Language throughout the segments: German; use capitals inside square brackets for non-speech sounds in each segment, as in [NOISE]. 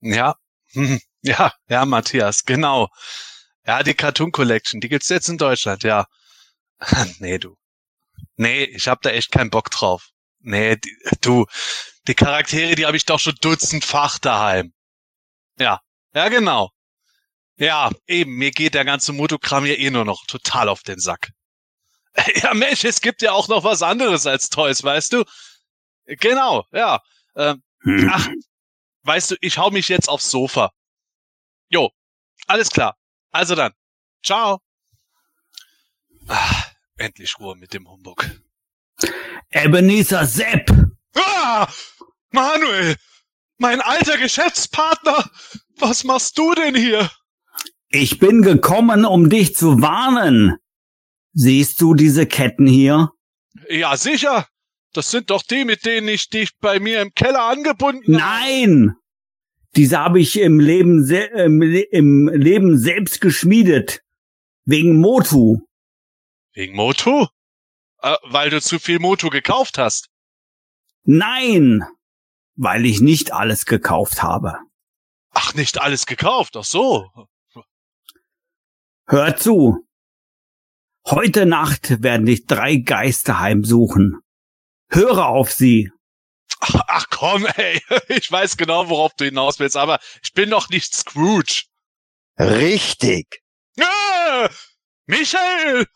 Ja, [LAUGHS] ja, ja, Matthias, genau. Ja, die Cartoon Collection, die gibt's jetzt in Deutschland, ja. [LAUGHS] nee, du. Nee, ich hab da echt keinen Bock drauf. Nee, die, du, die Charaktere, die habe ich doch schon dutzendfach daheim. Ja, ja, genau. Ja, eben, mir geht der ganze Motokram ja eh nur noch total auf den Sack. [LAUGHS] Ja, Mensch, es gibt ja auch noch was anderes als Toys, weißt du? Genau, ja. Ähm, ach, weißt du, ich hau mich jetzt aufs Sofa. Jo, alles klar. Also dann. Ciao. Ah, endlich Ruhe mit dem Humbug. Ebenezer Sepp! Ah, Manuel, mein alter Geschäftspartner, was machst du denn hier? Ich bin gekommen, um dich zu warnen. Siehst du diese Ketten hier? Ja, sicher. Das sind doch die, mit denen ich dich bei mir im Keller angebunden habe. Nein! Diese habe ich im Leben, im, im Leben selbst geschmiedet. Wegen Motu. Wegen Motu? Äh, weil du zu viel Motu gekauft hast. Nein, weil ich nicht alles gekauft habe. Ach, nicht alles gekauft, ach so. Hör zu. Heute Nacht werden dich drei Geister heimsuchen. Höre auf sie. Ach, ach komm, ey. [LAUGHS] Ich weiß genau, worauf du hinaus willst, aber ich bin doch nicht Scrooge. Richtig. Äh, Michael!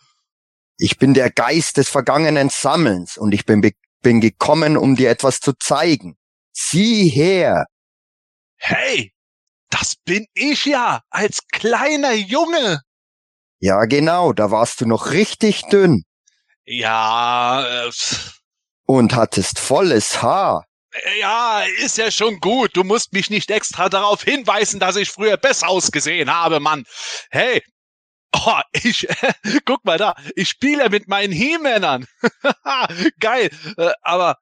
Ich bin der Geist des vergangenen Sammelns und ich bin, bin gekommen, um dir etwas zu zeigen. Sieh her. Hey, das bin ich ja, als kleiner Junge. Ja, genau, da warst du noch richtig dünn. Ja. Äh, und hattest volles Haar. Ja, ist ja schon gut. Du musst mich nicht extra darauf hinweisen, dass ich früher besser ausgesehen habe, Mann. Hey, oh, ich, [LAUGHS] guck mal da, ich spiele mit meinen He-Männern. [LAUGHS] Geil. Äh, aber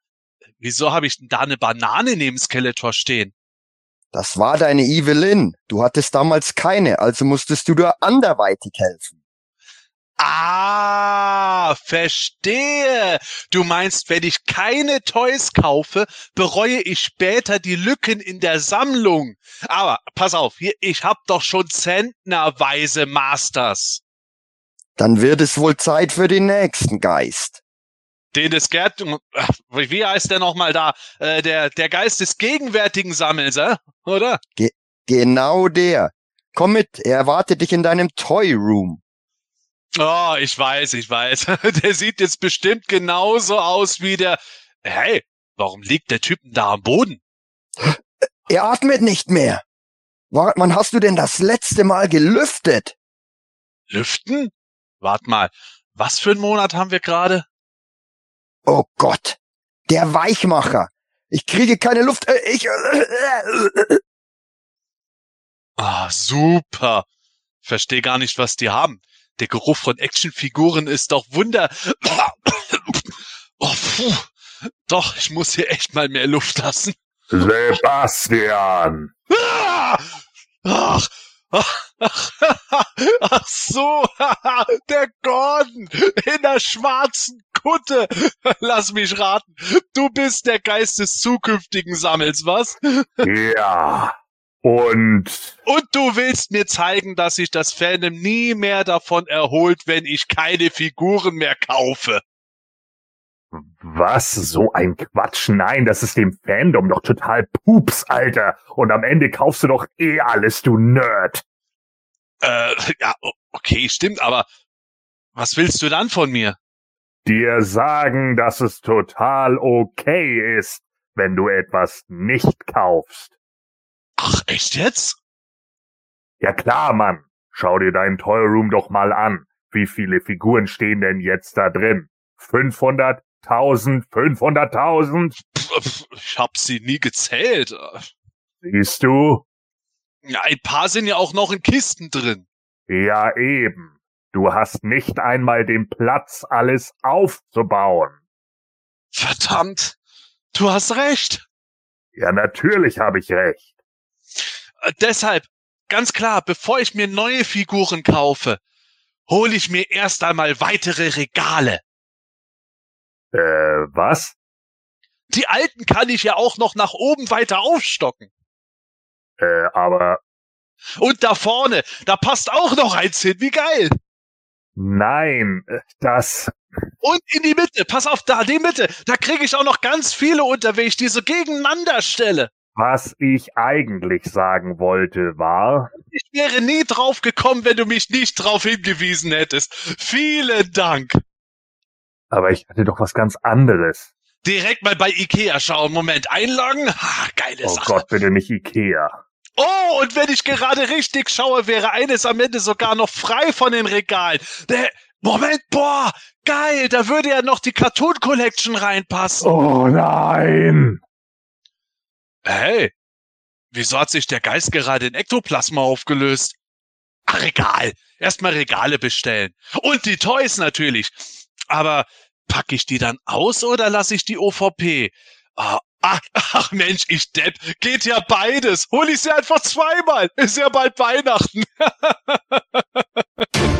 wieso habe ich denn da eine Banane neben Skeletor stehen? Das war deine Evelyn. Du hattest damals keine, also musstest du dir anderweitig helfen. Ah, verstehe. Du meinst, wenn ich keine Toys kaufe, bereue ich später die Lücken in der Sammlung. Aber pass auf, hier, ich hab doch schon zentnerweise Masters. Dann wird es wohl Zeit für den nächsten Geist. Den des Gerd, wie heißt der nochmal da? Äh, der, der Geist des gegenwärtigen Sammels, äh? oder? Ge genau der. Komm mit, er erwartet dich in deinem Toy Room. Oh, ich weiß, ich weiß. [LAUGHS] Der sieht jetzt bestimmt genauso aus wie der. Hey, warum liegt der Typen da am Boden? Er atmet nicht mehr. Wann hast du denn das letzte Mal gelüftet? Lüften? Wart mal, was für einen Monat haben wir gerade? Oh Gott, der Weichmacher. Ich kriege keine Luft. Äh, ich. Ah, super. Versteh gar nicht, was die haben. Der Geruch von Actionfiguren ist doch Wunder. Oh, puh. Doch, ich muss hier echt mal mehr Luft lassen. Sebastian! Ah! Ach, ach, ach, ach so, der Gordon in der schwarzen Kutte. Lass mich raten, du bist der Geist des zukünftigen Sammels, was? Ja. Und. Und du willst mir zeigen, dass sich das Fandom nie mehr davon erholt, wenn ich keine Figuren mehr kaufe. Was? So ein Quatsch. Nein, das ist dem Fandom doch total Pups, Alter. Und am Ende kaufst du doch eh alles, du Nerd. Äh, ja, okay, stimmt, aber was willst du dann von mir? Dir sagen, dass es total okay ist, wenn du etwas nicht kaufst. Ach, echt jetzt? Ja klar, Mann. Schau dir deinen Toy Room doch mal an. Wie viele Figuren stehen denn jetzt da drin? 500, 1000, 500.000? Ich hab sie nie gezählt. Siehst du? Ja, ein paar sind ja auch noch in Kisten drin. Ja, eben. Du hast nicht einmal den Platz, alles aufzubauen. Verdammt. Du hast recht. Ja, natürlich habe ich recht. Äh, deshalb, ganz klar, bevor ich mir neue Figuren kaufe, hole ich mir erst einmal weitere Regale. Äh, was? Die alten kann ich ja auch noch nach oben weiter aufstocken. Äh, aber Und da vorne, da passt auch noch eins hin. Wie geil. nein, äh, das, Und in die Mitte, pass auf, da, die Mitte, da kriege ich auch noch ganz viele unter, wenn ich die so gegeneinander stelle. Was ich eigentlich sagen wollte, war, Ich wäre nie drauf gekommen, wenn du mich nicht drauf hingewiesen hättest. Vielen Dank. aber ich hatte doch was ganz anderes. Direkt mal bei Ikea schauen. Moment, einloggen? Ha, geile Oh Sache. Gott, bitte nicht Ikea. Oh, und wenn ich gerade richtig schaue, wäre eines am Ende sogar noch frei von den Regalen. Der, Moment, boah, geil, da würde ja noch die Cartoon Collection reinpassen. Oh nein! Hey, wieso hat sich der Geist gerade in Ektoplasma aufgelöst? Ach, Regal. Erstmal Regale bestellen. Und die Toys natürlich. Aber packe ich die dann aus oder lasse ich die OVP? Ah, ach, ach Mensch, ich Depp. Geht ja beides. Hol ich sie einfach zweimal. Ist ja bald Weihnachten. [LAUGHS]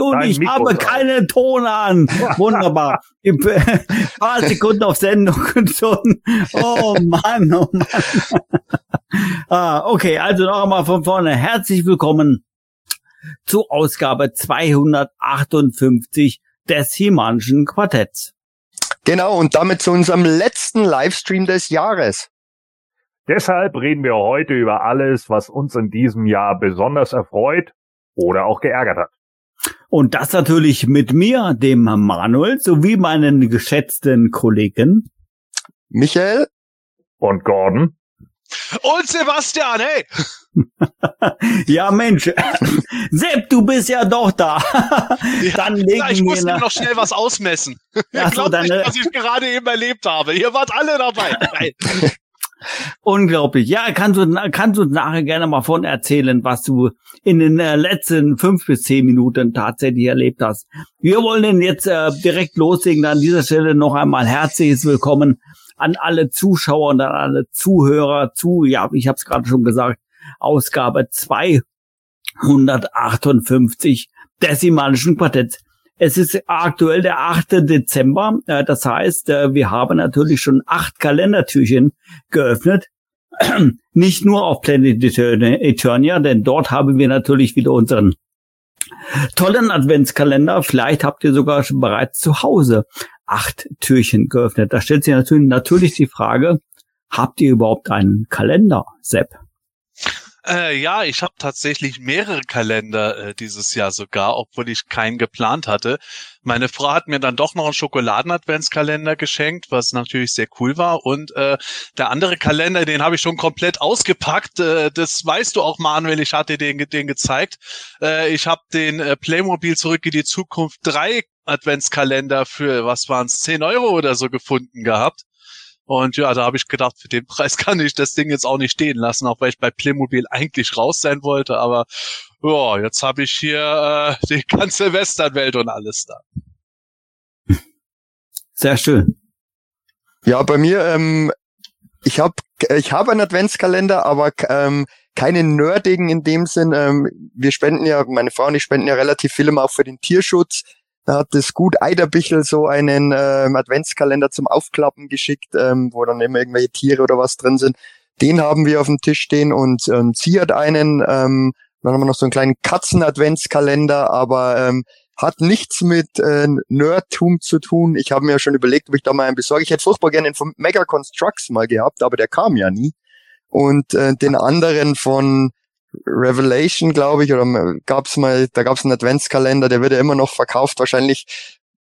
Und Dein ich Mikro habe keinen Ton an. Wunderbar. Ein [LAUGHS] paar Sekunden auf Sendung und schon. Oh Mann, oh Mann. [LAUGHS] ah, okay, also noch einmal von vorne. Herzlich willkommen zu Ausgabe 258 des Himanischen Quartetts. Genau, und damit zu unserem letzten Livestream des Jahres. Deshalb reden wir heute über alles, was uns in diesem Jahr besonders erfreut oder auch geärgert hat. Und das natürlich mit mir, dem Manuel, sowie meinen geschätzten Kollegen. Michael? Und Gordon? Und Sebastian, hey. [LAUGHS] Ja, Mensch. [LAUGHS] Sepp, du bist ja doch da. [LAUGHS] Dann legen Ja, ich wir muss mir noch schnell was ausmessen. Ihr Ach so, glaubt nicht, deine- was ich gerade eben erlebt habe. Ihr wart alle dabei. Unglaublich. Ja, kannst du, kannst du nachher gerne mal von erzählen, was du in den äh, letzten fünf bis zehn Minuten tatsächlich erlebt hast. Wir wollen denn jetzt äh, direkt loslegen. An dieser Stelle noch einmal herzliches Willkommen an alle Zuschauer und an alle Zuhörer zu, ja, ich habe es gerade schon gesagt, Ausgabe 258 des Imanischen Quartetts. Es ist aktuell der 8. Dezember. Äh, das heißt, äh, wir haben natürlich schon acht Kalendertürchen geöffnet. [CLEARS THROAT] Nicht nur auf Planet Eternia- denn dort haben wir natürlich wieder unseren tollen Adventskalender. Vielleicht habt ihr sogar schon bereits zu Hause acht Türchen geöffnet. Da stellt sich natürlich die Frage, habt ihr überhaupt einen Kalender, Sepp? Äh, ja, ich habe tatsächlich mehrere Kalender äh, dieses Jahr sogar, obwohl ich keinen geplant hatte. Meine Frau hat mir dann doch noch einen Schokoladen-Adventskalender geschenkt, was natürlich sehr cool war. Und äh, der andere Kalender, den habe ich schon komplett ausgepackt. Äh, das weißt du auch, Manuel. Ich hatte den, den gezeigt. Äh, ich habe den äh, Playmobil zurück in die Zukunft 3 Adventskalender für, was waren es, 10 Euro oder so gefunden gehabt. Und ja, da habe ich gedacht, für den [LAUGHS] Preis kann ich das Ding jetzt auch nicht stehen lassen, auch weil ich bei Playmobil eigentlich raus sein wollte. Aber ja, jetzt habe ich hier äh, [LAUGHS] die ganze Westernwelt und alles da. Sehr schön. Ja, bei mir, ähm, ich habe ich hab einen Adventskalender, aber ähm, keinen nerdigen in dem Sinn. Ähm, wir spenden ja, meine Frau und ich spenden ja relativ viel immer auch für den Tierschutz. Da hat das gut Eiderbichel so einen ähm, Adventskalender zum Aufklappen geschickt, ähm, wo dann immer irgendwelche Tiere oder was drin sind. Den haben wir auf dem Tisch stehen und ähm, sie hat einen, ähm, dann haben wir noch so einen kleinen Katzen-Adventskalender, aber ähm, hat nichts mit äh, Nerdtum zu tun. Ich habe mir ja schon überlegt, ob ich da mal einen besorge. Ich hätte furchtbar gerne den von Mega Constructs mal gehabt, aber der kam ja nie. Und äh, den anderen von Revelation, glaube ich, oder gab's mal, da gab's einen Adventskalender, der wird ja immer noch verkauft, wahrscheinlich,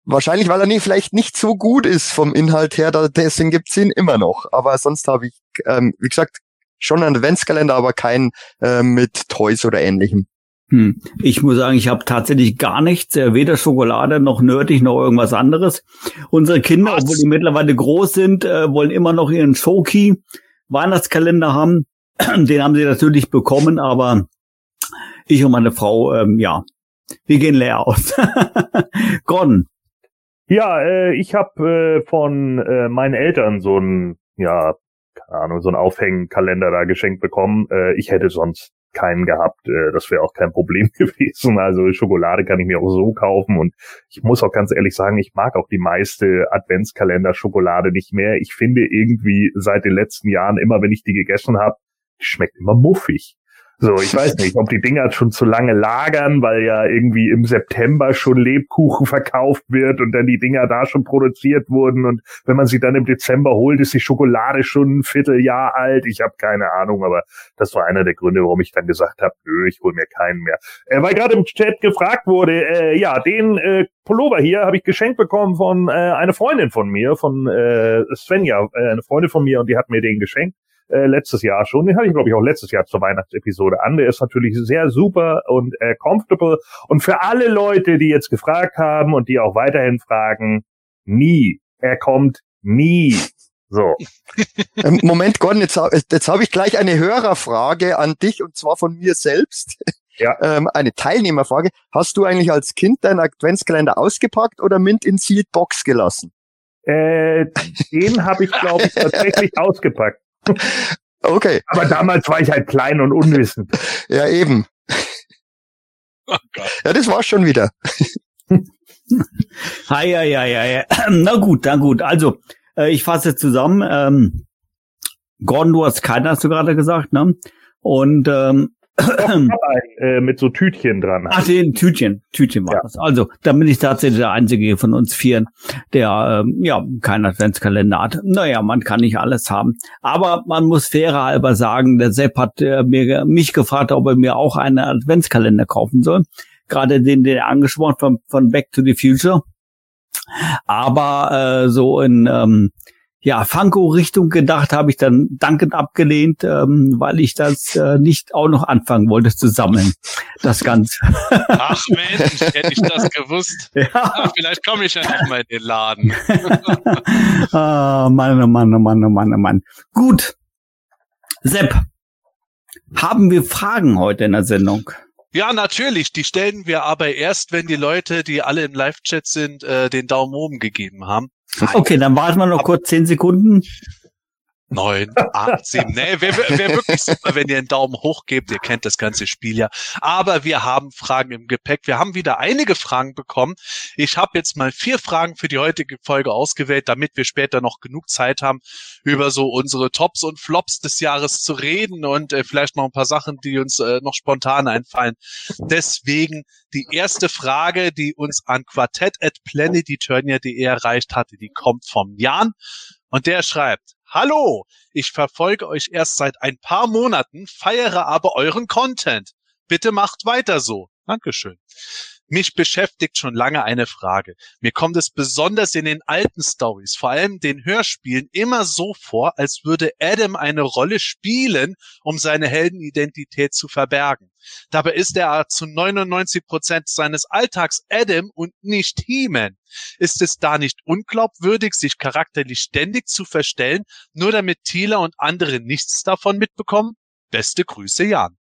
wahrscheinlich, weil er nicht, vielleicht nicht so gut ist vom Inhalt her, da, deswegen gibt's ihn immer noch. Aber sonst habe ich, ähm, wie gesagt, schon einen Adventskalender, aber kein äh, mit Toys oder ähnlichem. Hm. Ich muss sagen, ich habe tatsächlich gar nichts, äh, weder Schokolade noch nötig noch irgendwas anderes. Unsere Kinder, Was? obwohl die mittlerweile groß sind, äh, wollen immer noch ihren Shoki Weihnachtskalender haben. [CLEARS THROAT] Den haben sie natürlich bekommen, aber ich und meine Frau, ähm, ja, wir gehen leer aus. [LAUGHS] Gordon. Ja, äh, ich habe äh, von äh, meinen Eltern so ein, ja, keine Ahnung, so ein Aufhängenkalender da geschenkt bekommen. Äh, ich hätte sonst keinen gehabt. Äh, das wäre auch kein Problem [LAUGHS] gewesen. Also Schokolade kann ich mir auch so kaufen. Und ich muss auch ganz ehrlich sagen, ich mag auch die meiste Adventskalender-Schokolade nicht mehr. Ich finde irgendwie seit den letzten Jahren, immer wenn ich die gegessen habe, schmeckt immer muffig. So, ich weiß nicht, ob die Dinger schon zu lange lagern, weil ja irgendwie im September schon Lebkuchen verkauft wird und dann die Dinger da schon produziert wurden und wenn man sie dann im Dezember holt, ist die Schokolade schon ein Vierteljahr alt. Ich habe keine Ahnung, aber das war einer der Gründe, warum ich dann gesagt habe, nö, ich hole mir keinen mehr. Äh, weil gerade im Chat gefragt wurde, äh, ja, den äh, Pullover hier habe ich geschenkt bekommen von äh, einer Freundin von mir, von äh, Svenja, äh, eine Freundin von mir und die hat mir den geschenkt äh, letztes Jahr schon. Den hatte ich, glaube ich, auch letztes Jahr zur Weihnachtsepisode an. Der ist natürlich sehr super und äh, comfortable. Und für alle Leute, die jetzt gefragt haben und die auch weiterhin fragen, nie. Er kommt nie. So. [LAUGHS] Ähm, Moment, Gordon, jetzt, jetzt habe ich gleich eine Hörerfrage an dich und zwar von mir selbst. Ja. [LAUGHS] Ähm, eine Teilnehmerfrage. Hast du eigentlich als Kind deinen Adventskalender ausgepackt oder Mint in Sealed Box gelassen? Äh, den habe ich, glaube ich, tatsächlich [LAUGHS] ausgepackt. Okay. Aber damals war ich halt klein und unwissend. [LAUGHS] ja, eben. Oh ja, das war's schon wieder. Hi, hi, hi, hi. Na gut, na gut. Also, äh, ich fasse zusammen. Ähm, Gordon, du hast keinen, hast du gerade gesagt, ne? Und ähm, äh, mit so Tütchen dran. Ach, den Tütchen, Tütchen war ja. das. Also, da bin ich tatsächlich der Einzige von uns Vieren, der ähm, ja keinen Adventskalender hat. Naja, man kann nicht alles haben. Aber man muss fairer halber sagen, der Sepp hat äh, mir mich gefragt, ob er mir auch einen Adventskalender kaufen soll. Gerade den, den er angesprochen von, von Back to the Future. Aber äh, so in ähm, ja, Funko-Richtung gedacht, habe ich dann dankend abgelehnt, ähm, weil ich das äh, nicht auch noch anfangen wollte zu sammeln. Das Ganze. Ach Mensch, [LAUGHS] hätte ich das gewusst. Ja. Ach, vielleicht komme ich ja noch mal in den Laden. [LAUGHS] ah, Mann, oh Mann, oh Mann, oh Mann, oh Mann. Gut. Sepp, haben wir Fragen heute in der Sendung? Ja, natürlich. Die stellen wir aber erst, wenn die Leute, die alle im Live-Chat sind, äh, den Daumen oben gegeben haben. Okay, dann warten wir noch kurz zehn Sekunden neun, acht, sieben. Nee, wäre wär wirklich super, wenn ihr einen Daumen hoch gebt. Ihr kennt das ganze Spiel ja. Aber wir haben Fragen im Gepäck. Wir haben wieder einige Fragen bekommen. Ich habe jetzt mal vier Fragen für die heutige Folge ausgewählt, damit wir später noch genug Zeit haben, über so unsere Tops und Flops des Jahres zu reden und äh, vielleicht noch ein paar Sachen, die uns äh, noch spontan einfallen. Deswegen die erste Frage, die uns an quartett at planeteturnier.de erreicht hatte, die kommt vom Jan. Und der schreibt, Hallo, ich verfolge euch erst seit ein paar Monaten, feiere aber euren Content. Bitte macht weiter so. Dankeschön. Mich beschäftigt schon lange eine Frage. Mir kommt es besonders in den alten Stories, vor allem den Hörspielen, immer so vor, als würde Adam eine Rolle spielen, um seine Heldenidentität zu verbergen. Dabei ist er zu 99 Prozent seines Alltags Adam und nicht He-Man. Ist es da nicht unglaubwürdig, sich charakterlich ständig zu verstellen, nur damit Thieler und andere nichts davon mitbekommen? Beste Grüße, Jan.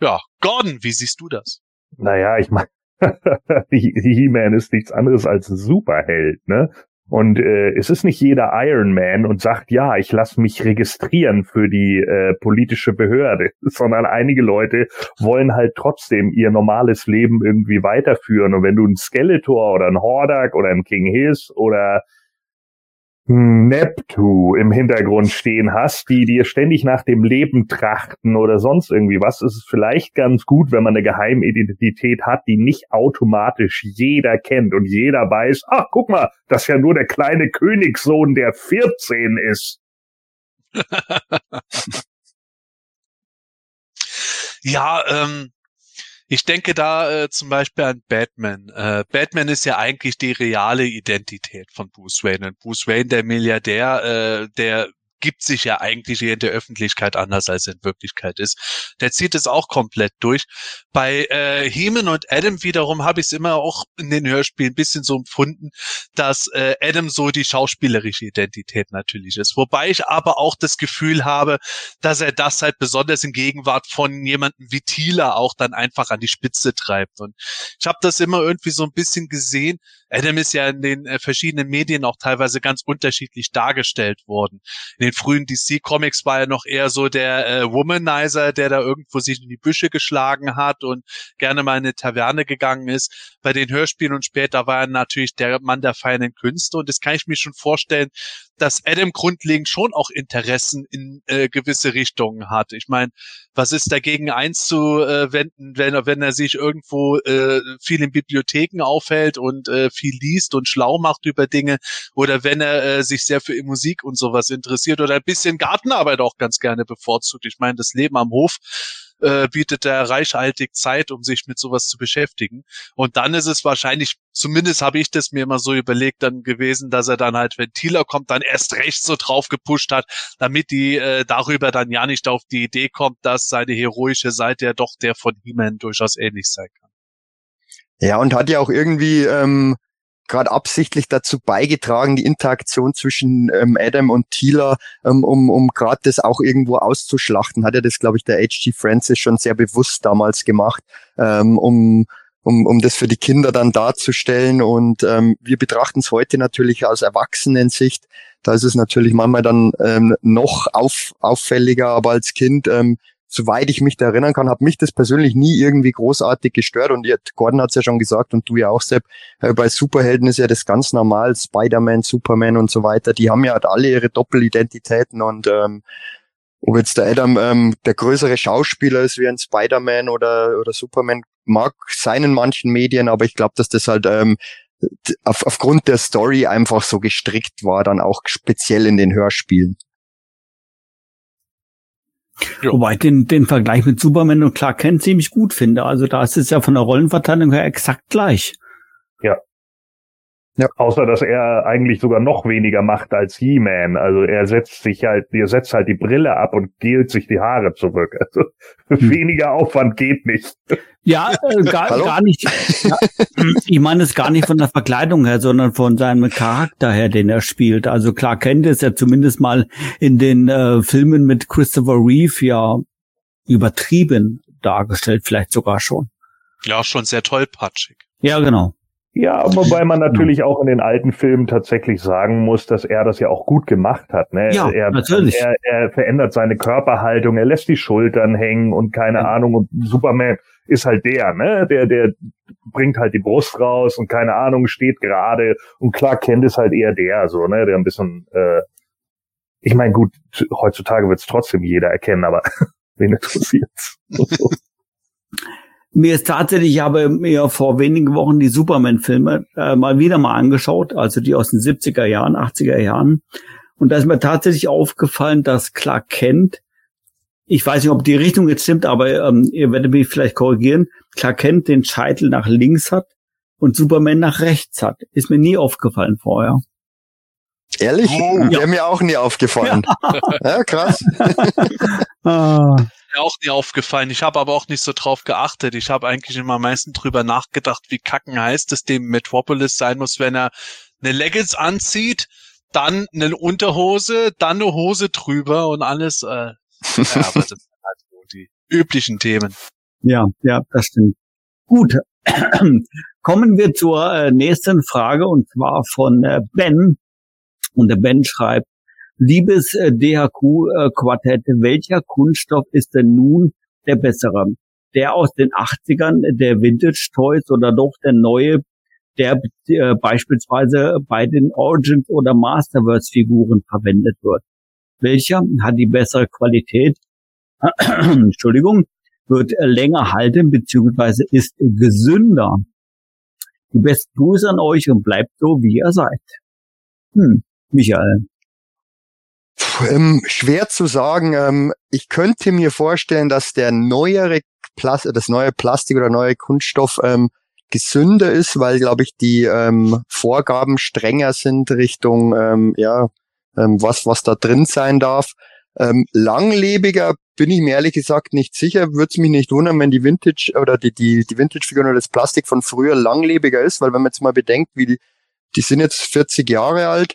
Ja, Gordon, wie siehst du das? Naja, ich meine, [LAUGHS] He-Man ist nichts anderes als ein Superheld, ne? Und äh, es ist nicht jeder Iron Man und sagt, ja, ich lasse mich registrieren für die äh, politische Behörde, [LAUGHS] sondern einige Leute wollen halt trotzdem ihr normales Leben irgendwie weiterführen. Und wenn du ein Skeletor oder ein Hordak oder ein King Hiss oder Neptu im Hintergrund stehen hast, die dir ständig nach dem Leben trachten oder sonst irgendwie was, ist es vielleicht ganz gut, wenn man eine Geheimidentität hat, die nicht automatisch jeder kennt und jeder weiß, ach, guck mal, das ist ja nur der kleine Königssohn, der 14 ist. [LAUGHS] Ja, ähm, ich denke da äh, zum Beispiel an Batman. Äh, Batman ist ja eigentlich die reale Identität von Bruce Wayne. Und Bruce Wayne, der Milliardär, äh, der gibt sich ja eigentlich in der Öffentlichkeit anders, als in Wirklichkeit ist. Der zieht es auch komplett durch. Bei äh, Heeman und Adam wiederum habe ich es immer auch in den Hörspielen ein bisschen so empfunden, dass äh, Adam so die schauspielerische Identität natürlich ist. Wobei ich aber auch das Gefühl habe, dass er das halt besonders in Gegenwart von jemandem wie Thieler auch dann einfach an die Spitze treibt. Und ich habe das immer irgendwie so ein bisschen gesehen. Adam ist ja in den äh, verschiedenen Medien auch teilweise ganz unterschiedlich dargestellt worden. In den frühen DC-Comics war er noch eher so der äh, Womanizer, der da irgendwo sich in die Büsche geschlagen hat und gerne mal in eine Taverne gegangen ist. Bei den Hörspielen und später war er natürlich der Mann der feinen Künste und das kann ich mir schon vorstellen, dass Adam grundlegend schon auch Interessen in äh, gewisse Richtungen hat. Ich meine, was ist dagegen einzuwenden, wenn er, wenn er sich irgendwo äh, viel in Bibliotheken aufhält und äh, viel liest und schlau macht über Dinge oder wenn er äh, sich sehr für Musik und sowas interessiert oder ein bisschen Gartenarbeit auch ganz gerne bevorzugt. Ich meine, das Leben am Hof äh, bietet er reichhaltig Zeit, um sich mit sowas zu beschäftigen. Und dann ist es wahrscheinlich, zumindest habe ich das mir immer so überlegt, dann gewesen, dass er dann halt, wenn Thieler kommt, dann erst recht so drauf gepusht hat, damit die äh, darüber dann ja nicht auf die Idee kommt, dass seine heroische Seite ja doch der von He-Man durchaus ähnlich sein kann. Ja, und hat ja auch irgendwie ähm, gerade absichtlich dazu beigetragen, die Interaktion zwischen ähm, Adam und Tila, ähm, um, um gerade das auch irgendwo auszuschlachten, hat ja das, glaube ich, der H.G. Francis schon sehr bewusst damals gemacht, ähm, um, um, um das für die Kinder dann darzustellen. Und ähm, wir betrachten es heute natürlich aus Erwachsenensicht. Da ist es natürlich manchmal dann ähm, noch auf, auffälliger, aber als Kind ähm, soweit ich mich da erinnern kann, hat mich das persönlich nie irgendwie großartig gestört. Und jetzt, Gordon hat es ja schon gesagt und du ja auch, Sepp, äh, bei Superhelden ist ja das ganz normal, Spider-Man, Superman und so weiter, die haben ja halt alle ihre Doppelidentitäten und ähm, ob jetzt der Adam ähm, der größere Schauspieler ist wie ein Spider-Man oder, oder Superman, mag sein in manchen Medien, aber ich glaube, dass das halt ähm, auf, aufgrund der Story einfach so gestrickt war, dann auch speziell in den Hörspielen. Jo. Wobei ich den, den Vergleich mit Superman und Clark Kent ziemlich gut finde. Also da ist es ja von der Rollenverteilung her exakt gleich. Ja. Außer, dass er eigentlich sogar noch weniger macht als He-Man. Also er setzt sich halt, er setzt halt die Brille ab und gelt sich die Haare zurück. Also hm. weniger Aufwand geht nicht. Ja, äh, gar, gar nicht. Ja, ich meine es gar nicht von der Verkleidung her, sondern von seinem Charakter her, den er spielt. Also klar kennt es ja zumindest mal in den äh, Filmen mit Christopher Reeve ja übertrieben dargestellt, vielleicht sogar schon. Ja, schon sehr tollpatschig. Ja, genau. Ja, wobei man natürlich auch in den alten Filmen tatsächlich sagen muss, dass er das ja auch gut gemacht hat. Ne? Ja, er, natürlich. Er, er verändert seine Körperhaltung, er lässt die Schultern hängen und keine. Ahnung. Und Superman ist halt der, ne? Der, der bringt halt die Brust raus und keine Ahnung, steht gerade. Und klar kennt es halt eher der, so, ne? Der ein bisschen, äh, ich meine, gut, heutzutage wird es trotzdem jeder erkennen, aber [LAUGHS] wen interessiert's? [LAUGHS] Mir ist tatsächlich, ich habe mir vor wenigen Wochen die Superman-Filme äh, mal wieder mal angeschaut, also die aus den 70er Jahren, 80er Jahren. Und da ist mir tatsächlich aufgefallen, dass Clark Kent, ich weiß nicht, ob die Richtung jetzt stimmt, aber ähm, ihr werdet mich vielleicht korrigieren, Clark Kent den Scheitel nach links hat und Superman nach rechts hat. Ist mir nie aufgefallen vorher. Ehrlich? Oh, ja. Wäre mir auch nie aufgefallen. Ja, [LAUGHS] ja krass. ah mir auch nie aufgefallen. Ich habe aber auch nicht so drauf geachtet. Ich habe eigentlich immer am meisten drüber nachgedacht, wie kacken heißt es dem Metropolis sein muss, wenn er eine Leggings anzieht, dann eine Unterhose, dann eine Hose drüber und alles. Äh, [LAUGHS] ja, aber das sind halt so die üblichen Themen. Ja, ja, das stimmt. Gut. [CLEARS THROAT] Kommen wir zur äh, nächsten Frage und zwar von äh, Ben. Und der Ben schreibt, Liebes äh, DHQ-Quartett, äh, welcher Kunststoff ist denn nun der bessere? Der aus den 80ern, der Vintage Toys oder doch der neue, der äh, beispielsweise bei den Origins oder Masterverse Figuren verwendet wird? Welcher hat die bessere Qualität? [CLEARS THROAT] Entschuldigung, wird länger halten beziehungsweise ist gesünder. Die besten Grüße an euch und bleibt so, wie ihr seid. Hm, Michael. Ähm, schwer zu sagen. Ähm, ich könnte mir vorstellen, dass der neuere Plas das neue Plastik oder neue Kunststoff ähm, gesünder ist, weil, glaube ich, die ähm, Vorgaben strenger sind Richtung, ähm, ja, ähm, was, was da drin sein darf. Ähm, langlebiger bin ich mir ehrlich gesagt nicht sicher. Würde es mich nicht wundern, wenn die Vintage oder die, die, die Vintage-Figuren oder das Plastik von früher langlebiger ist, weil wenn man jetzt mal bedenkt, wie die, die sind jetzt 40 Jahre alt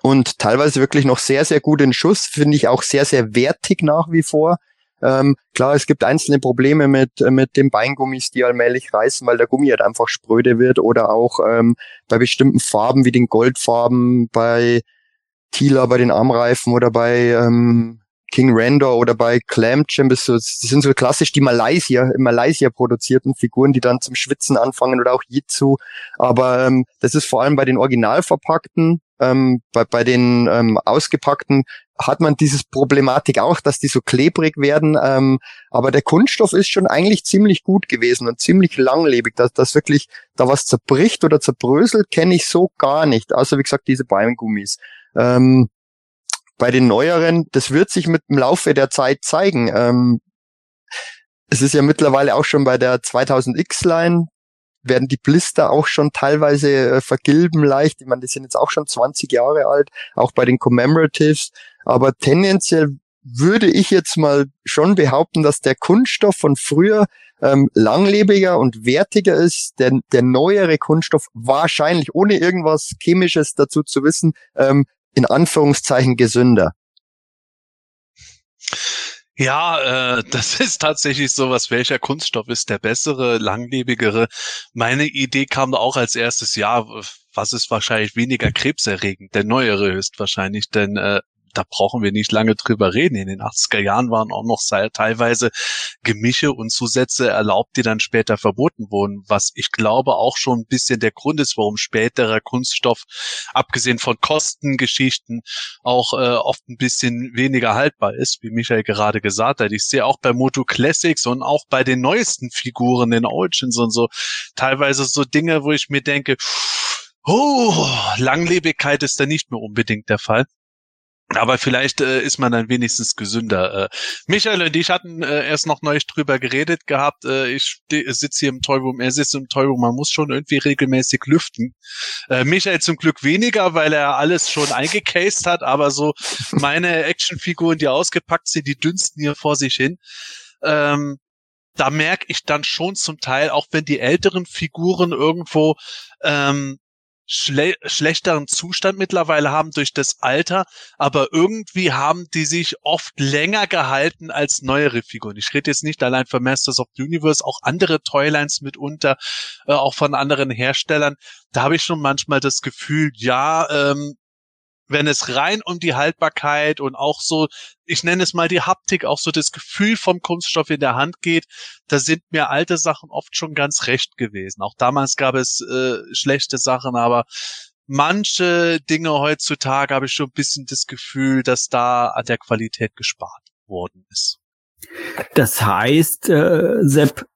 und teilweise wirklich noch sehr, sehr gut in Schuss, finde ich auch sehr, sehr wertig nach wie vor. Ähm, klar, es gibt einzelne Probleme mit, mit den Beingummis, die allmählich reißen, weil der Gummi halt einfach spröde wird oder auch ähm, bei bestimmten Farben wie den Goldfarben, bei Tila, bei den Armreifen oder bei ähm, King Randor oder bei Clam Jam, das, sind so klassisch die Malaysia, in Malaysia produzierten Figuren, die dann zum Schwitzen anfangen oder auch Jitsu. Aber ähm, das ist vor allem bei den original verpackten, ähm, bei, bei den ähm, ausgepackten hat man dieses Problematik auch, dass die so klebrig werden. Ähm, aber der Kunststoff ist schon eigentlich ziemlich gut gewesen und ziemlich langlebig. Dass, dass wirklich da was zerbricht oder zerbröselt, kenne ich so gar nicht. Also wie gesagt, diese Beingummis. Ähm, bei den neueren, das wird sich mit dem Laufe der Zeit zeigen. Ähm, es ist ja mittlerweile auch schon bei der 2000X-Line, werden die Blister auch schon teilweise äh, vergilben leicht. Ich meine, die sind jetzt auch schon 20 Jahre alt, auch bei den Commemoratives. Aber tendenziell würde ich jetzt mal schon behaupten, dass der Kunststoff von früher ähm, langlebiger und wertiger ist. Der, der neuere Kunststoff wahrscheinlich, ohne irgendwas Chemisches dazu zu wissen, ähm, in Anführungszeichen gesünder. Ja, äh, [LAUGHS] das ist tatsächlich sowas. Welcher Kunststoff ist der bessere, langlebigere? Meine Idee kam da auch als erstes, ja, was ist wahrscheinlich weniger krebserregend? Der neuere höchstwahrscheinlich, denn äh, da brauchen wir nicht lange drüber reden. In den 80er Jahren waren auch noch teilweise Gemische und Zusätze erlaubt, die dann später verboten wurden, was ich glaube auch schon ein bisschen der Grund ist, warum späterer Kunststoff, abgesehen von Kostengeschichten, auch äh, oft ein bisschen weniger haltbar ist, wie Michael gerade gesagt hat. Ich sehe auch bei Moto Classics und auch bei den neuesten Figuren in Origins und so teilweise so Dinge, wo ich mir denke, Oh, Langlebigkeit ist da nicht mehr unbedingt der Fall. Aber vielleicht äh, ist man dann wenigstens gesünder. Äh, Michael und ich hatten äh, erst noch neulich drüber geredet gehabt. Äh, ich sitze hier im Toyroom, er sitzt im Toyroom. Man muss schon irgendwie regelmäßig lüften. Äh, Michael zum Glück weniger, weil er alles schon eingecased hat. Aber so meine [LAUGHS] Actionfiguren, die ausgepackt sind, die dünsten hier vor sich hin. Ähm, da merke ich dann schon zum Teil, auch wenn die älteren Figuren irgendwo ähm, schle schlechteren Zustand mittlerweile haben durch das Alter, aber irgendwie haben die sich oft länger gehalten als neuere Figuren. Ich rede jetzt nicht allein von Masters of the Universe, auch andere Toylines mitunter, äh, auch von anderen Herstellern. Da habe ich schon manchmal das Gefühl, ja, ähm, wenn es rein um die Haltbarkeit und auch so, ich nenne es mal die Haptik, auch so das Gefühl vom Kunststoff in der Hand geht, da sind mir alte Sachen oft schon ganz recht gewesen. Auch damals gab es äh, schlechte Sachen, aber manche Dinge heutzutage habe ich schon ein bisschen das Gefühl, dass da an der Qualität gespart worden ist. Das heißt, äh, Sepp,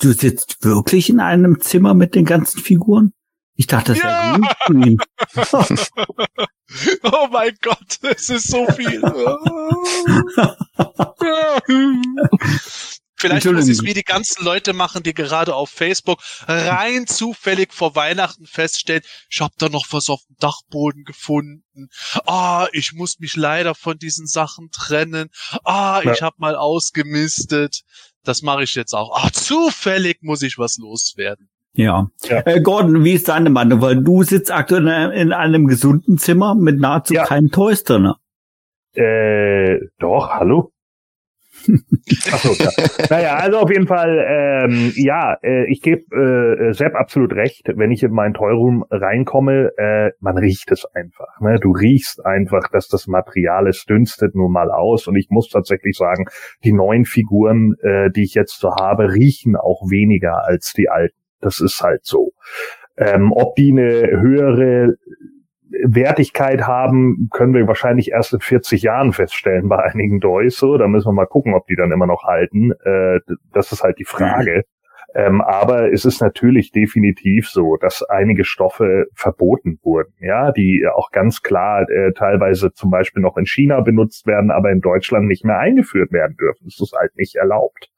du sitzt wirklich in einem Zimmer mit den ganzen Figuren? Ich dachte, das ja. wäre [LAUGHS] [LAUGHS] [LAUGHS] Oh mein Gott, es ist so viel. [LAUGHS] Vielleicht muss ich es wie die ganzen Leute machen, die gerade auf Facebook rein zufällig vor Weihnachten feststellen, ich habe da noch was auf dem Dachboden gefunden. Ah, ich muss mich leider von diesen Sachen trennen. Ah, ich ja. habe mal ausgemistet. Das mache ich jetzt auch. Ah, zufällig muss ich was loswerden. Ja. ja. Äh, Gordon, wie ist deine Meinung? Weil du sitzt aktuell in einem gesunden Zimmer mit nahezu ja. keinen Toys drin. Äh, doch, hallo? [LAUGHS] Achso, ja. naja, also auf jeden Fall, ähm, ja, äh, ich gebe äh, Sepp absolut recht. Wenn ich in meinen Toyroom reinkomme, äh, man riecht es einfach. Ne? Du riechst einfach, dass das Material, es dünstet nun mal aus. Und ich muss tatsächlich sagen, die neuen Figuren, äh, die ich jetzt so habe, riechen auch weniger als die alten. Das ist halt so. Ähm, ob die eine höhere Wertigkeit haben, können wir wahrscheinlich erst in 40 Jahren feststellen bei einigen Doys. So, da müssen wir mal gucken, ob die dann immer noch halten. Äh, das ist halt die Frage. Ähm, aber es ist natürlich definitiv so, dass einige Stoffe verboten wurden, ja, die auch ganz klar äh, teilweise zum Beispiel noch in China benutzt werden, aber in Deutschland nicht mehr eingeführt werden dürfen. Das ist halt nicht erlaubt.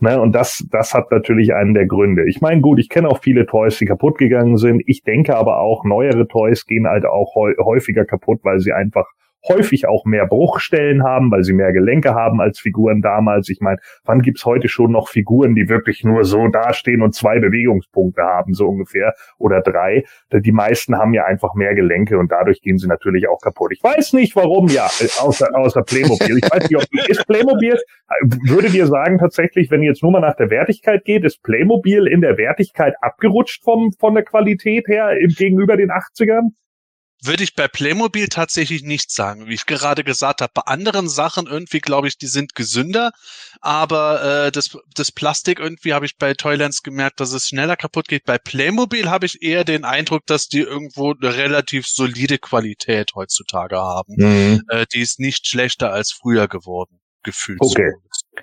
Ne, und das, das hat natürlich einen der Gründe. Ich meine, gut, ich kenne auch viele Toys, die kaputt gegangen sind. Ich denke aber auch, neuere Toys gehen halt auch häufiger kaputt, weil sie einfach häufig auch mehr Bruchstellen haben, weil sie mehr Gelenke haben als Figuren damals. Ich meine, wann gibt's heute schon noch Figuren, die wirklich nur so dastehen und zwei Bewegungspunkte haben, so ungefähr, oder drei? Die meisten haben ja einfach mehr Gelenke und dadurch gehen sie natürlich auch kaputt. Ich weiß nicht, warum, ja, außer, außer Playmobil. Ich weiß nicht, ob ist Playmobil, würde dir sagen tatsächlich, wenn jetzt nur mal nach der Wertigkeit geht, ist Playmobil in der Wertigkeit abgerutscht vom, von der Qualität her im, gegenüber den 80ern? Würde ich bei Playmobil tatsächlich nicht sagen. Wie ich gerade gesagt habe, bei anderen Sachen irgendwie glaube ich, die sind gesünder, aber äh, das, das Plastik irgendwie habe ich bei Toylands gemerkt, dass es schneller kaputt geht. Bei Playmobil habe ich eher den Eindruck, dass die irgendwo eine relativ solide Qualität heutzutage haben. Mhm. Äh, die ist nicht schlechter als früher geworden, gefühlt. Okay. So.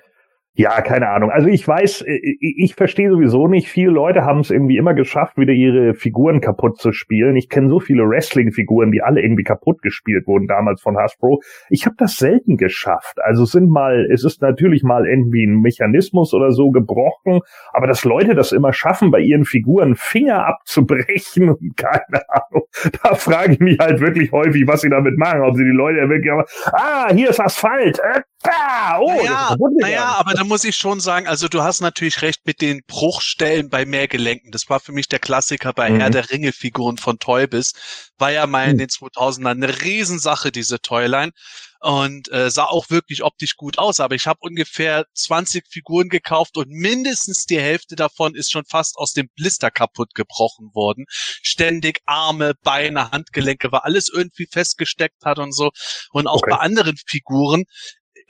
Ja, keine Ahnung. Also ich weiß, äh, ich verstehe sowieso nicht. Viele Leute haben es irgendwie immer geschafft, wieder ihre Figuren kaputt zu spielen. Ich kenne so viele Wrestling-Figuren, die alle irgendwie kaputt gespielt wurden damals von Hasbro. Ich habe das selten geschafft. Also sind mal, es ist natürlich mal irgendwie ein Mechanismus oder so gebrochen, aber dass Leute das immer schaffen, bei ihren Figuren Finger abzubrechen, [LAUGHS] keine Ahnung. Da frage ich mich halt wirklich häufig, was sie damit machen. Ob sie die Leute wirklich, ah, hier ist Asphalt. Äh, ah, oh, naja, naja, aber da muss ich schon sagen, also du hast natürlich recht mit den Bruchstellen bei Mehrgelenken. Das war für mich der Klassiker bei mhm. Herr der Ringe Figuren von Toybis. War ja mal in mhm. den 2000ern eine Riesensache, diese Toyline. Und äh, sah auch wirklich optisch gut aus. Aber ich habe ungefähr 20 Figuren gekauft und mindestens die Hälfte davon ist schon fast aus dem Blister kaputt gebrochen worden. Ständig Arme, Beine, Handgelenke, war alles irgendwie festgesteckt hat und so. Und auch okay. bei anderen Figuren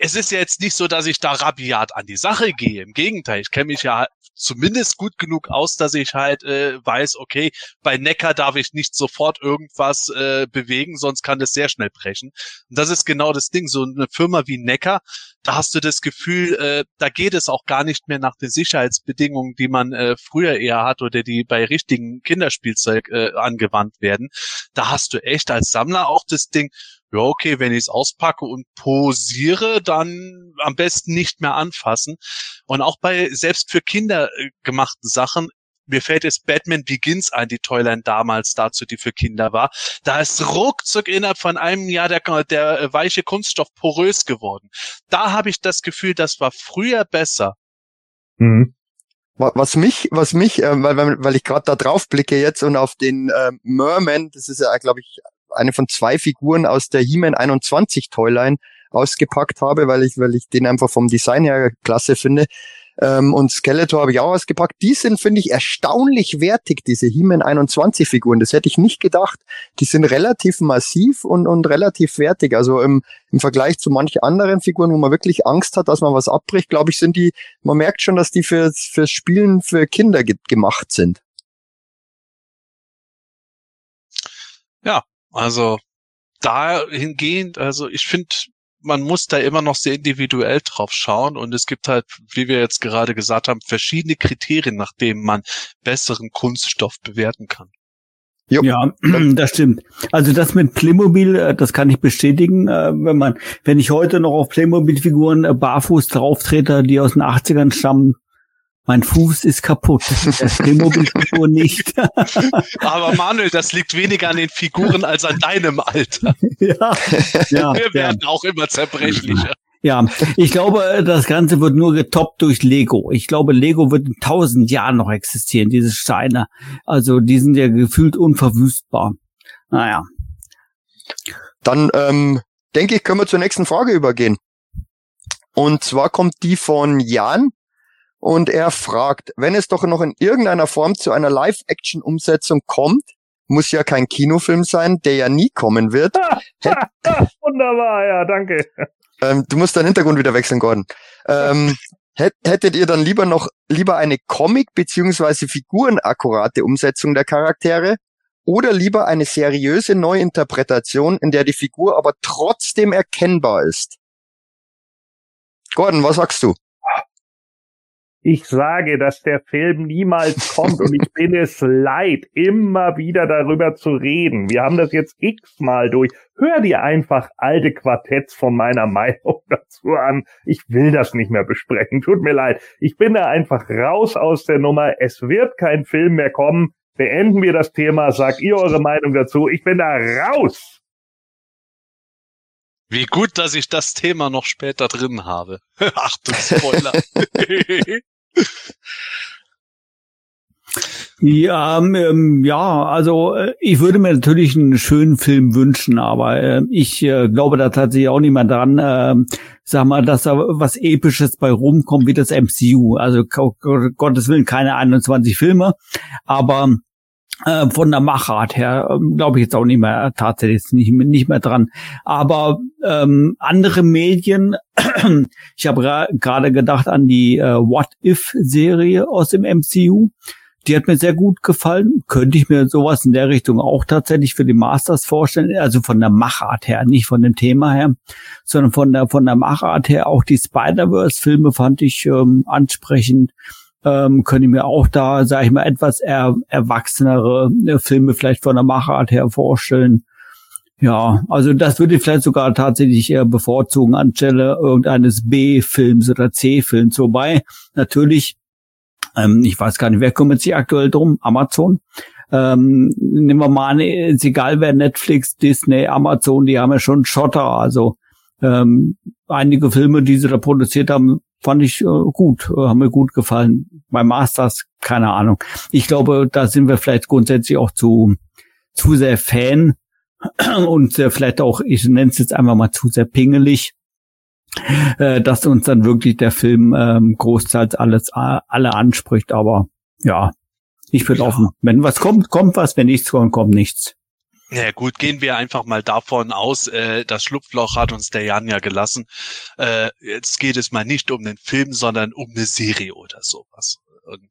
es ist ja jetzt nicht so, dass ich da rabiat an die Sache gehe. Im Gegenteil, ich kenne mich ja zumindest gut genug aus, dass ich halt äh, weiß, okay, bei Neckar darf ich nicht sofort irgendwas äh, bewegen, sonst kann das sehr schnell brechen. Und das ist genau das Ding. So eine Firma wie Neckar, da hast du das Gefühl, äh, da geht es auch gar nicht mehr nach den Sicherheitsbedingungen, die man äh, früher eher hat oder die bei richtigen Kinderspielzeug äh, angewandt werden. Da hast du echt als Sammler auch das Ding, ja, okay, wenn ich es auspacke und posiere, dann am besten nicht mehr anfassen. Und auch bei selbst für Kinder äh, gemachten Sachen, mir fällt jetzt Batman Begins ein, die Toyline damals dazu, die für Kinder war. Da ist ruckzuck innerhalb von einem Jahr der, der weiche Kunststoff porös geworden. Da habe ich das Gefühl, das war früher besser. Mhm. Was mich, was mich, äh, weil, weil ich gerade da drauf blicke jetzt und auf den äh, Merman, das ist ja, glaube ich, eine von zwei Figuren aus der He-Man 21 Toyline ausgepackt habe, weil ich, weil ich den einfach vom Design her klasse finde. Ähm, und Skeletor habe ich auch ausgepackt. Die sind, finde ich, erstaunlich wertig, diese He-Man 21 Figuren. Das hätte ich nicht gedacht. Die sind relativ massiv und, und relativ wertig. Also im, im Vergleich zu manchen anderen Figuren, wo man wirklich Angst hat, dass man was abbricht, glaube ich, sind die, man merkt schon, dass die für, fürs Spielen für Kinder ge gemacht sind. Ja, also dahingehend, also ich finde, man muss da immer noch sehr individuell drauf schauen und es gibt halt, wie wir jetzt gerade gesagt haben, verschiedene Kriterien, nach denen man besseren Kunststoff bewerten kann. Jo. Ja, [CLEARS THROAT] das stimmt. Also das mit Playmobil, äh, das kann ich bestätigen. Äh, wenn man, wenn ich heute noch auf Playmobil-Figuren äh, barfuß drauftrete, die aus den 80ern stammen, mein Fuß ist kaputt. Das Playmobil-Figur [LAUGHS] nicht. [LAUGHS] Aber Manuel, das liegt weniger an den Figuren als an deinem Alter. [LAUGHS] Ja, ja Wir werden ja. auch immer zerbrechlicher. Ja, ich glaube, das Ganze wird nur getoppt durch Lego. Ich glaube, Lego wird in tausend Jahren noch existieren, diese Steine. Also die sind ja gefühlt unverwüstbar. Naja. Dann ähm, denke ich, können wir zur nächsten Frage übergehen. Und zwar kommt die von Jan und er fragt, wenn es doch noch in irgendeiner Form zu einer Live-Action-Umsetzung kommt, muss ja kein Kinofilm sein, der ja nie kommen wird. [LAUGHS] Wunderbar, ja, danke. Ähm, du musst deinen Hintergrund wieder wechseln, Gordon. Ähm, hättet ihr dann lieber noch lieber eine Comic- beziehungsweise figurenakkurate Umsetzung der Charaktere oder lieber eine seriöse Neuinterpretation, in der die Figur aber trotzdem erkennbar ist? Gordon, was sagst du? Ich sage, dass der Film niemals kommt und ich bin es leid, immer wieder darüber zu reden. Wir haben das jetzt x-mal durch. Hör dir einfach alte Quartetts von meiner Meinung [LAUGHS] dazu an. Ich will das nicht mehr besprechen. Tut mir leid. Ich bin da einfach raus aus der Nummer. Es wird kein Film mehr kommen. Beenden wir das Thema. Sagt ihr eure Meinung dazu. Ich bin da raus. Wie gut, dass ich das Thema noch später drin habe. [LAUGHS] Achtung, Spoiler. [LAUGHS] Ja, ähm, ja, also äh, ich würde mir natürlich einen schönen Film wünschen, aber äh, ich äh, glaube da tatsächlich auch nicht mehr dran, äh, sag mal, dass da was Episches bei rumkommt wie das MCU. Also Gottes Willen keine 21 Filme, aber äh, von der Machart her ähm, glaube ich jetzt auch nicht mehr tatsächlich nicht, nicht mehr dran. Aber ähm, andere Medien, [CLEARS THROAT] ich habe gerade gedacht an die äh, What If Serie aus dem MCU. Die hat mir sehr gut gefallen. Könnte ich mir sowas in der Richtung auch tatsächlich für die Masters vorstellen. Also von der Machart her, nicht von dem Thema her, sondern von der von der Machart her. Auch die Spider-Verse-Filme fand ich ähm, ansprechend ähm, könnte ich mir auch da, sage ich mal, etwas er, erwachsenere äh, Filme vielleicht von der Machart her vorstellen. Ja, also das würde ich vielleicht sogar tatsächlich eher bevorzugen anstelle irgendeines B-Films oder C-Films. Wobei natürlich, ähm, ich weiß gar nicht, wer kümmert sich aktuell drum? Amazon. Ähm, nehmen wir mal an, ist egal wer Netflix, Disney, Amazon, die haben ja schon Schotter. Also ähm, einige Filme, die sie da produziert haben, fand ich äh, gut, äh, haben mir gut gefallen. Bei Masters, keine Ahnung. Ich glaube, da sind wir vielleicht grundsätzlich auch zu, zu sehr Fan [CLEARS THROAT] und äh, vielleicht auch, ich nenne es jetzt einfach mal zu sehr pingelig, äh, dass uns dann wirklich der Film ähm, großteils alles alle anspricht. Aber ja, ich bin ja. offen. Wenn was kommt, kommt was. Wenn nichts kommt, kommt nichts. Ja gut, gehen wir einfach mal davon aus, äh, das Schlupfloch hat uns der Jan ja gelassen. Äh, jetzt geht es mal nicht um den Film, sondern um eine Serie oder sowas. Und,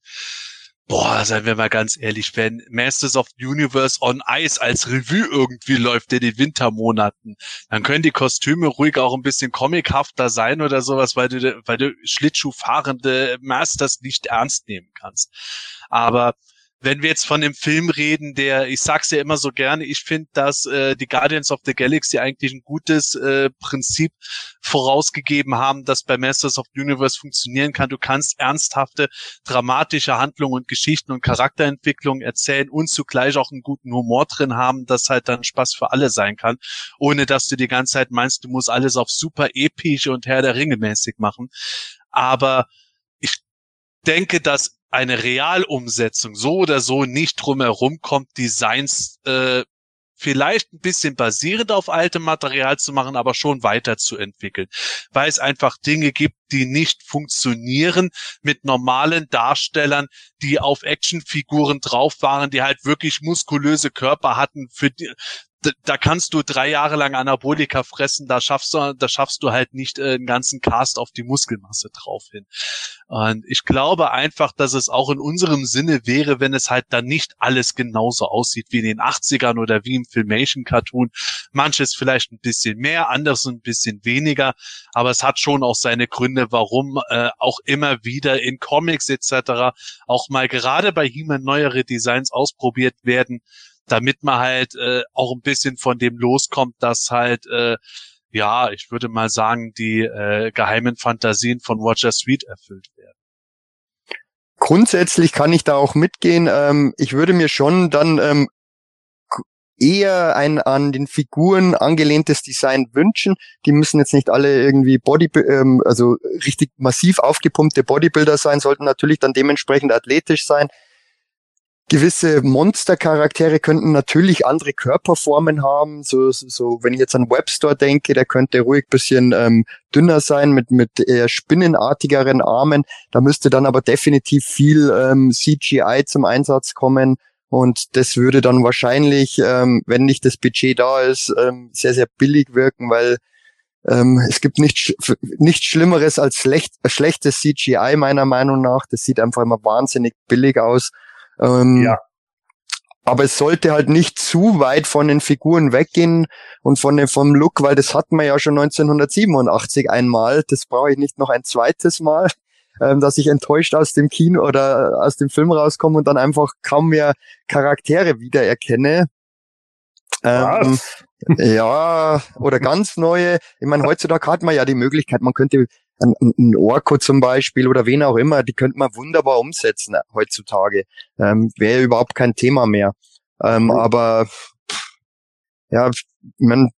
boah, seien wir mal ganz ehrlich, wenn Masters of the Universe on Ice als Revue irgendwie läuft in den Wintermonaten, dann können die Kostüme ruhig auch ein bisschen comichafter sein oder sowas, weil du, weil du Schlittschuhfahrende Masters nicht ernst nehmen kannst. Aber wenn wir jetzt von dem Film reden, der, ich sag's ja immer so gerne, ich finde, dass äh, die Guardians of the Galaxy eigentlich ein gutes äh, Prinzip vorausgegeben haben, das bei Masters of the Universe funktionieren kann. Du kannst ernsthafte, dramatische Handlungen und Geschichten und Charakterentwicklungen erzählen und zugleich auch einen guten Humor drin haben, das halt dann Spaß für alle sein kann, ohne dass du die ganze Zeit meinst, du musst alles auf super epische und Herr der Ringe mäßig machen. Aber denke, dass eine Realumsetzung so oder so nicht drumherum kommt, Designs äh, vielleicht ein bisschen basierend auf altem Material zu machen, aber schon weiterzuentwickeln, weil es einfach Dinge gibt, die nicht funktionieren mit normalen Darstellern, die auf Actionfiguren drauf waren, die halt wirklich muskulöse Körper hatten, für die, da kannst du drei Jahre lang Anabolika fressen, da schaffst du, da schaffst du halt nicht äh, einen ganzen Cast auf die Muskelmasse drauf hin. Und ich glaube einfach, dass es auch in unserem Sinne wäre, wenn es halt dann nicht alles genauso aussieht wie in den 80ern oder wie im Filmation Cartoon. Manches vielleicht ein bisschen mehr, anderes ein bisschen weniger, aber es hat schon auch seine Gründe, warum äh, auch immer wieder in Comics etc. auch mal gerade bei He-Man neuere Designs ausprobiert werden damit man halt äh, auch ein bisschen von dem loskommt, dass halt äh, ja, ich würde mal sagen, die äh, geheimen Fantasien von Roger Sweet erfüllt werden. Grundsätzlich kann ich da auch mitgehen. Ähm, ich würde mir schon dann ähm, eher ein an den Figuren angelehntes Design wünschen. Die müssen jetzt nicht alle irgendwie Body, ähm, also richtig massiv aufgepumpte Bodybuilder sein, sollten natürlich dann dementsprechend athletisch sein gewisse Monstercharaktere könnten natürlich andere Körperformen haben. So, so, so wenn ich jetzt an Webstore denke, der könnte ruhig bisschen ähm, dünner sein mit mit eher spinnenartigeren Armen. Da müsste dann aber definitiv viel ähm, CGI zum Einsatz kommen. Und das würde dann wahrscheinlich, ähm, wenn nicht das Budget da ist, ähm, sehr, sehr billig wirken, weil ähm, es gibt nichts nichts Schlimmeres als schlecht, schlechtes CGI meiner Meinung nach. Das sieht einfach immer wahnsinnig billig aus. Ähm, ja. Aber es sollte halt nicht zu weit von den Figuren weggehen und von dem, vom Look, weil das hatten wir ja schon 1987 einmal. Das brauche ich nicht noch ein zweites Mal. [LAUGHS] ähm, dass ich enttäuscht aus dem Kino oder aus dem Film rauskomme und dann einfach kaum mehr Charaktere wiedererkenne. Ähm, ja, oder ganz neue. Ich meine, heutzutage hat man ja die Möglichkeit, man könnte ein, ein Orko zum Beispiel oder wen auch immer, die könnte man wunderbar umsetzen heutzutage. Ähm, Wäre überhaupt kein Thema mehr. Ähm, mhm. Aber ja, man,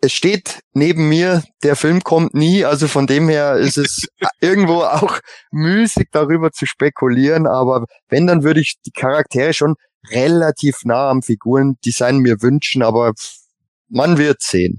es steht neben mir, der Film kommt nie, also von dem her ist es [LAUGHS] irgendwo auch müßig darüber zu spekulieren, aber wenn, dann würde ich die Charaktere schon relativ nah am Figurendesign mir wünschen, aber man wird sehen.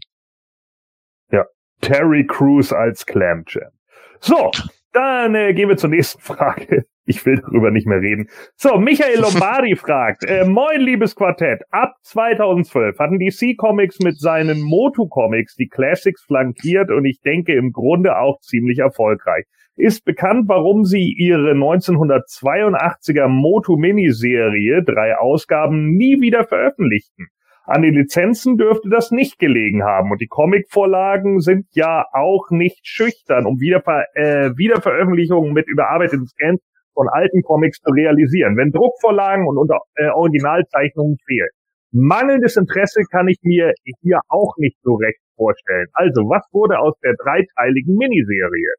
Terry Crews als Clam Jam. So, dann äh, gehen wir zur nächsten [LAUGHS] Frage. Ich will darüber nicht mehr reden. So, Michael [LAUGHS] Lombardi fragt, äh, moin liebes Quartett, ab 2012 hatten DC Comics mit seinen Motu Comics die Classics flankiert und ich denke im Grunde auch ziemlich erfolgreich. Ist bekannt, warum sie ihre 1982er Motu Miniserie, drei Ausgaben, nie wieder veröffentlichten. An den Lizenzen dürfte das nicht gelegen haben. Und die Comicvorlagen sind ja auch nicht schüchtern, um Wiederver äh, Wiederveröffentlichungen mit überarbeiteten Scans von alten Comics zu realisieren, wenn Druckvorlagen und unter, äh, Originalzeichnungen fehlen. Mangelndes Interesse kann ich mir hier auch nicht so recht vorstellen. Also, was wurde aus der dreiteiligen Miniserie?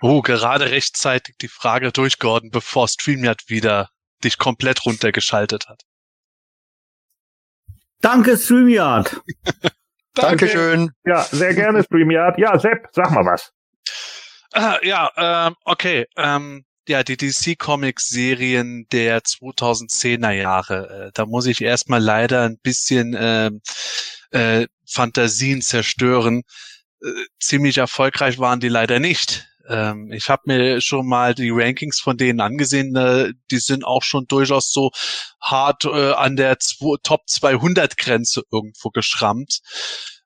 Oh, gerade rechtzeitig die Frage durchgeordnet, bevor StreamYard wieder dich komplett runtergeschaltet hat. Danke, StreamYard. [LAUGHS] Dankeschön. Ja, sehr gerne, StreamYard. Ja, Sepp, sag mal was. Ah, ja, ähm, okay. Ähm, ja, die DC Comics Serien der 2010er Jahre. Äh, da muss ich erstmal leider ein bisschen äh, äh, Fantasien zerstören. Äh, ziemlich erfolgreich waren die leider nicht. Ähm, ich habe mir schon mal die Rankings von denen angesehen. Äh, die sind auch schon durchaus so hart äh, an der zwei, Top 200 Grenze irgendwo geschrammt.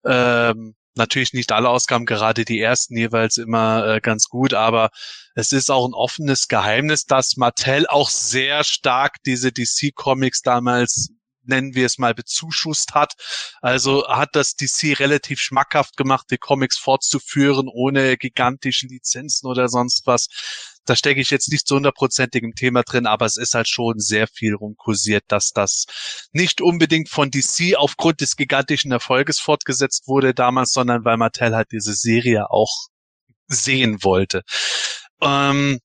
Ähm, natürlich nicht alle Ausgaben, gerade die ersten jeweils immer äh, ganz gut, aber es ist auch ein offenes Geheimnis, dass Mattel auch sehr stark diese DC Comics damals nennen wir es mal, bezuschusst hat. Also hat das DC relativ schmackhaft gemacht, die Comics fortzuführen, ohne gigantische Lizenzen oder sonst was. Da stecke ich jetzt nicht zu hundertprozentig im Thema drin, aber es ist halt schon sehr viel rumkursiert, dass das nicht unbedingt von DC aufgrund des gigantischen Erfolges fortgesetzt wurde damals, sondern weil Mattel halt diese Serie auch sehen wollte. Ähm,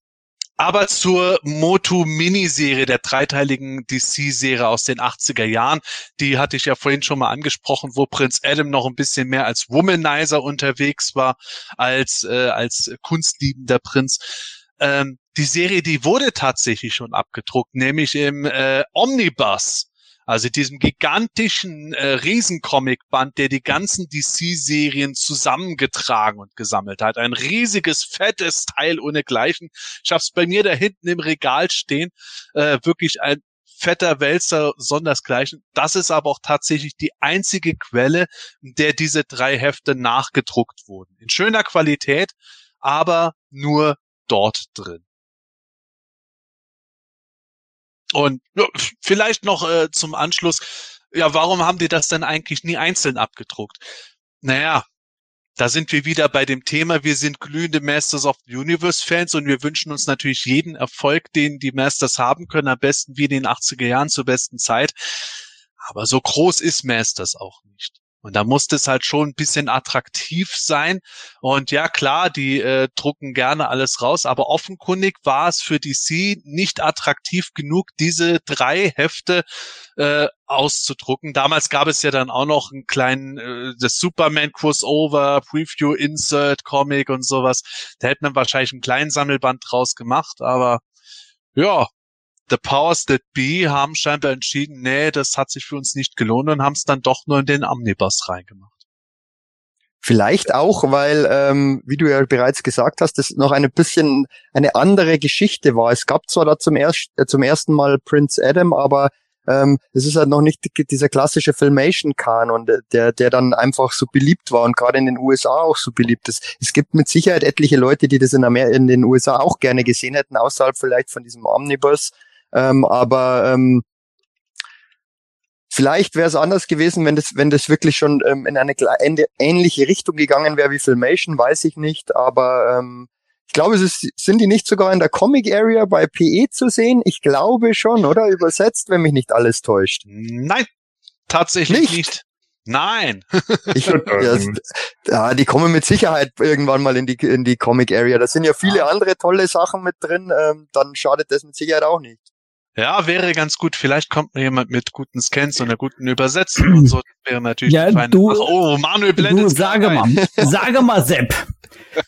aber zur Motu Miniserie, der dreiteiligen DC-Serie aus den 80er Jahren, die hatte ich ja vorhin schon mal angesprochen, wo Prinz Adam noch ein bisschen mehr als Womanizer unterwegs war, als, äh, als kunstliebender Prinz. Ähm, die Serie, die wurde tatsächlich schon abgedruckt, nämlich im äh, Omnibus also diesem gigantischen äh, Riesencomic-Band, der die ganzen DC-Serien zusammengetragen und gesammelt hat. Ein riesiges, fettes Teil ohne Gleichen. Ich hab's bei mir da hinten im Regal stehen. Äh, wirklich ein fetter Wälzer sondersgleichen. Das ist aber auch tatsächlich die einzige Quelle, in der diese drei Hefte nachgedruckt wurden. In schöner Qualität, aber nur dort drin. Und ja, vielleicht noch äh, zum Anschluss, ja, warum haben die das denn eigentlich nie einzeln abgedruckt? Naja, da sind wir wieder bei dem Thema, wir sind glühende Masters of the Universe Fans und wir wünschen uns natürlich jeden Erfolg, den die Masters haben können, am besten wie in den 80er Jahren zur besten Zeit. Aber so groß ist Masters auch nicht. Und da muss es halt schon ein bisschen attraktiv sein. Und ja, klar, die äh, drucken gerne alles raus, aber offenkundig war es für DC nicht attraktiv genug, diese drei Hefte äh, auszudrucken. Damals gab es ja dann auch noch einen kleinen äh, das Superman Crossover, Preview, Insert, Comic und sowas. Da hätte man wahrscheinlich einen kleinen Sammelband draus gemacht, aber ja, The Powers That Be haben scheinbar entschieden, nee, das hat sich für uns nicht gelohnt und haben es dann doch nur in den Omnibus reingemacht. Vielleicht auch, weil, ähm, wie du ja bereits gesagt hast, das noch ein bisschen eine andere Geschichte war. Es gab zwar da zum, erst, äh, zum ersten Mal Prince Adam, aber ähm, es ist halt noch nicht dieser klassische Filmation-Kanon, der, der dann einfach so beliebt war und gerade in den USA auch so beliebt ist. Es gibt mit Sicherheit etliche Leute, die das in, Amer in den USA auch gerne gesehen hätten, außerhalb vielleicht von diesem Omnibus. Ähm, aber ähm, vielleicht wäre es anders gewesen, wenn das, wenn das wirklich schon ähm, in eine ähnliche Richtung gegangen wäre wie Filmation, weiß ich nicht. Aber ähm, Ich glaube, es ist, sind die nicht sogar in der Comic Area bei PE zu sehen? Ich glaube schon, oder? Übersetzt, wenn mich nicht alles täuscht. Nein, tatsächlich nicht. Nicht? Nein. [LAUGHS] Ich, ja, ja, die kommen mit Sicherheit irgendwann mal in die, in die Comic Area. Da sind ja viele andere tolle Sachen mit drin. Ähm, dann schadet das mit Sicherheit auch nicht. Ja, wäre ganz gut. Vielleicht kommt mir jemand mit guten Scans und einer guten Übersetzung und so. Das wäre natürlich Ja, die feine du- Sache. Oh, Manuel blendet Du, sage mal, sage mal, Sepp.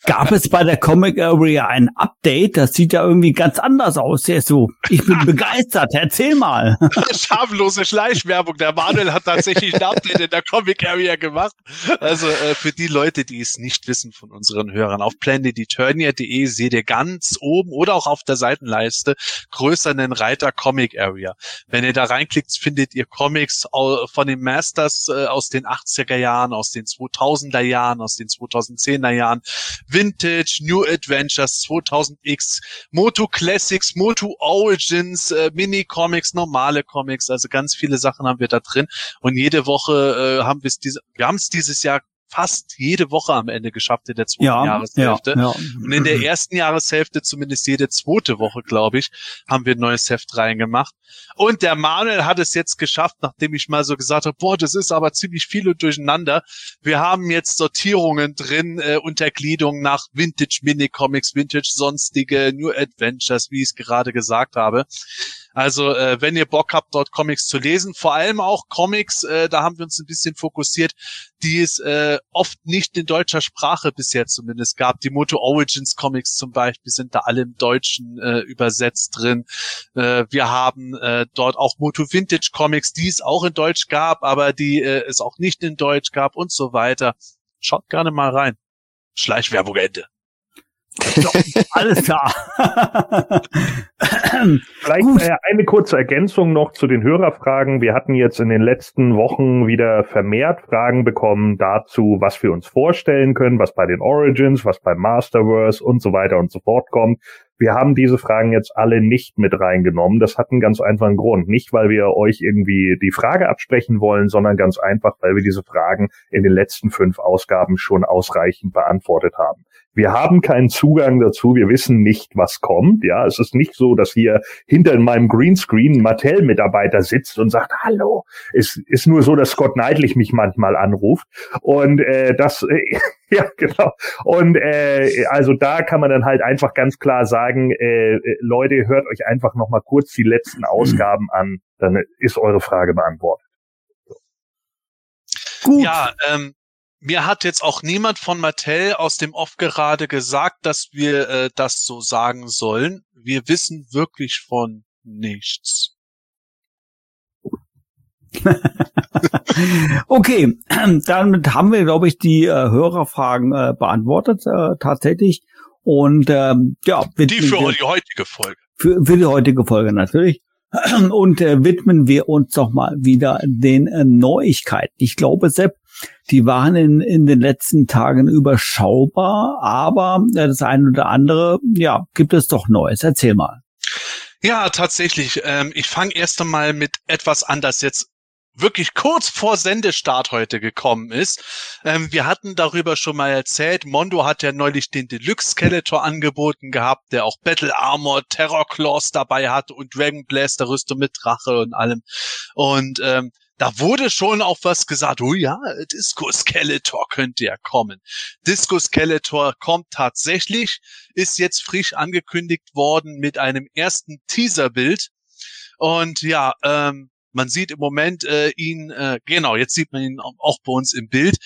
Gab es bei der Comic Area ein Update? Das sieht ja irgendwie ganz anders aus. Ja, so, ich bin [LAUGHS] begeistert. Erzähl mal. Schamlose Schleichwerbung. Der Manuel hat tatsächlich ein Update in der Comic Area gemacht. Also äh, für die Leute, die es nicht wissen von unseren Hörern, auf planeteturnia.de seht ihr ganz oben oder auch auf der Seitenleiste größer einen Reiter Comic Area. Wenn ihr da reinklickt, findet ihr Comics von den Masters äh, aus den 80er Jahren, aus den 2000er Jahren, aus den 2010er Jahren, Vintage, New Adventures 2000X, Moto Classics, Moto Origins, äh, Mini-Comics, normale Comics, also ganz viele Sachen haben wir da drin. Und jede Woche äh, haben wir es diese, wir haben es dieses Jahr fast jede Woche am Ende geschafft in der zweiten Ja, ja, Jahreshälfte. ja. Und in der ersten Jahreshälfte, zumindest jede zweite Woche, glaube ich, haben wir ein neues Heft reingemacht. Und der Manuel hat es jetzt geschafft, nachdem ich mal so gesagt habe, boah, das ist aber ziemlich viel und durcheinander. Wir haben jetzt Sortierungen drin, äh, Untergliederung nach Vintage Mini-Comics, Vintage sonstige, New Adventures, wie ich es gerade gesagt habe. Also, äh, wenn ihr Bock habt, dort Comics zu lesen, vor allem auch Comics, äh, da haben wir uns ein bisschen fokussiert, die es äh, oft nicht in deutscher Sprache bisher zumindest gab. Die Moto Origins Comics zum Beispiel sind da alle im Deutschen äh, übersetzt drin. Äh, wir haben äh, dort auch Moto Vintage Comics, die es auch in Deutsch gab, aber die äh, es auch nicht in Deutsch gab und so weiter. Schaut gerne mal rein. Schleichwerbung Ende. So, alles klar. [LAUGHS] Vielleicht Gut. äh, eine kurze Ergänzung noch zu den Hörerfragen. Wir hatten jetzt in den letzten Wochen wieder vermehrt Fragen bekommen dazu, was wir uns vorstellen können, was bei den Origins, was beim Masterverse und so weiter und so fort kommt. Wir haben diese Fragen jetzt alle nicht mit reingenommen. Das hat einen ganz einfachen Grund. Nicht, weil wir euch irgendwie die Frage absprechen wollen, sondern ganz einfach, weil wir diese Fragen in den letzten fünf Ausgaben schon ausreichend beantwortet haben. Wir haben keinen Zugang dazu. Wir wissen nicht, was kommt. Ja, es ist nicht so, dass hier hinter meinem Greenscreen ein Mattel-Mitarbeiter sitzt und sagt, hallo. Es ist nur so, dass Scott Neidlich mich manchmal anruft. Und äh, das, äh, [LAUGHS] ja, genau. Und äh, also da kann man dann halt einfach ganz klar sagen, äh, äh, Leute, hört euch einfach noch mal kurz die letzten Ausgaben an. Dann ist eure Frage beantwortet. Gut. Ja, ähm, mir hat jetzt auch niemand von Mattel aus dem Off gerade gesagt, dass wir äh, das so sagen sollen. Wir wissen wirklich von nichts. [LAUGHS] Okay, [CLEARS THROAT] damit haben wir, glaube ich, die äh, Hörerfragen äh, beantwortet äh, tatsächlich. Und ähm, ja, Die für wir- die heutige Folge. für, für die heutige Folge natürlich. [CLEARS THROAT] Und äh, widmen wir uns doch mal wieder den äh, Neuigkeiten. Ich glaube, Sepp, die waren in, in den letzten Tagen überschaubar, aber äh, das eine oder andere, ja, gibt es doch Neues. Erzähl mal. Ja, tatsächlich. Ähm, ich fange erst einmal mit etwas an, das jetzt wirklich kurz vor Sendestart heute gekommen ist. Ähm, wir hatten darüber schon mal erzählt. Mondo hat ja neulich den Deluxe Skeletor angeboten gehabt, der auch Battle Armor, Terror Claws dabei hat und Dragon Blaster Rüstung mit Drache und allem. Und ähm, da wurde schon auch was gesagt. Oh ja, Disco Skeletor könnte ja kommen. Disco Skeletor kommt tatsächlich, ist jetzt frisch angekündigt worden mit einem ersten Teaserbild. Und ja, ähm, man sieht im Moment äh, ihn, äh, genau, jetzt sieht man ihn auch bei uns im Bild.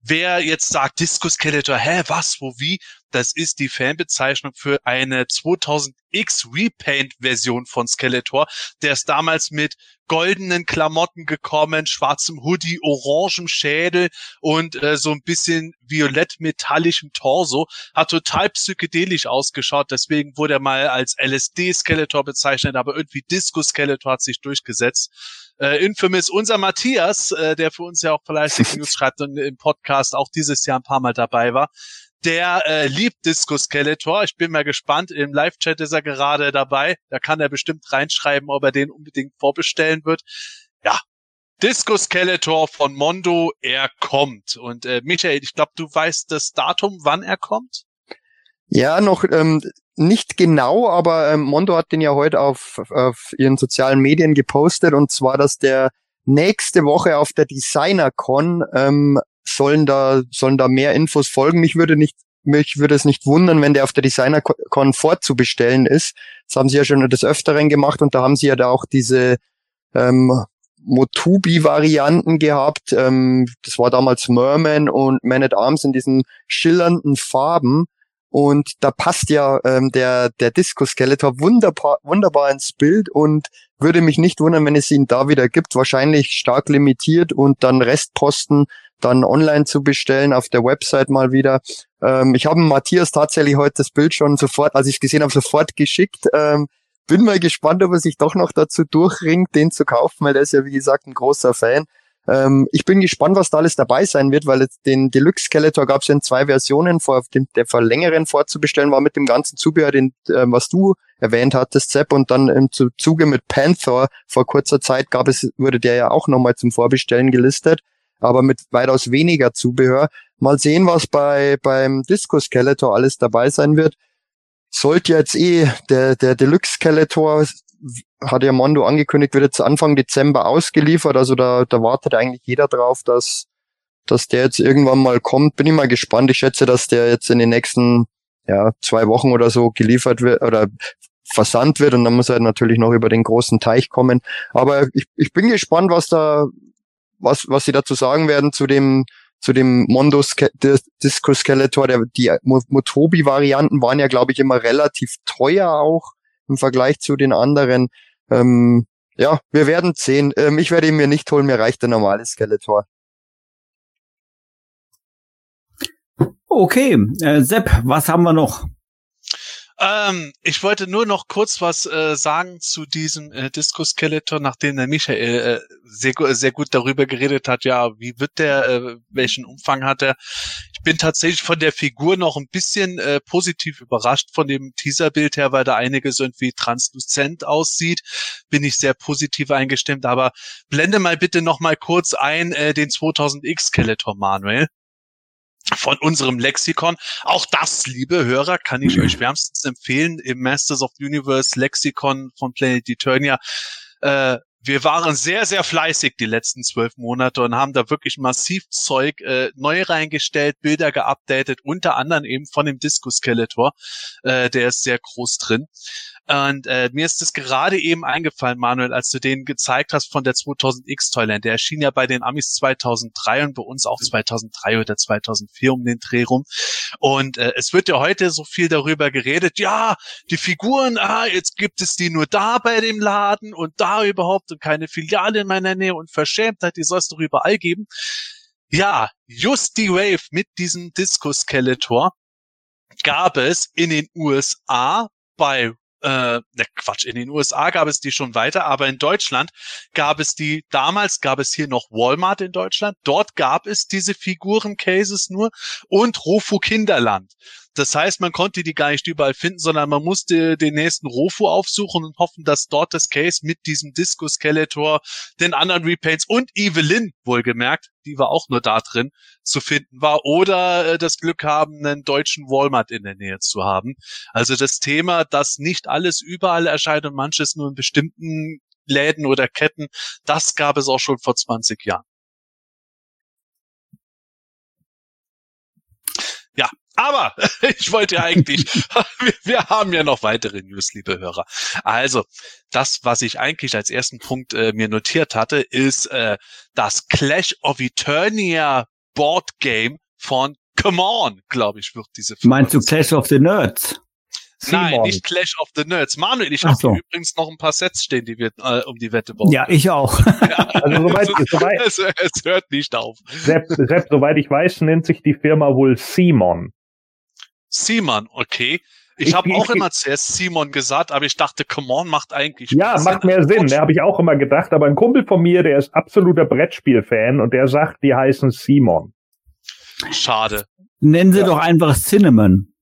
Wer jetzt sagt, Disco Skeletor, hä, was, wo, wie, das ist die Fanbezeichnung für eine 2000X Repaint-Version von Skeletor. Der ist damals mit goldenen Klamotten gekommen, schwarzem Hoodie, orangem Schädel und äh, so ein bisschen violett-metallischem Torso. Hat total psychedelisch ausgeschaut, deswegen wurde er mal als LSD-Skeletor bezeichnet, aber irgendwie Disco-Skeletor hat sich durchgesetzt. Äh, Infamous, unser Matthias, äh, der für uns ja auch fleißig News [LAUGHS] schreibt und im Podcast auch dieses Jahr ein paar Mal dabei war, der äh, liebt Disco Skeletor. Ich bin mal gespannt. Im Live-Chat ist er gerade dabei. Da kann er bestimmt reinschreiben, ob er den unbedingt vorbestellen wird. Ja. Disco Skeletor von Mondo, er kommt. Und äh, Michael, ich glaube, du weißt das Datum, wann er kommt? Ja, noch ähm, nicht genau, aber ähm, Mondo hat den ja heute auf, auf ihren sozialen Medien gepostet und zwar, dass der nächste Woche auf der DesignerCon ähm, sollen da sollen da mehr Infos folgen. Mich würde nicht mich würde es nicht wundern, wenn der auf der DesignerCon vorzubestellen ist. Das haben sie ja schon des Öfteren gemacht und da haben sie ja da auch diese ähm, Motubi-Varianten gehabt. Ähm, das war damals Merman und Man at Arms in diesen schillernden Farben. Und da passt ja ähm, der, der Disco-Skeletor wunderbar, wunderbar ins Bild und würde mich nicht wundern, wenn es ihn da wieder gibt. Wahrscheinlich stark limitiert und dann Restposten dann online zu bestellen auf der Website mal wieder. Ähm, ich habe Matthias tatsächlich heute das Bild schon sofort, als ich gesehen habe, sofort geschickt. Ähm, bin mal gespannt, ob er sich doch noch dazu durchringt, den zu kaufen, weil der ist ja, wie gesagt, ein großer Fan. Ähm, ich bin gespannt, was da alles dabei sein wird, weil den Deluxe Skeletor gab es in zwei Versionen, vor dem, der vor längeren vorzubestellen war mit dem ganzen Zubehör, den, äh, was du erwähnt hattest, Sepp, und dann im Zuge mit Panther vor kurzer Zeit gab es, wurde der ja auch nochmal zum Vorbestellen gelistet, aber mit weitaus weniger Zubehör. Mal sehen, was bei beim Disco Skeletor alles dabei sein wird sollte jetzt eh der, der Deluxe Skeletor hat ja Mondo angekündigt, wird jetzt Anfang Dezember ausgeliefert. Also da, da wartet eigentlich jeder drauf, dass, dass der jetzt irgendwann mal kommt. Bin ich mal gespannt. Ich schätze, dass der jetzt in den nächsten ja, zwei Wochen oder so geliefert wird oder versandt wird und dann muss er natürlich noch über den großen Teich kommen. Aber ich, ich bin gespannt, was da, was, was sie dazu sagen werden zu dem, zu dem Mondo Disco Skeletor. Der, die Motobi-Varianten waren ja, glaube ich, immer relativ teuer auch im Vergleich zu den anderen. Ähm, ja, wir werden sehen. Ähm, ich werde ihn mir nicht holen, mir reicht der normale Skeletor. Okay, äh, Sepp, was haben wir noch? Ähm, ich wollte nur noch kurz was äh, sagen zu diesem äh, Disco Skeletor, nachdem der Michael äh, sehr, sehr gut darüber geredet hat, ja, wie wird der, äh, welchen Umfang hat er. Ich bin tatsächlich von der Figur noch ein bisschen äh, positiv überrascht von dem Teaserbild her, weil da einiges irgendwie transluzent aussieht. Bin ich sehr positiv eingestimmt, aber blende mal bitte noch mal kurz ein äh, den 2000X Skeletor Manuel von unserem Lexikon. Auch das, liebe Hörer, kann ich euch wärmstens empfehlen im Masters of the Universe Lexikon von Planet Eternia. Äh, wir waren sehr, sehr fleißig die letzten zwölf Monate und haben da wirklich massiv Zeug äh, neu reingestellt, Bilder geupdatet, unter anderem eben von dem Disco Skeletor. Äh, der ist sehr groß drin. Und äh, mir ist es gerade eben eingefallen, Manuel, als du den gezeigt hast von der 2000X Toyland. Der erschien ja bei den Amis 2003 und bei uns auch 2003 oder 2004 um den Dreh rum. Und äh, es wird ja heute so viel darüber geredet. Ja, die Figuren, ah, jetzt gibt es die nur da bei dem Laden und da überhaupt und keine Filiale in meiner Nähe und Verschämtheit, die soll es doch überall geben. Ja, just die Wave mit diesem Disco Skeletor gab es in den USA bei äh, ne Quatsch, in den USA gab es die schon weiter, aber in Deutschland gab es die, damals gab es hier noch Walmart in Deutschland, dort gab es diese Figuren-Cases nur und Rofu Kinderland. Das heißt, man konnte die gar nicht überall finden, sondern man musste den nächsten Rofu aufsuchen und hoffen, dass dort das Case mit diesem Disco Skeletor, den anderen Repaints und Evelyn, wohlgemerkt, die war auch nur da drin, zu finden war. Oder äh, das Glück haben, einen deutschen Walmart in der Nähe zu haben. Also das Thema, dass nicht alles überall erscheint und manches nur in bestimmten Läden oder Ketten, das gab es auch schon vor 20 Jahren. Aber [LAUGHS] ich wollte ja eigentlich, [LAUGHS] wir, wir, haben ja noch weitere News, liebe Hörer. Also, das, was ich eigentlich als ersten Punkt äh, mir notiert hatte, ist äh, das Clash of Eternia Board Game von Come On, glaube ich, wird diese Firma Meinst du Clash of the Nerds? Simon. Nein, nicht Clash of the Nerds. Manuel, ich habe so. übrigens noch ein paar Sets stehen, die wir äh, um die Wette bauen. Ja, ich auch. [LAUGHS] Ja, also soweit, soweit es, es, hört nicht auf. Sepp, Sepp, soweit ich weiß, nennt sich die Firma wohl Simon. Simon, okay. Ich, ich habe auch [LAUGHS] immer zuerst Simon gesagt, aber ich dachte, come on, macht eigentlich Ja, macht mehr Sinn. Ne, habe ich auch immer gedacht. Aber ein Kumpel von mir, der ist absoluter Brettspiel-Fan und der sagt, die heißen Simon. Schade. Nennen Sie ja. doch einfach Cinnamon.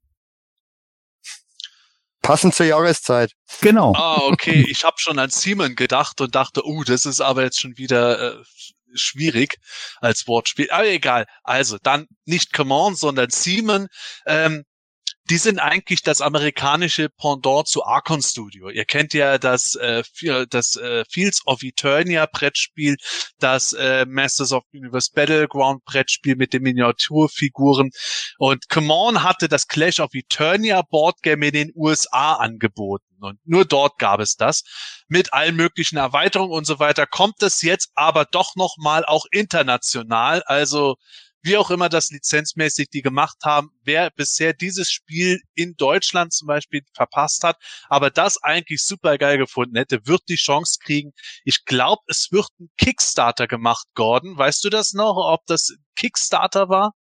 Passend zur Jahreszeit. Genau. Ah, okay. Ich habe schon an Simon gedacht und dachte, oh, das ist aber jetzt schon wieder äh, schwierig als Wortspiel. Aber egal. Also dann nicht Come On, sondern Simon. Ähm, die sind eigentlich das amerikanische Pendant zu Archon Studio. Ihr kennt ja das, äh, das äh, Fields of Eternia Brettspiel, das äh, Masters of Universe Battleground Brettspiel mit den Miniaturfiguren. Und Come hatte das Clash of Eternia Boardgame in den USA angeboten. Und nur dort gab es das. Mit allen möglichen Erweiterungen und so weiter kommt es jetzt aber doch nochmal auch international. Also wie auch immer das lizenzmäßig die gemacht haben, wer bisher dieses Spiel in Deutschland zum Beispiel verpasst hat, aber das eigentlich super geil gefunden hätte, wird die Chance kriegen. Ich glaube, es wird ein Kickstarter gemacht, Gordon. Weißt du das noch, ob das Kickstarter war?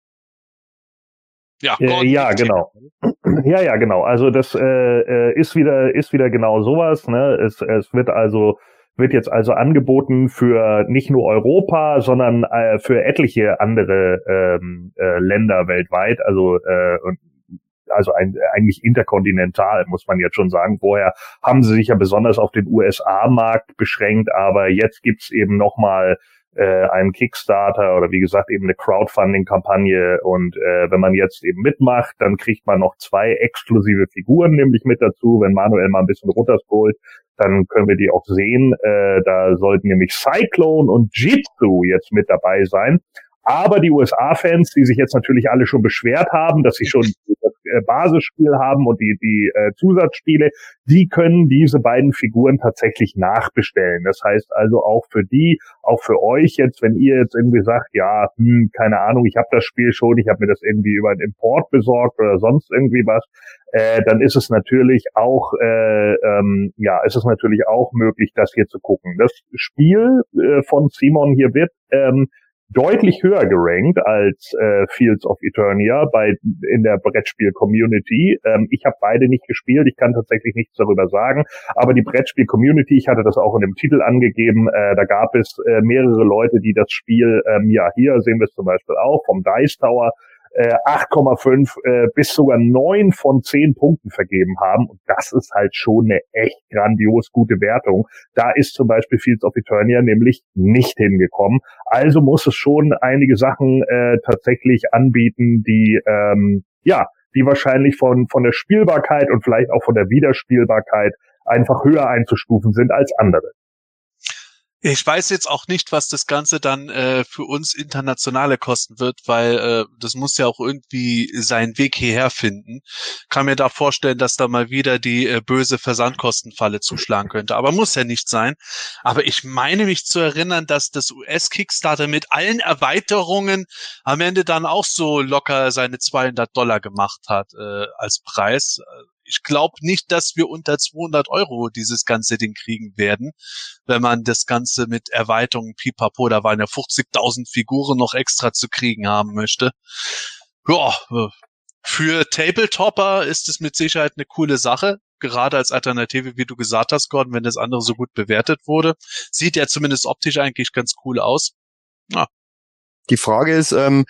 Ja, äh, Gordon, ja, genau. [CLEARS THROAT] Ja, ja, genau. Also das äh, äh, ist wieder ist wieder genau sowas. Ne? Es, es wird also wird jetzt also angeboten für nicht nur Europa, sondern äh, für etliche andere ähm, äh, Länder weltweit. Also äh, also ein, eigentlich interkontinental, muss man jetzt schon sagen. Vorher haben sie sich ja besonders auf den USA-Markt beschränkt, aber jetzt gibt's eben nochmal äh, einen Kickstarter oder wie gesagt eben eine Crowdfunding-Kampagne und äh, wenn man jetzt eben mitmacht, dann kriegt man noch zwei exklusive Figuren nämlich mit dazu. Wenn Manuel mal ein bisschen runterscrollt, dann können wir die auch sehen. Äh, da sollten nämlich Cyclone und Jitsu jetzt mit dabei sein. Aber die USA-Fans, die sich jetzt natürlich alle schon beschwert haben, dass sie schon [LAUGHS] das äh, Basisspiel haben und die, die äh, Zusatzspiele, die können diese beiden Figuren tatsächlich nachbestellen. Das heißt also auch für die, auch für euch jetzt, wenn ihr jetzt irgendwie sagt, ja, hm, keine Ahnung, ich habe das Spiel schon, ich habe mir das irgendwie über einen Import besorgt oder sonst irgendwie was, äh, dann ist es natürlich auch, äh, ähm, ja, ist es natürlich auch möglich, das hier zu gucken. Das Spiel äh, von Simon hier wird ähm, deutlich höher gerankt als äh, Fields of Eternia bei in der Brettspiel-Community. Ähm, ich habe beide nicht gespielt, ich kann tatsächlich nichts darüber sagen, aber die Brettspiel-Community, ich hatte das auch in dem Titel angegeben, äh, da gab es äh, mehrere Leute, die das Spiel, ähm, ja, hier sehen wir es zum Beispiel auch, vom Dice Tower, 8,5 äh, äh, bis sogar 9 von 10 Punkten vergeben haben. Und das ist halt schon eine echt grandios gute Wertung. Da ist zum Beispiel Fields of Eternia nämlich nicht hingekommen. Also muss es schon einige Sachen äh, tatsächlich anbieten, die ähm, ja, die wahrscheinlich von von der Spielbarkeit und vielleicht auch von der Wiederspielbarkeit einfach höher einzustufen sind als andere. Ich weiß jetzt auch nicht, was das Ganze dann äh, für uns internationale kosten wird, weil äh, das muss ja auch irgendwie seinen Weg hierher finden. Kann mir da vorstellen, dass da mal wieder die äh, böse Versandkostenfalle zuschlagen könnte. Aber muss ja nicht sein. Aber ich meine mich zu erinnern, dass das US-Kickstarter mit allen Erweiterungen am Ende dann auch so locker seine 200 Dollar gemacht hat äh, als Preis ich glaube nicht, dass wir unter 200 Euro dieses ganze Ding kriegen werden, wenn man das Ganze mit Erweiterungen pipapo, da waren ja 50.000 Figuren noch extra zu kriegen haben möchte. Ja, für Tabletopper ist es mit Sicherheit eine coole Sache, gerade als Alternative, wie du gesagt hast, Gordon, wenn das andere so gut bewertet wurde. Sieht ja zumindest optisch eigentlich ganz cool aus. Ja. Die Frage ist, ähm,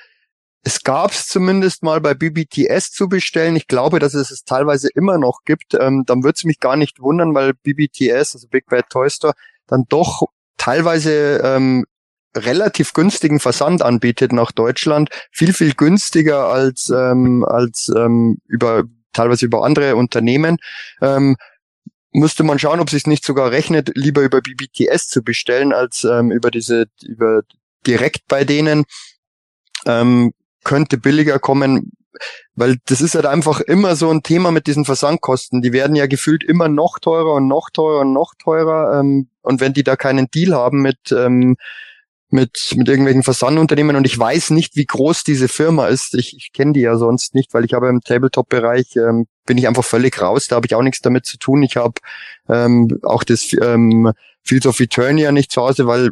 es gab es zumindest mal bei BBTS zu bestellen. Ich glaube, dass es es teilweise immer noch gibt. Ähm, dann würde es mich gar nicht wundern, weil BBTS, also Big Bad Toy Store, dann doch teilweise ähm, relativ günstigen Versand anbietet nach Deutschland. Viel, viel günstiger als, ähm, als ähm, über teilweise über andere Unternehmen. Ähm, müsste man schauen, ob es sich nicht sogar rechnet, lieber über BBTS zu bestellen, als ähm, über diese, über direkt bei denen. Ähm, könnte billiger kommen, weil das ist halt einfach immer so ein Thema mit diesen Versandkosten. Die werden ja gefühlt immer noch teurer und noch teurer und noch teurer. Ähm, und wenn die da keinen Deal haben mit, ähm, mit, mit irgendwelchen Versandunternehmen und ich weiß nicht, wie groß diese Firma ist. Ich, ich kenne die ja sonst nicht, weil ich habe im Tabletop-Bereich ähm, bin ich einfach völlig raus. Da habe ich auch nichts damit zu tun. Ich habe ähm, auch das ähm, Fields of Eternia nicht zu Hause, weil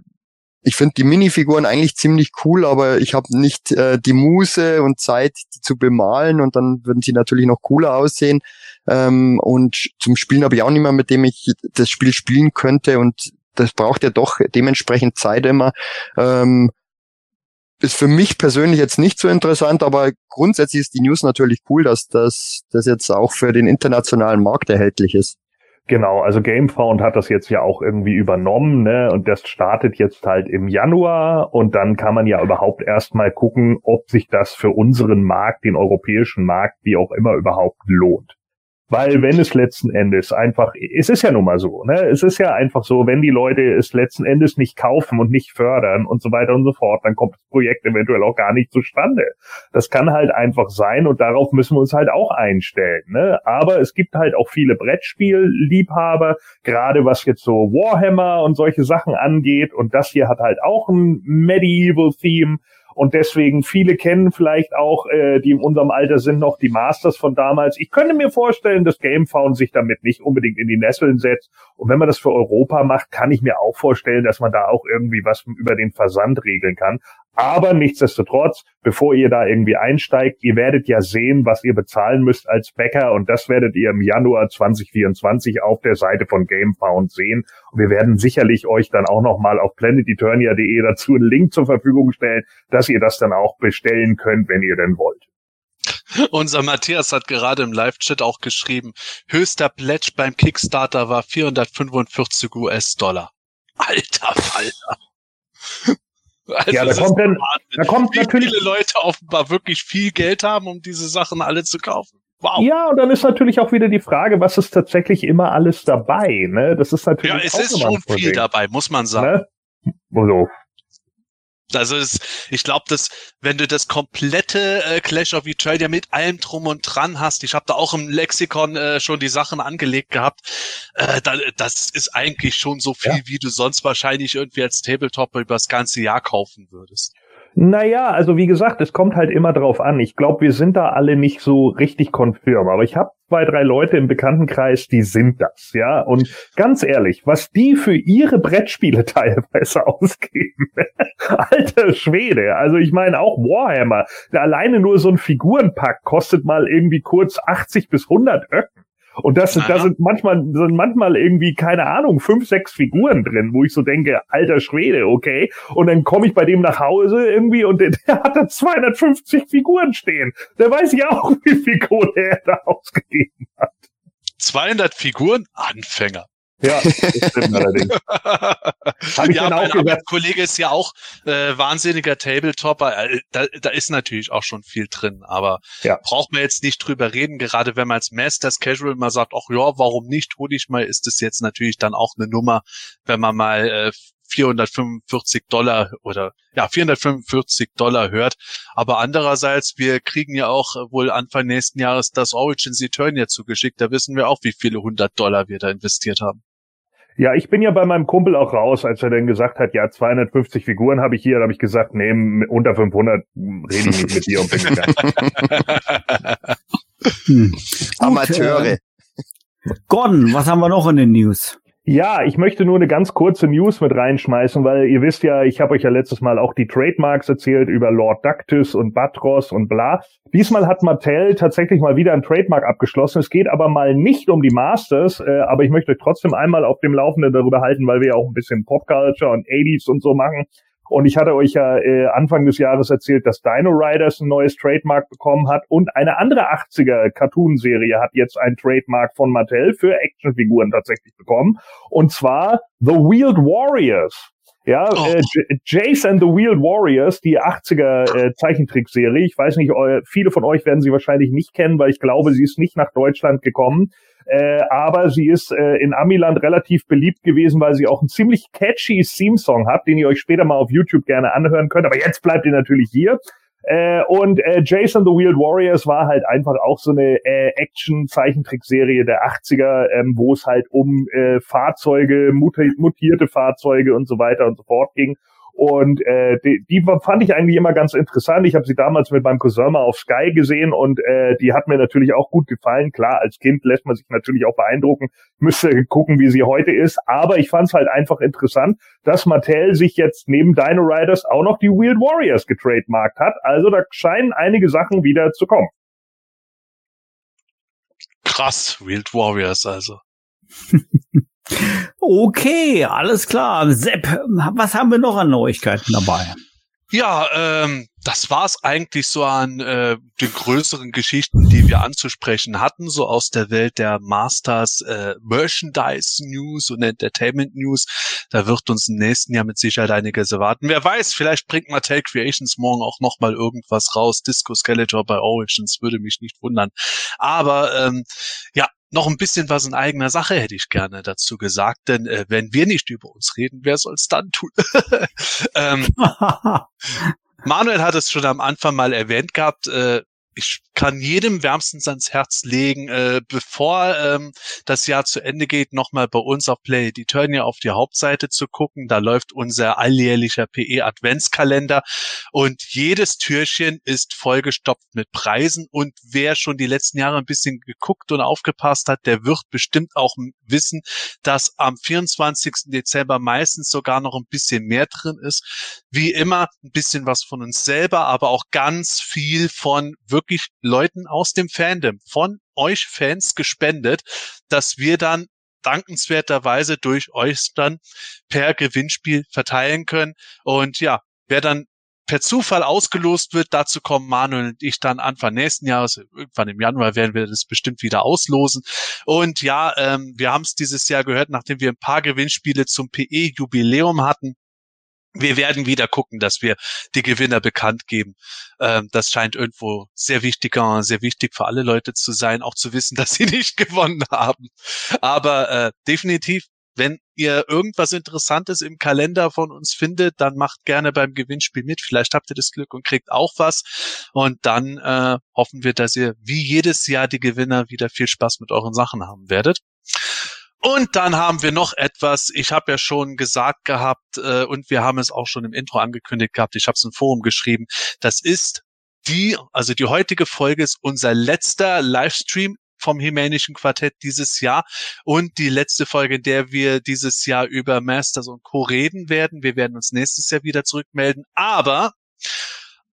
ich finde die Minifiguren eigentlich ziemlich cool, aber ich habe nicht äh, die Muße und Zeit, die zu bemalen und dann würden sie natürlich noch cooler aussehen. Ähm, und zum Spielen habe ich auch niemand, mit dem ich das Spiel spielen könnte und das braucht ja doch dementsprechend Zeit immer. Ähm, ist für mich persönlich jetzt nicht so interessant, aber grundsätzlich ist die News natürlich cool, dass das, das jetzt auch für den internationalen Markt erhältlich ist. Genau, also GameFound hat das jetzt ja auch irgendwie übernommen, ne? Und das startet jetzt halt im Januar und dann kann man ja überhaupt erstmal gucken, ob sich das für unseren Markt, den europäischen Markt, wie auch immer überhaupt lohnt. Weil wenn es letzten Endes einfach, es ist ja nun mal so, ne? Es ist ja einfach so, wenn die Leute es letzten Endes nicht kaufen und nicht fördern und so weiter und so fort, dann kommt das Projekt eventuell auch gar nicht zustande. Das kann halt einfach sein und darauf müssen wir uns halt auch einstellen. Ne? Aber es gibt halt auch viele Brettspielliebhaber, gerade was jetzt so Warhammer und solche Sachen angeht. Und das hier hat halt auch ein Medieval-Theme. Und deswegen, viele kennen vielleicht auch, äh, die in unserem Alter sind, noch die Masters von damals. Ich könnte mir vorstellen, dass GameFound sich damit nicht unbedingt in die Nesseln setzt. Und wenn man das für Europa macht, kann ich mir auch vorstellen, dass man da auch irgendwie was über den Versand regeln kann. Aber nichtsdestotrotz, bevor ihr da irgendwie einsteigt, ihr werdet ja sehen, was ihr bezahlen müsst als Bäcker und das werdet ihr im Januar 2024 auf der Seite von GameFound sehen. Und wir werden sicherlich euch dann auch nochmal auf planeteternia.de dazu einen Link zur Verfügung stellen, dass ihr das dann auch bestellen könnt, wenn ihr denn wollt. Unser Matthias hat gerade im Live-Chat auch geschrieben, höchster Pledge beim Kickstarter war 445 US-Dollar. Alter Falter. Also ja, da kommt dann, da kommt natürlich viele Leute offenbar wirklich viel Geld haben, um diese Sachen alle zu kaufen. Wow. Ja, und dann ist natürlich auch wieder die Frage, was ist tatsächlich immer alles dabei, ne? Das ist natürlich Ja, es ist schon viel dabei, muss man sagen. Ne? Also, Also es, ich glaube, dass wenn du das komplette äh, Clash of Eternia mit allem drum und dran hast, ich habe da auch im Lexikon äh, schon die Sachen angelegt gehabt, äh, da, das ist eigentlich schon so viel, Ja. wie du sonst wahrscheinlich irgendwie als Tabletop über das ganze Jahr kaufen würdest. Naja, also wie gesagt, es kommt halt immer drauf an. Ich glaube, wir sind da alle nicht so richtig konfirm, aber ich habe zwei, drei Leute im Bekanntenkreis, die sind das, ja. Und ganz ehrlich, was die für ihre Brettspiele [LAUGHS] teilweise ausgeben, [LAUGHS] alter Schwede. Also ich meine auch Warhammer, alleine nur so ein Figurenpack kostet mal irgendwie kurz 80 bis 100 Öcken. Und das, Aha. da sind manchmal, sind manchmal irgendwie, keine Ahnung, fünf, sechs Figuren drin, wo ich so denke, alter Schwede, okay. Und dann komme ich bei dem nach Hause irgendwie und der, [LAUGHS] der hat da 250 Figuren stehen. Der weiß ja auch, [LAUGHS] wie viel Kohle er da ausgegeben 200 Figuren? Anfänger. Ja, das [LAUGHS] stimmt allerdings. Hab ich ja, dann auch mein gesagt. Arbeitskollege ist ja auch äh, wahnsinniger Tabletopper. Äh, da, da ist natürlich auch schon viel drin, aber Ja. braucht man jetzt nicht drüber reden. Gerade wenn man als Masters Casual mal sagt, ach ja, warum nicht, hol ich mal, ist es jetzt natürlich dann auch eine Nummer, wenn man mal äh, 445 Dollar oder ja 445 Dollar hört. Aber andererseits, wir kriegen ja auch äh, wohl Anfang nächsten Jahres das Origins Eternia zugeschickt. Da wissen wir auch, wie viele hundert Dollar wir da investiert haben. Ja, ich bin ja bei meinem Kumpel auch raus, als er dann gesagt hat, ja, 250 Figuren habe ich hier, da habe ich gesagt, nee, unter 500 rede ich nicht mit dir und bin gegangen. [LAUGHS] Hm. Amateure. Äh, Gordon, was haben wir noch in den News? Ja, ich möchte nur eine ganz kurze News mit reinschmeißen, weil ihr wisst ja, ich habe euch ja letztes Mal auch die Trademarks erzählt über Lord Dactys und Batros und bla. Diesmal hat Mattel tatsächlich mal wieder ein Trademark abgeschlossen. Es geht aber mal nicht um die Masters, äh, aber ich möchte euch trotzdem einmal auf dem Laufenden darüber halten, weil wir ja auch ein bisschen Popculture und 80s und so machen. Und ich hatte euch ja äh, Anfang des Jahres erzählt, dass Dino Riders ein neues Trademark bekommen hat und eine andere 80er Cartoon-Serie hat jetzt ein Trademark von Mattel für Actionfiguren tatsächlich bekommen. Und zwar The Wheeled Warriors. Ja, Oh. äh, Jace and the Wheeled Warriors, die 80er äh, Zeichentrickserie. Ich weiß nicht, viele von euch werden sie wahrscheinlich nicht kennen, weil ich glaube, sie ist nicht nach Deutschland gekommen. Äh, aber sie ist äh, in Amiland relativ beliebt gewesen, weil sie auch einen ziemlich catchy Theme-Song hat, den ihr euch später mal auf YouTube gerne anhören könnt. Aber jetzt bleibt ihr natürlich hier. Äh, und äh, Jason the Wheeled Warriors war halt einfach auch so eine äh, Action-Zeichentrickserie der 80er, ähm, wo es halt um äh, Fahrzeuge, muti mutierte Fahrzeuge und so weiter und so fort ging. Und äh, die, die fand ich eigentlich immer ganz interessant. Ich habe sie damals mit meinem Cousin mal auf Sky gesehen und äh, die hat mir natürlich auch gut gefallen. Klar, als Kind lässt man sich natürlich auch beeindrucken, müsste gucken, wie sie heute ist. Aber ich fand es halt einfach interessant, dass Mattel sich jetzt neben Dino Riders auch noch die Wheeled Warriors getrademarkt hat. Also da scheinen einige Sachen wieder zu kommen. Krass, Wild Warriors also. [LAUGHS] Okay, alles klar. Sepp, was haben wir noch an Neuigkeiten dabei? Ja, ähm, das war's eigentlich so an äh, den größeren Geschichten, die wir anzusprechen hatten, so aus der Welt der Masters äh, Merchandise News und Entertainment News. Da wird uns im nächsten Jahr mit Sicherheit einiges erwarten. Wer weiß, vielleicht bringt Mattel Creations morgen auch noch mal irgendwas raus. Disco Skeletor bei Origins würde mich nicht wundern. Aber ähm, ja, noch ein bisschen was in eigener Sache hätte ich gerne dazu gesagt, denn äh, wenn wir nicht über uns reden, wer soll's dann tun? [LAUGHS] ähm, [LAUGHS] Manuel hat es schon am Anfang mal erwähnt gehabt, äh, ich kann jedem wärmstens ans Herz legen, äh, bevor ähm, das Jahr zu Ende geht, nochmal bei uns auf Play Eternia auf die Hauptseite zu gucken. Da läuft unser alljährlicher PE Adventskalender und jedes Türchen ist vollgestopft mit Preisen und wer schon die letzten Jahre ein bisschen geguckt und aufgepasst hat, der wird bestimmt auch wissen, dass am 24. Dezember meistens sogar noch ein bisschen mehr drin ist. Wie immer ein bisschen was von uns selber, aber auch ganz viel von wirklich Leuten aus dem Fandom, von euch Fans gespendet, dass wir dann dankenswerterweise durch euch dann per Gewinnspiel verteilen können. Und ja, wer dann per Zufall ausgelost wird, dazu kommen Manuel und ich dann Anfang nächsten Jahres, irgendwann im Januar werden wir das bestimmt wieder auslosen. Und ja, ähm, wir haben es dieses Jahr gehört, nachdem wir ein paar Gewinnspiele zum PE-Jubiläum hatten, wir werden wieder gucken, dass wir die Gewinner bekannt geben. Ähm, das scheint irgendwo sehr wichtig, sehr wichtig für alle Leute zu sein, auch zu wissen, [LAUGHS] dass sie nicht gewonnen haben. Aber äh, definitiv, wenn ihr irgendwas Interessantes im Kalender von uns findet, dann macht gerne beim Gewinnspiel mit. Vielleicht habt ihr das Glück und kriegt auch was. Und dann äh, hoffen wir, dass ihr wie jedes Jahr die Gewinner wieder viel Spaß mit euren Sachen haben werdet. Und dann haben wir noch etwas, ich habe ja schon gesagt gehabt äh, und wir haben es auch schon im Intro angekündigt gehabt, ich habe es im Forum geschrieben, das ist die, also die heutige Folge ist unser letzter Livestream vom Hemänischen Quartett dieses Jahr und die letzte Folge, in der wir dieses Jahr über Masters und Co. reden werden. Wir werden uns nächstes Jahr wieder zurückmelden, aber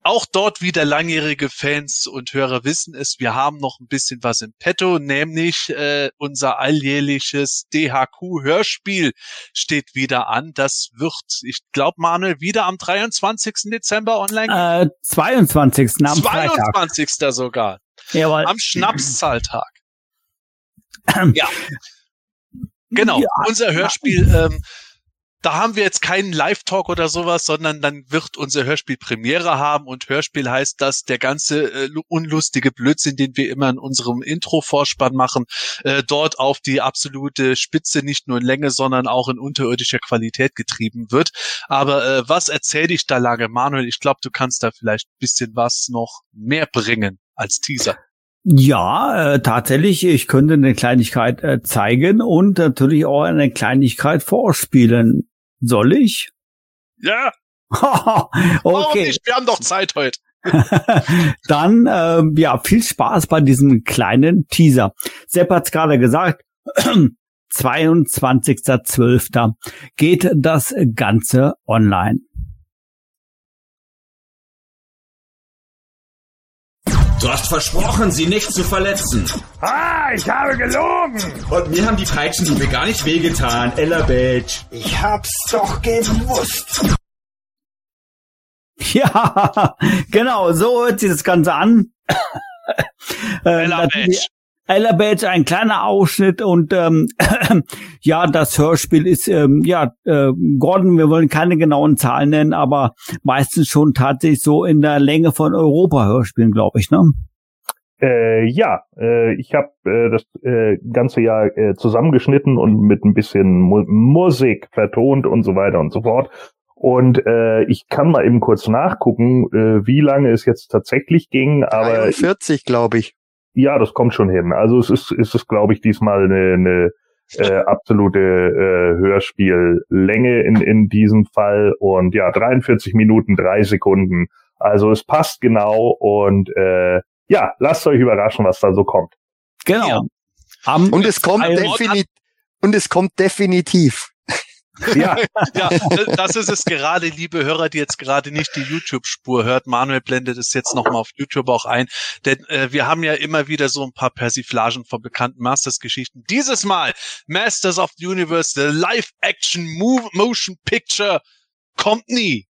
auch dort wieder langjährige Fans und Hörer wissen es, wir haben noch ein bisschen was im Petto, nämlich äh, unser alljährliches DHQ-Hörspiel steht wieder an. Das wird, ich glaube, Manuel, wieder am 23. Dezember online. Äh, 22. am 22. Freitag. sogar. Jawohl. Am Schnapszahltag. [CLEARS THROAT] ja. Genau, Ja. unser Hörspiel ähm, da haben wir jetzt keinen Live-Talk oder sowas, sondern dann wird unser Hörspiel Premiere haben und Hörspiel heißt, dass der ganze äh, unlustige Blödsinn, den wir immer in unserem Intro-Vorspann machen, äh, dort auf die absolute Spitze nicht nur in Länge, sondern auch in unterirdischer Qualität getrieben wird. Aber äh, was erzähl ich da lange, Manuel? Ich glaube, du kannst da vielleicht ein bisschen was noch mehr bringen als Teaser. Ja, äh, tatsächlich, ich könnte eine Kleinigkeit äh, zeigen und natürlich auch eine Kleinigkeit vorspielen. Soll ich? Ja, [LAUGHS] warum okay. nicht? Wir haben doch Zeit heute. [LAUGHS] Dann ähm, ja, viel Spaß bei diesem kleinen Teaser. Sepp hat's gerade gesagt, [CLEARS THROAT] 22.12. geht das Ganze online. Du hast versprochen, sie nicht zu verletzen. Ah, ich habe gelogen! Und mir haben die Peitschenhiebe gar nicht wehgetan, Ella Badge. Ich hab's doch gewusst. Ja, [LAUGHS] genau, so hört sich das Ganze an. Äh, Ella natürlich- Badge, ein kleiner Ausschnitt und ähm, [CLEARS THROAT] ja, das Hörspiel ist, ähm, ja, äh, Gordon, wir wollen keine genauen Zahlen nennen, aber meistens schon tatsächlich so in der Länge von Europa-Hörspielen, glaube ich, ne? Äh, ja, äh, ich habe äh, das äh, ganze Jahr äh, zusammengeschnitten und mit ein bisschen Mu Musik vertont und so weiter und so fort. Und äh, ich kann mal eben kurz nachgucken, äh, wie lange es jetzt tatsächlich ging, aber 43, glaube ich. Ja, das kommt schon hin. Also es ist, ist es, glaube ich, diesmal eine, eine äh, absolute äh, Hörspiellänge in, in diesem Fall. Und ja, 43 Minuten, drei Sekunden. Also es passt genau und äh, ja, lasst euch überraschen, was da so kommt. Genau. Ja. Und es kommt definitiv, und es kommt definitiv. Ja, Ja, das ist es gerade, liebe Hörer, die jetzt gerade nicht die YouTube-Spur hört. Manuel blendet es jetzt nochmal auf YouTube auch ein. Denn äh, wir haben ja immer wieder so ein paar Persiflagen von bekannten Masters-Geschichten. Dieses Mal Masters of the Universe, the Live-Action Motion Picture kommt nie.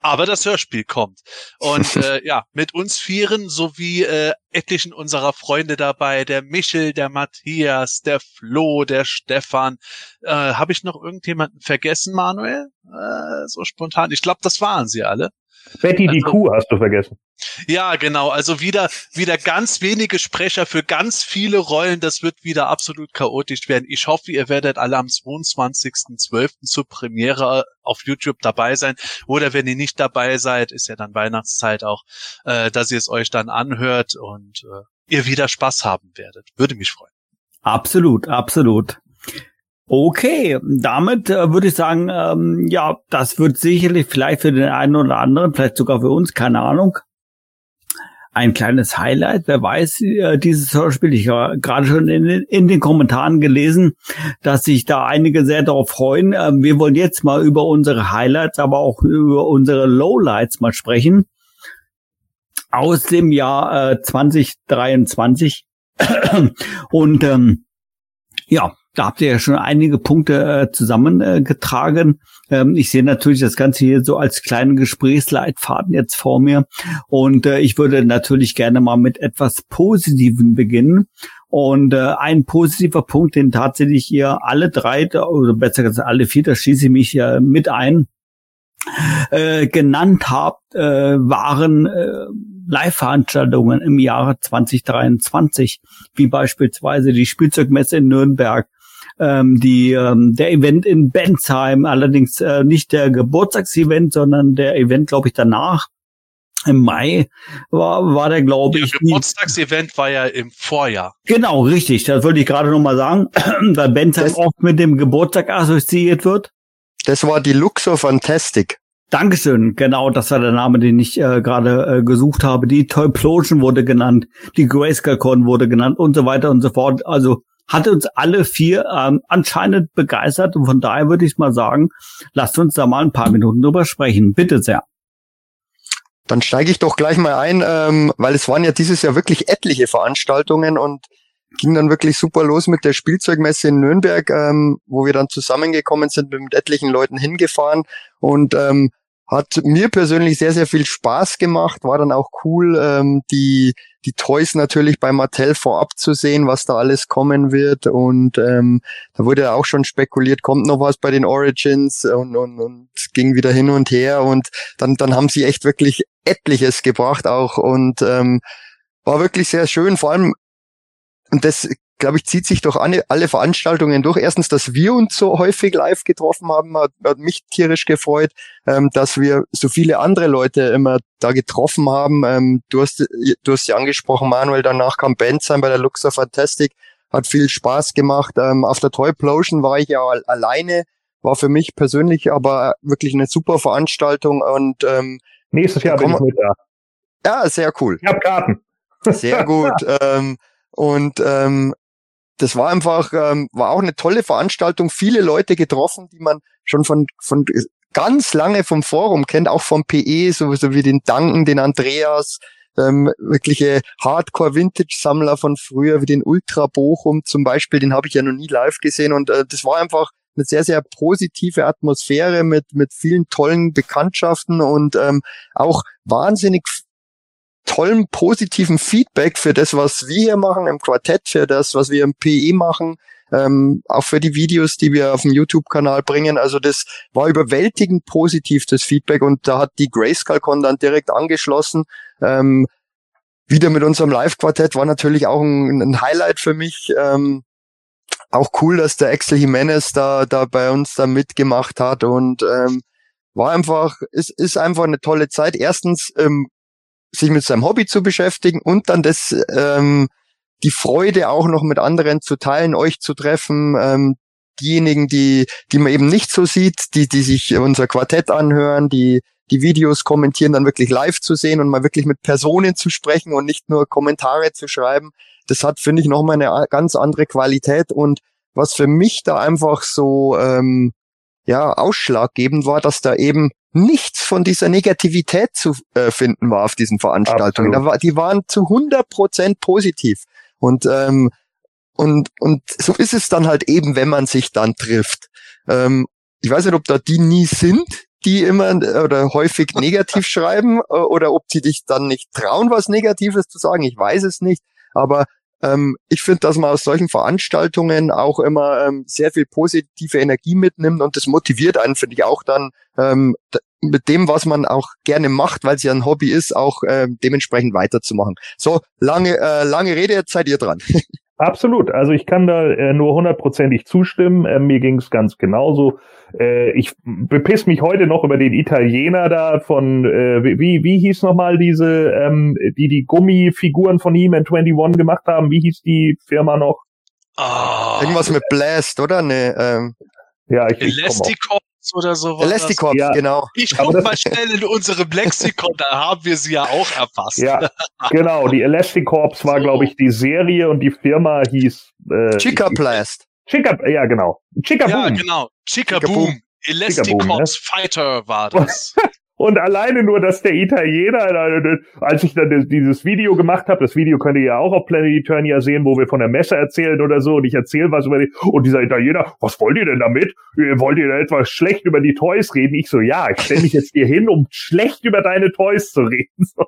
Aber das Hörspiel kommt. Und [LAUGHS] äh, ja, mit uns vieren sowie äh, etlichen unserer Freunde dabei, der Michel, der Matthias, der Flo, der Stefan. Äh, Habe ich noch irgendjemanden vergessen, Manuel? Äh, so spontan. Ich glaube, das waren sie alle. Betty die Also- Kuh hast du vergessen. Ja, genau. Also wieder, wieder ganz wenige Sprecher für ganz viele Rollen. Das wird wieder absolut chaotisch werden. Ich hoffe, ihr werdet alle am 22.12. zur Premiere auf YouTube dabei sein. Oder wenn ihr nicht dabei seid, ist ja dann Weihnachtszeit auch, äh, dass ihr es euch dann anhört und äh, ihr wieder Spaß haben werdet. Würde mich freuen. Absolut, absolut. Okay, damit äh, würde ich sagen, ähm, ja, das wird sicherlich vielleicht für den einen oder anderen, vielleicht sogar für uns, keine Ahnung, ein kleines Highlight. Wer weiß, äh, dieses Hörspiel, ich habe gerade schon in, den- in den Kommentaren gelesen, dass sich da einige sehr darauf freuen. Ähm, wir wollen jetzt mal über unsere Highlights, aber auch über unsere Lowlights mal sprechen. Aus dem Jahr äh, 2023. Und ähm, ja, da habt ihr ja schon einige Punkte äh, zusammengetragen. Ähm, ich sehe natürlich das Ganze hier so als kleinen Gesprächsleitfaden jetzt vor mir. Und äh, ich würde natürlich gerne mal mit etwas Positiven beginnen. Und äh, ein positiver Punkt, den tatsächlich ihr alle drei, oder besser gesagt alle vier, da schließe ich mich ja mit ein, äh, genannt habt, äh, waren äh, Live-Veranstaltungen im Jahre 2023, wie beispielsweise die Spielzeugmesse in Nürnberg, ähm, die, ähm, der Event in Bensheim, allerdings äh, nicht der Geburtstagsevent, sondern der Event, glaube ich, danach. Im Mai war, war der, glaube Der ich, die- Geburtstagsevent war ja im Vorjahr. Genau, richtig. Das wollte ich gerade noch mal sagen, [CLEARS THROAT] weil Bensheim Das- oft mit dem Geburtstag assoziiert wird. Das war die Luxor Fantastic. Dankeschön, genau, das war der Name, den ich äh, gerade äh, gesucht habe. Die Toyplosion wurde genannt, die Grayscale-Con wurde genannt und so weiter und so fort. Also hat uns alle vier ähm, anscheinend begeistert und von daher würde ich mal sagen, lasst uns da mal ein paar Minuten drüber sprechen. Bitte sehr. Dann steige ich doch gleich mal ein, ähm, weil es waren ja dieses Jahr wirklich etliche Veranstaltungen und ging dann wirklich super los mit der Spielzeugmesse in Nürnberg, ähm, wo wir dann zusammengekommen sind, mit etlichen Leuten hingefahren und ähm, hat mir persönlich sehr, sehr viel Spaß gemacht, war dann auch cool, ähm, die, die Toys natürlich bei Mattel vorab zu sehen, was da alles kommen wird. Und ähm, da wurde ja auch schon spekuliert, kommt noch was bei den Origins? Und, und, und ging wieder hin und her. Und dann, dann haben sie echt wirklich etliches gebracht auch. Und ähm, war wirklich sehr schön, vor allem und das glaube ich zieht sich durch alle, alle Veranstaltungen durch. Erstens, dass wir uns so häufig live getroffen haben, hat, hat mich tierisch gefreut, ähm, dass wir so viele andere Leute immer da getroffen haben. Ähm, du hast du hast ja angesprochen, Manuel, danach kam Bensheim bei der Luxor Fantastic, hat viel Spaß gemacht. Ähm, auf der Toy Plosion war ich ja al alleine, war für mich persönlich aber wirklich eine super Veranstaltung und ähm, Nächstes Jahr bin ich mit da. ja, sehr cool. Ich habe Karten. Sehr gut. [LAUGHS] ähm, und ähm, das war einfach, ähm, war auch eine tolle Veranstaltung. Viele Leute getroffen, die man schon von, von ganz lange vom Forum kennt, auch vom PE, so, so wie den Danken, den Andreas, ähm, wirkliche Hardcore-Vintage-Sammler von früher, wie den Ultra Bochum zum Beispiel, den habe ich ja noch nie live gesehen. Und äh, das war einfach eine sehr, sehr positive Atmosphäre mit, mit vielen tollen Bekanntschaften und ähm, auch wahnsinnig tollen positiven Feedback für das, was wir hier machen im Quartett, für das, was wir im PE machen, ähm, auch für die Videos, die wir auf dem YouTube-Kanal bringen. Also das war überwältigend positiv, das Feedback. Und da hat die Grayscale-Con dann direkt angeschlossen. Ähm, wieder mit unserem Live-Quartett war natürlich auch ein, ein Highlight für mich. Ähm, auch cool, dass der Axel Jimenez da, da bei uns da mitgemacht hat und ähm, war einfach, ist, ist einfach eine tolle Zeit. Erstens, ähm, sich mit seinem Hobby zu beschäftigen und dann das ähm, die Freude auch noch mit anderen zu teilen, euch zu treffen, ähm, diejenigen, die die man eben nicht so sieht, die die sich unser Quartett anhören, die die Videos kommentieren, dann wirklich live zu sehen und mal wirklich mit Personen zu sprechen und nicht nur Kommentare zu schreiben. Das hat finde ich noch mal eine ganz andere Qualität und was für mich da einfach so ähm, ja ausschlaggebend war, dass da eben nichts von dieser Negativität zu äh, finden war auf diesen Veranstaltungen. Da war, die waren zu 100 Prozent positiv. Und, ähm, und, und so ist es dann halt eben, wenn man sich dann trifft. Ähm, ich weiß nicht, ob da die nie sind, die immer oder häufig [LAUGHS] negativ schreiben äh, oder ob die dich dann nicht trauen, was Negatives zu sagen. Ich weiß es nicht. Aber ähm, ich finde, dass man aus solchen Veranstaltungen auch immer ähm, sehr viel positive Energie mitnimmt und das motiviert einen, finde ich, auch dann ähm, mit dem, was man auch gerne macht, weil es ja ein Hobby ist, auch äh, dementsprechend weiterzumachen. So, lange, äh, lange Rede, jetzt seid ihr dran. [LAUGHS] Absolut. Also ich kann da äh, nur hundertprozentig zustimmen. Äh, mir ging es ganz genauso. Äh, ich bepiss mich heute noch über den Italiener da von, äh, wie, wie hieß nochmal diese, ähm, die die Gummifiguren von ihm in 21 gemacht haben. Wie hieß die Firma noch? Oh, Irgendwas mit Blast, oder? Ne, ähm, Ja, ich, ich Elasticops oder so. Elasticorp, Ja. genau. Ich guck mal schnell in unserem Lexikon, da haben wir sie ja auch erfasst. Ja, genau. Die Elastic Corps war, So. glaube ich, die Serie und die Firma hieß äh, Chica Blast. Chica, ja genau. Chica Ja, genau. Chica Chica Boom. Boom. Elasticops Fighter war das. [LAUGHS] Und alleine nur, dass der Italiener, als ich dann dieses Video gemacht habe, das Video könnt ihr ja auch auf Planet Eternia sehen, wo wir von der Messe erzählen oder so, und ich erzähle was über die, und dieser Italiener, was wollt ihr denn damit? Wollt ihr da etwas schlecht über die Toys reden? Ich so, ja, ich stelle mich jetzt hier hin, um schlecht über deine Toys zu reden. [LAUGHS] So.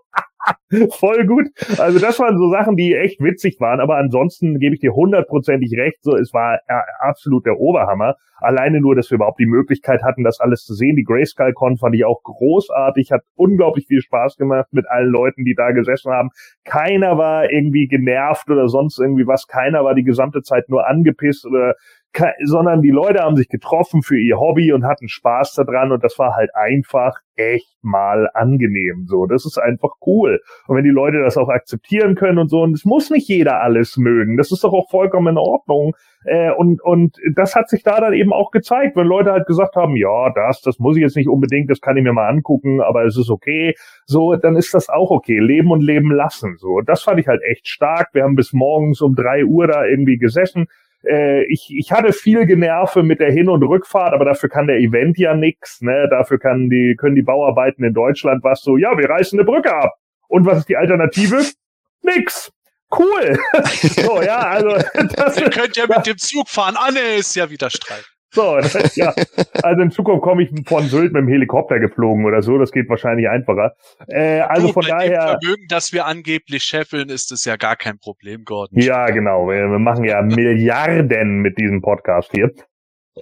[LAUGHS] Voll gut. Also das waren so Sachen, die echt witzig waren, aber ansonsten gebe ich dir hundertprozentig recht, so es war äh, absolut der Oberhammer. Alleine nur, dass wir überhaupt die Möglichkeit hatten, das alles zu sehen. Die Grayscale Con fand ich auch großartig, hat unglaublich viel Spaß gemacht mit allen Leuten, die da gesessen haben. Keiner war irgendwie genervt oder sonst irgendwie was. Keiner war die gesamte Zeit nur angepisst oder sondern die Leute haben sich getroffen für ihr Hobby und hatten Spaß daran und das war halt einfach echt mal angenehm so. Das ist einfach cool. Und wenn die Leute das auch akzeptieren können und so, und es muss nicht jeder alles mögen, das ist doch auch vollkommen in Ordnung. Äh, und, und das hat sich da dann eben auch gezeigt, wenn Leute halt gesagt haben, ja, das, das muss ich jetzt nicht unbedingt, das kann ich mir mal angucken, aber es ist okay. So, dann ist das auch okay. Leben und leben lassen. So, das fand ich halt echt stark. Wir haben bis morgens um drei Uhr da irgendwie gesessen. Äh, ich, ich hatte viel Generve mit der Hin- und Rückfahrt, aber dafür kann der Event ja nix. Ne? Dafür kann die, können die Bauarbeiten in Deutschland was so, ja, wir reißen eine Brücke ab. Und was ist die Alternative? Nix. Cool. [LAUGHS] so, ja, also [LAUGHS] das Ihr könnt ja mit dem Zug fahren. Anne ist ja wieder Streit. So, [LAUGHS] ja. Also in Zukunft komme ich von Sylt mit dem Helikopter geflogen oder so. Das geht wahrscheinlich einfacher. Äh, also du, von bei dem daher. Vermögen, das wir angeblich scheffeln, ist es ja gar kein Problem, Gordon. Ja, genau. Wir, wir machen ja Milliarden mit diesem Podcast hier.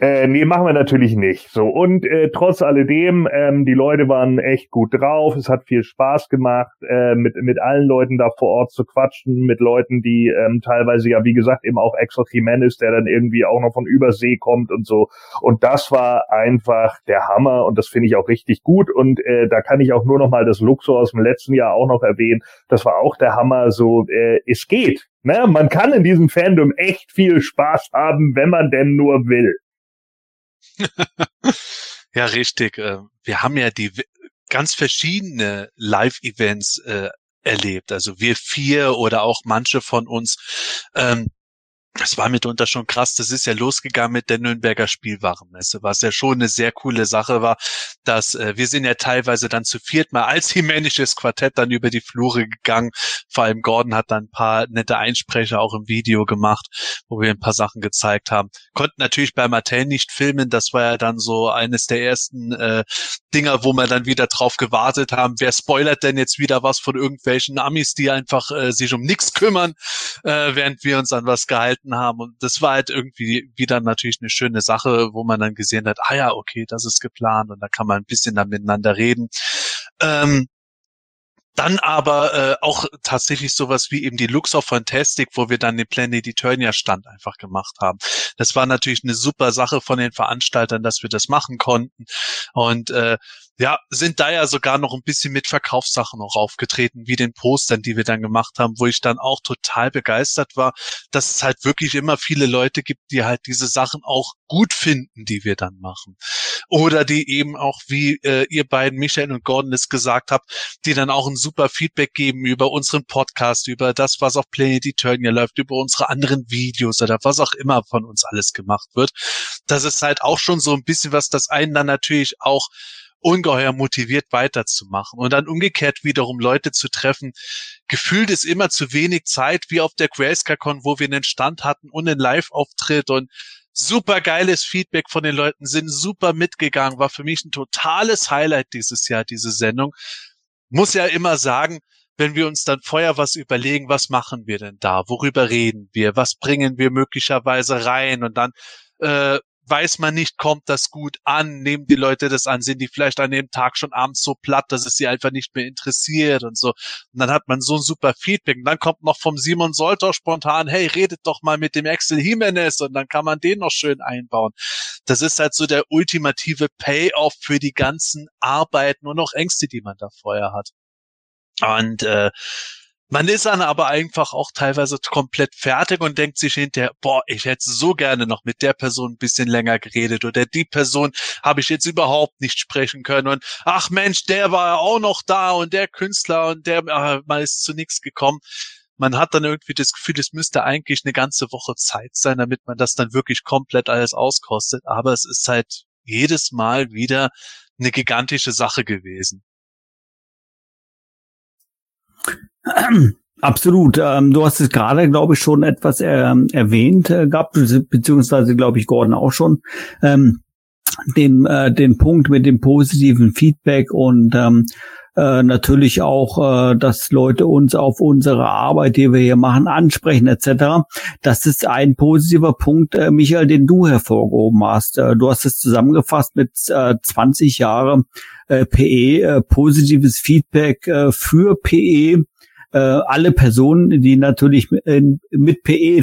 Äh, nee, machen wir natürlich nicht. So und äh, trotz alledem, ähm, die Leute waren echt gut drauf. Es hat viel Spaß gemacht, äh, mit mit allen Leuten da vor Ort zu quatschen, mit Leuten, die ähm, teilweise ja wie gesagt eben auch Exo Jimenez, der dann irgendwie auch noch von Übersee kommt und so. Und das war einfach der Hammer und das finde ich auch richtig gut. Und äh, da kann ich auch nur noch mal das Luxor aus dem letzten Jahr auch noch erwähnen. Das war auch der Hammer. So, äh, es geht. Ne? Man kann in diesem Fandom echt viel Spaß haben, wenn man denn nur will. [LAUGHS] Ja, richtig. äh, Wir haben ja die ganz verschiedene Live-Events äh, erlebt. Also wir vier oder auch manche von uns. Ähm, das war mitunter schon krass. Das ist ja losgegangen mit der Nürnberger Spielwarenmesse, was ja schon eine sehr coole Sache war, dass äh, wir sind ja teilweise dann zu viert mal als himänisches Quartett dann über die Flure gegangen. Vor allem Gordon hat dann ein paar nette Einsprecher auch im Video gemacht, wo wir ein paar Sachen gezeigt haben. Konnten natürlich bei Mattel nicht filmen. Das war ja dann so eines der ersten äh, Dinger, wo wir dann wieder drauf gewartet haben. Wer spoilert denn jetzt wieder was von irgendwelchen Amis, die einfach äh, sich um nichts kümmern, äh, während wir uns an was gehalten haben. Und das war halt irgendwie wieder natürlich eine schöne Sache, wo man dann gesehen hat, ah ja, okay, das ist geplant und da kann man ein bisschen dann miteinander reden. Ähm, dann aber äh, auch tatsächlich sowas wie eben die Luxor Fantastic, wo wir dann den Planet Eternia Stand einfach gemacht haben. Das war natürlich eine super Sache von den Veranstaltern, dass wir das machen konnten. Und äh, ja, sind da ja sogar noch ein bisschen mit Verkaufssachen auch aufgetreten, wie den Postern, die wir dann gemacht haben, wo ich dann auch total begeistert war, dass es halt wirklich immer viele Leute gibt, die halt diese Sachen auch gut finden, die wir dann machen. Oder die eben auch, wie äh, ihr beiden, Michael und Gordon, es gesagt habt, die dann auch ein super Feedback geben über unseren Podcast, über das, was auf Planet Eternia läuft, über unsere anderen Videos oder was auch immer von uns alles gemacht wird. Das ist halt auch schon so ein bisschen was, das einen dann natürlich auch ungeheuer motiviert weiterzumachen. Und dann umgekehrt wiederum Leute zu treffen. Gefühlt ist immer zu wenig Zeit, wie auf der GrayscaleCon, wo wir einen Stand hatten und einen Live-Auftritt und super geiles Feedback von den Leuten, sind super mitgegangen, war für mich ein totales Highlight dieses Jahr, diese Sendung. Muss ja immer sagen, wenn wir uns dann vorher was überlegen, was machen wir denn da? Worüber reden wir? Was bringen wir möglicherweise rein? Und dann äh, weiß man nicht, kommt das gut an, nehmen die Leute das an, sind die vielleicht an dem Tag schon abends so platt, dass es sie einfach nicht mehr interessiert und so. Und dann hat man so ein super Feedback. Und dann kommt noch vom Simon Solter spontan, hey, redet doch mal mit dem Axel Jimenez und dann kann man den noch schön einbauen. Das ist halt so der ultimative Payoff für die ganzen Arbeiten und auch Ängste, die man da vorher hat. Und äh, man ist dann aber einfach auch teilweise komplett fertig und denkt sich hinterher, boah, ich hätte so gerne noch mit der Person ein bisschen länger geredet oder die Person habe ich jetzt überhaupt nicht sprechen können und ach Mensch, der war auch noch da und der Künstler und der ach, mal ist zu nichts gekommen. Man hat dann irgendwie das Gefühl, es müsste eigentlich eine ganze Woche Zeit sein, damit man das dann wirklich komplett alles auskostet. Aber es ist halt jedes Mal wieder eine gigantische Sache gewesen. [CLEARS THROAT] Absolut. Ähm, du hast es gerade, glaube ich, schon etwas ähm, erwähnt äh, gehabt, beziehungsweise, glaube ich, Gordon auch schon. Ähm, den, äh, den Punkt mit dem positiven Feedback und äh, natürlich auch, dass Leute uns auf unsere Arbeit, die wir hier machen, ansprechen etc. Das ist ein positiver Punkt, Michael, den du hervorgehoben hast. Du hast es zusammengefasst mit äh, 20 Jahre PE, positives Feedback für PE äh, alle Personen, die natürlich mit, mit [CLEARS THROAT] PE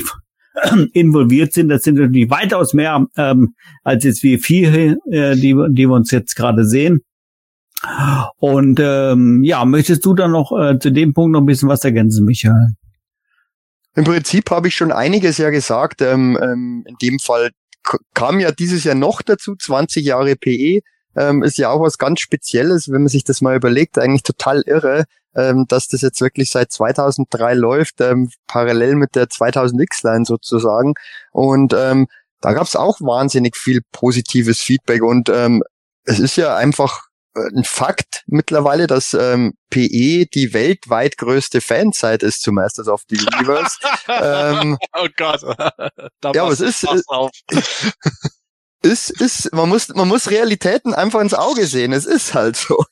involviert sind, das sind natürlich weitaus mehr ähm, als jetzt wir vier, äh, die, die wir uns jetzt gerade sehen. Und ähm, ja, möchtest du dann noch äh, zu dem Punkt noch ein bisschen was ergänzen, Michael? Im Prinzip habe ich schon einiges ja gesagt. Ähm, ähm, in dem Fall kam ja dieses Jahr noch dazu, 20 Jahre PE. Ähm, ist ja auch was ganz Spezielles, wenn man sich das mal überlegt, eigentlich total irre ähm, dass das jetzt wirklich seit 2003 läuft, ähm, parallel mit der 2000X-Line sozusagen. Und ähm, da gab es auch wahnsinnig viel positives Feedback und ähm, es ist ja einfach äh, ein Fakt mittlerweile, dass ähm, PE die weltweit größte Fanzeit ist zu Masters of the Universe. [LAUGHS] ähm, oh Gott. da ja, aber es ist, ist, [LAUGHS] ist, man muss, man muss Realitäten einfach ins Auge sehen. Es ist halt so.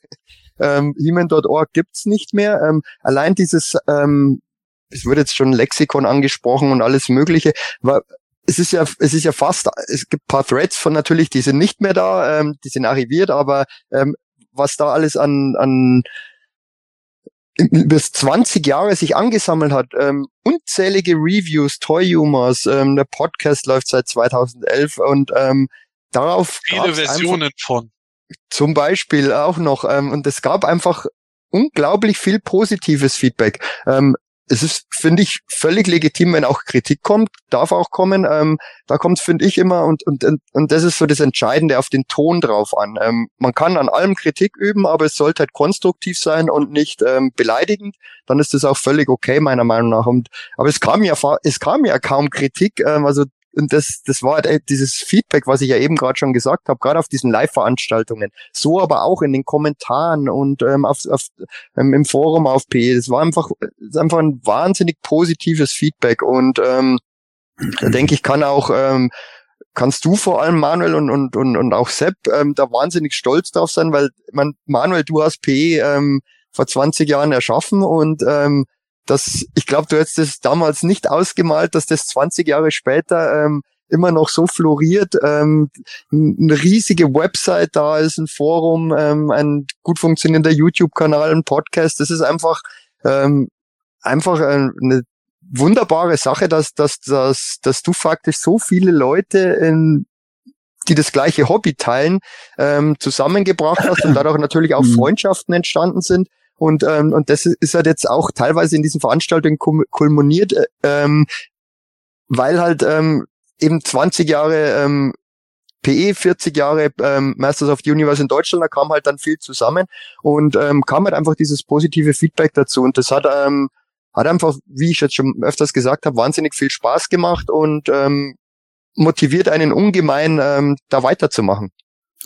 Ähm, Heman.org gibt's nicht mehr. Ähm, allein dieses, ähm, es wird jetzt schon Lexikon angesprochen und alles Mögliche, war, es ist ja, es ist ja fast, es gibt paar Threads von natürlich, die sind nicht mehr da, ähm, die sind archiviert, aber ähm, was da alles an, an bis 20 Jahre sich angesammelt hat, ähm, unzählige Reviews, Toy Humors, ähm, der Podcast läuft seit 2011 und ähm, darauf viele Versionen von zum Beispiel auch noch. Ähm, und es gab einfach unglaublich viel positives Feedback. Ähm, es ist, finde ich, völlig legitim, wenn auch Kritik kommt, darf auch kommen. Ähm, da kommt, finde ich, immer und, und, und das ist so das Entscheidende auf den Ton drauf an. Ähm, man kann an allem Kritik üben, aber es sollte halt konstruktiv sein und nicht ähm, beleidigend. Dann ist das auch völlig okay, meiner Meinung nach. Und, aber es kam ja, es kam ja kaum Kritik. Ähm, also und das, das war halt dieses Feedback, was ich ja eben gerade schon gesagt habe, gerade auf diesen Live-Veranstaltungen. So aber auch in den Kommentaren und ähm, auf, auf, ähm, im Forum auf PE. Das war einfach, das einfach ein wahnsinnig positives Feedback. Und ähm, da denke ich, kann auch ähm, kannst du vor allem Manuel und und und, und auch Sepp ähm, da wahnsinnig stolz drauf sein, weil man Manuel, du hast PE ähm, vor 20 Jahren erschaffen und ähm, das, ich glaube, du hättest es damals nicht ausgemalt, dass das 20 Jahre später ähm, immer noch so floriert. Ähm, eine riesige Website da ist, ein Forum, ähm, ein gut funktionierender YouTube-Kanal, ein Podcast. Das ist einfach ähm, einfach eine wunderbare Sache, dass, dass, dass, dass du faktisch so viele Leute in die das gleiche Hobby teilen, ähm, zusammengebracht hast und dadurch natürlich auch mhm. Freundschaften entstanden sind. Und, ähm, und das ist halt jetzt auch teilweise in diesen Veranstaltungen kulminiert, äh, ähm, weil halt ähm, eben 20 Jahre ähm, PE, 40 Jahre ähm, Masters of the Universe in Deutschland, da kam halt dann viel zusammen und ähm, kam halt einfach dieses positive Feedback dazu. Und das hat, ähm, hat einfach, wie ich jetzt schon öfters gesagt habe, wahnsinnig viel Spaß gemacht und ähm, motiviert einen ungemein, ähm, da weiterzumachen.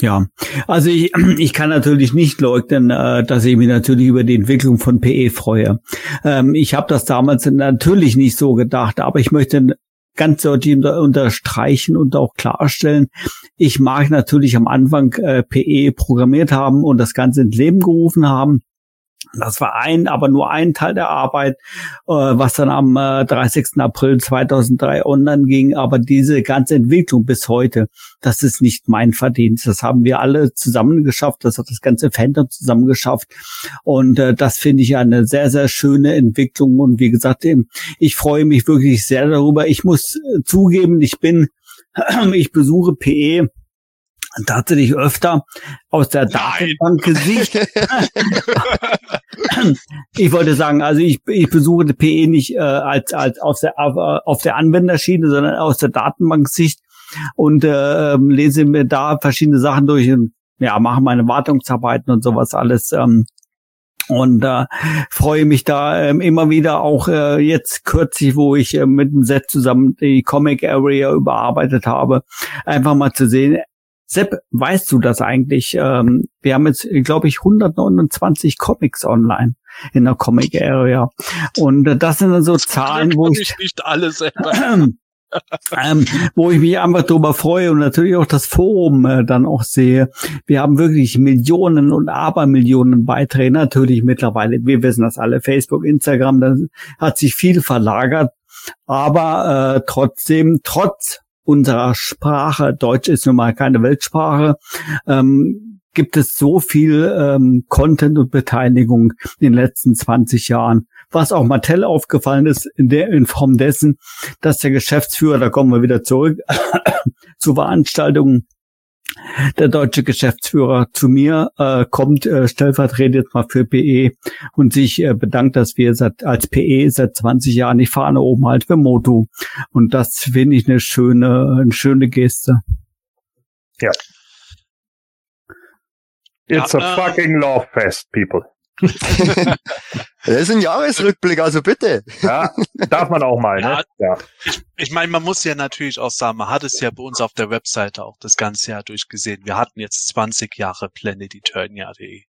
Ja, also ich, [CLEARS THROAT] ich kann natürlich nicht leugnen, äh, dass ich mich natürlich über die Entwicklung von PE freue. Ähm, ich habe das damals natürlich nicht so gedacht, aber ich möchte ganz deutlich unterstreichen und auch klarstellen. Ich mag natürlich am Anfang äh, PE programmiert haben und das Ganze ins Leben gerufen haben. Das war ein, aber nur ein Teil der Arbeit, äh, was dann am äh, 30. April 2003 online ging. Aber diese ganze Entwicklung bis heute, das ist nicht mein Verdienst. Das haben wir alle zusammen geschafft. Das hat das ganze Fandom zusammen geschafft. Und äh, das finde ich eine sehr, sehr schöne Entwicklung. Und wie gesagt, ich freue mich wirklich sehr darüber. Ich muss äh, zugeben, ich bin, [CLEARS THROAT] ich besuche PE tatsächlich öfter aus der Datenbankgesicht. [LAUGHS] [LAUGHS] ich wollte sagen, also ich, ich besuche die PE nicht äh, als, als auf der, auf, auf der Anwenderschiene, sondern aus der Datenbanksicht und äh, lese mir da verschiedene Sachen durch und ja, mache meine Wartungsarbeiten und sowas alles. Ähm, und äh, freue mich da ähm, immer wieder auch äh, jetzt kürzlich, wo ich äh, mit dem Set zusammen die Comic Area überarbeitet habe, einfach mal zu sehen, Sepp, weißt du das eigentlich? Ähm, wir haben jetzt, glaube ich, 129 Comics online in der Comic Area. Und äh, das sind dann so das Zahlen, wo ich, ich nicht alle selber. [CLEARS THROAT] ähm, wo ich mich einfach darüber freue und natürlich auch das Forum äh, dann auch sehe. Wir haben wirklich Millionen und Abermillionen Beiträge. Natürlich mittlerweile, wir wissen das alle, Facebook, Instagram, da hat sich viel verlagert. Aber äh, trotzdem, trotz unserer Sprache, Deutsch ist nun mal keine Weltsprache, ähm, gibt es so viel ähm, Content und Beteiligung in den letzten 20 Jahren. Was auch Mattel aufgefallen ist, in der in Form dessen, dass der Geschäftsführer, da kommen wir wieder zurück, [COUGHS] zu Veranstaltungen der deutsche Geschäftsführer zu mir äh, kommt, äh, stellvertretend mal für PE und sich äh, bedankt, dass wir seit, als PE seit 20 Jahren die Fahne oben halt für Moto. Und das finde ich eine schöne, eine schöne Geste. Ja. It's ja, a äh, fucking love fest, people. [LAUGHS] [LAUGHS] das ist ein Jahresrückblick, also bitte. Ja, darf man auch mal, ne? Ja, Ich, ich meine, man muss ja natürlich auch sagen, man hat es ja bei uns auf der Webseite auch das ganze Jahr durchgesehen. Wir hatten jetzt 20 Jahre Planet Eternia.de.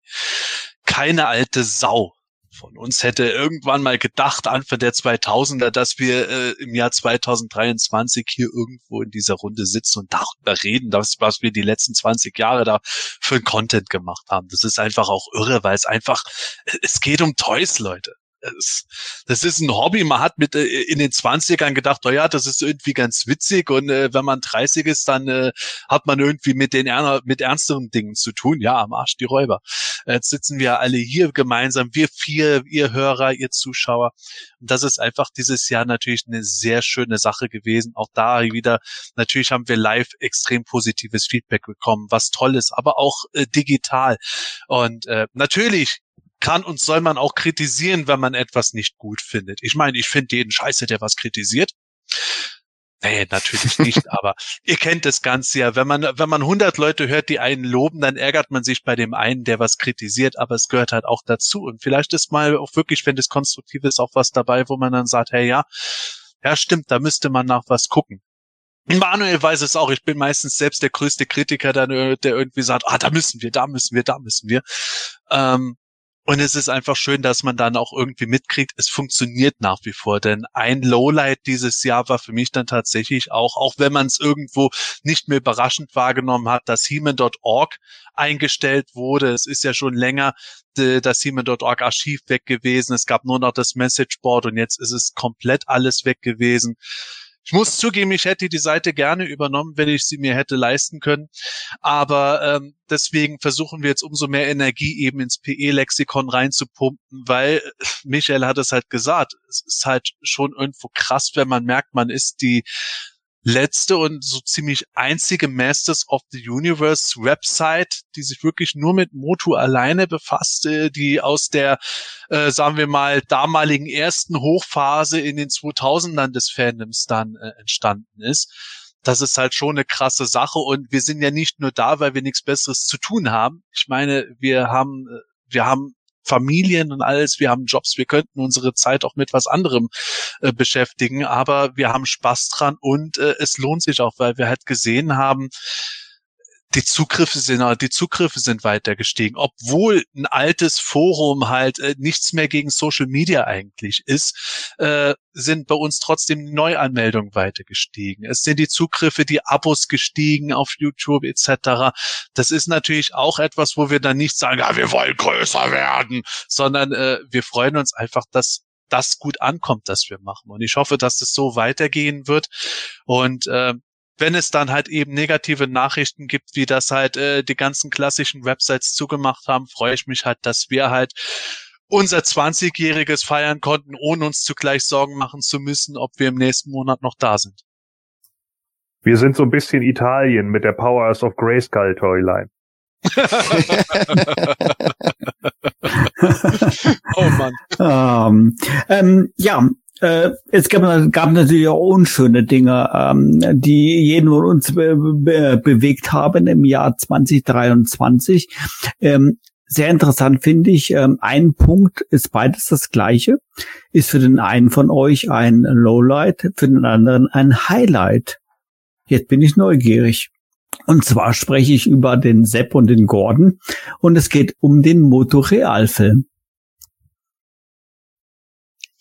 Keine alte Sau von uns hätte irgendwann mal gedacht, Anfang der 2000er, dass wir äh, im Jahr 2023 hier irgendwo in dieser Runde sitzen und darüber reden, dass, was wir die letzten 20 Jahre da für ein Content gemacht haben. Das ist einfach auch irre, weil es einfach, es geht um Toys, Leute das, ist ein Hobby. Man hat mit äh, in den 20ern gedacht, oh ja, das ist irgendwie ganz witzig und äh, wenn man 30 ist, dann äh, hat man irgendwie mit den mit ernsteren Dingen zu tun. Ja, am Arsch die Räuber. Jetzt sitzen wir alle hier gemeinsam, wir vier, ihr Hörer, ihr Zuschauer. Und das ist einfach dieses Jahr natürlich eine sehr schöne Sache gewesen. Auch da wieder, natürlich haben wir live extrem positives Feedback bekommen, was toll ist, aber auch äh, digital. Und äh, natürlich kann und soll man auch kritisieren, wenn man etwas nicht gut findet. Ich meine, ich finde jeden Scheiße, der was kritisiert. Nee, natürlich [LAUGHS] nicht, aber ihr kennt das Ganze ja. Wenn man, wenn man 100 Leute hört, die einen loben, dann ärgert man sich bei dem einen, der was kritisiert, aber es gehört halt auch dazu. Und vielleicht ist mal auch wirklich, wenn das konstruktiv ist, auch was dabei, wo man dann sagt, hey, ja, ja, stimmt, da müsste man nach was gucken. Manuel weiß es auch. Ich bin meistens selbst der größte Kritiker, der, der irgendwie sagt, ah, da müssen wir, da müssen wir, da müssen wir. Ähm, und es ist einfach schön, dass man dann auch irgendwie mitkriegt, es funktioniert nach wie vor. Denn ein Lowlight dieses Jahr war für mich dann tatsächlich auch, auch wenn man es irgendwo nicht mehr überraschend wahrgenommen hat, dass Heman.org eingestellt wurde. Es ist ja schon länger das Heman.org Archiv weg gewesen. Es gab nur noch das Messageboard und jetzt ist es komplett alles weg gewesen. Ich muss zugeben, ich hätte die Seite gerne übernommen, wenn ich sie mir hätte leisten können. Aber ähm, deswegen versuchen wir jetzt umso mehr Energie eben ins PE-Lexikon reinzupumpen, weil Michael hat es halt gesagt, es ist halt schon irgendwo krass, wenn man merkt, man ist die letzte und so ziemlich einzige Masters of the Universe Website, die sich wirklich nur mit Motu alleine befasste, die aus der, äh, sagen wir mal, damaligen ersten Hochphase in den 2000ern des Fandoms dann äh, entstanden ist. Das ist halt schon eine krasse Sache und wir sind ja nicht nur da, weil wir nichts Besseres zu tun haben. Ich meine, wir haben, äh, wir haben Familien und alles, wir haben Jobs, wir könnten unsere Zeit auch mit was anderem äh, beschäftigen, aber wir haben Spaß dran und äh, es lohnt sich auch, weil wir halt gesehen haben, die Zugriffe sind, die Zugriffe sind weiter gestiegen, obwohl ein altes Forum halt äh, nichts mehr gegen Social Media eigentlich ist, äh, sind bei uns trotzdem Neuanmeldungen weiter gestiegen. Es sind die Zugriffe, die Abos gestiegen auf YouTube etc. Das ist natürlich auch etwas, wo wir dann nicht sagen, ja, wir wollen größer werden, sondern äh, wir freuen uns einfach, dass das gut ankommt, das wir machen. Und ich hoffe, dass das so weitergehen wird. Und äh, wenn es dann halt eben negative Nachrichten gibt, wie das halt äh, die ganzen klassischen Websites zugemacht haben, freue ich mich halt, dass wir halt unser 20-jähriges feiern konnten, ohne uns zugleich Sorgen machen zu müssen, ob wir im nächsten Monat noch da sind. Wir sind so ein bisschen Italien mit der Powers of Grayskull Toyline. [LAUGHS] [LAUGHS] oh Mann. Ähm, ähm, ja, äh, es gab, gab natürlich auch unschöne Dinge, ähm, die jeden von uns be be bewegt haben im Jahr 2023. Ähm, sehr interessant finde ich, ähm, ein Punkt ist beides das gleiche, ist für den einen von euch ein Lowlight, für den anderen ein Highlight. Jetzt bin ich neugierig. Und zwar spreche ich über den Sepp und den Gordon und es geht um den Motoreal-Film.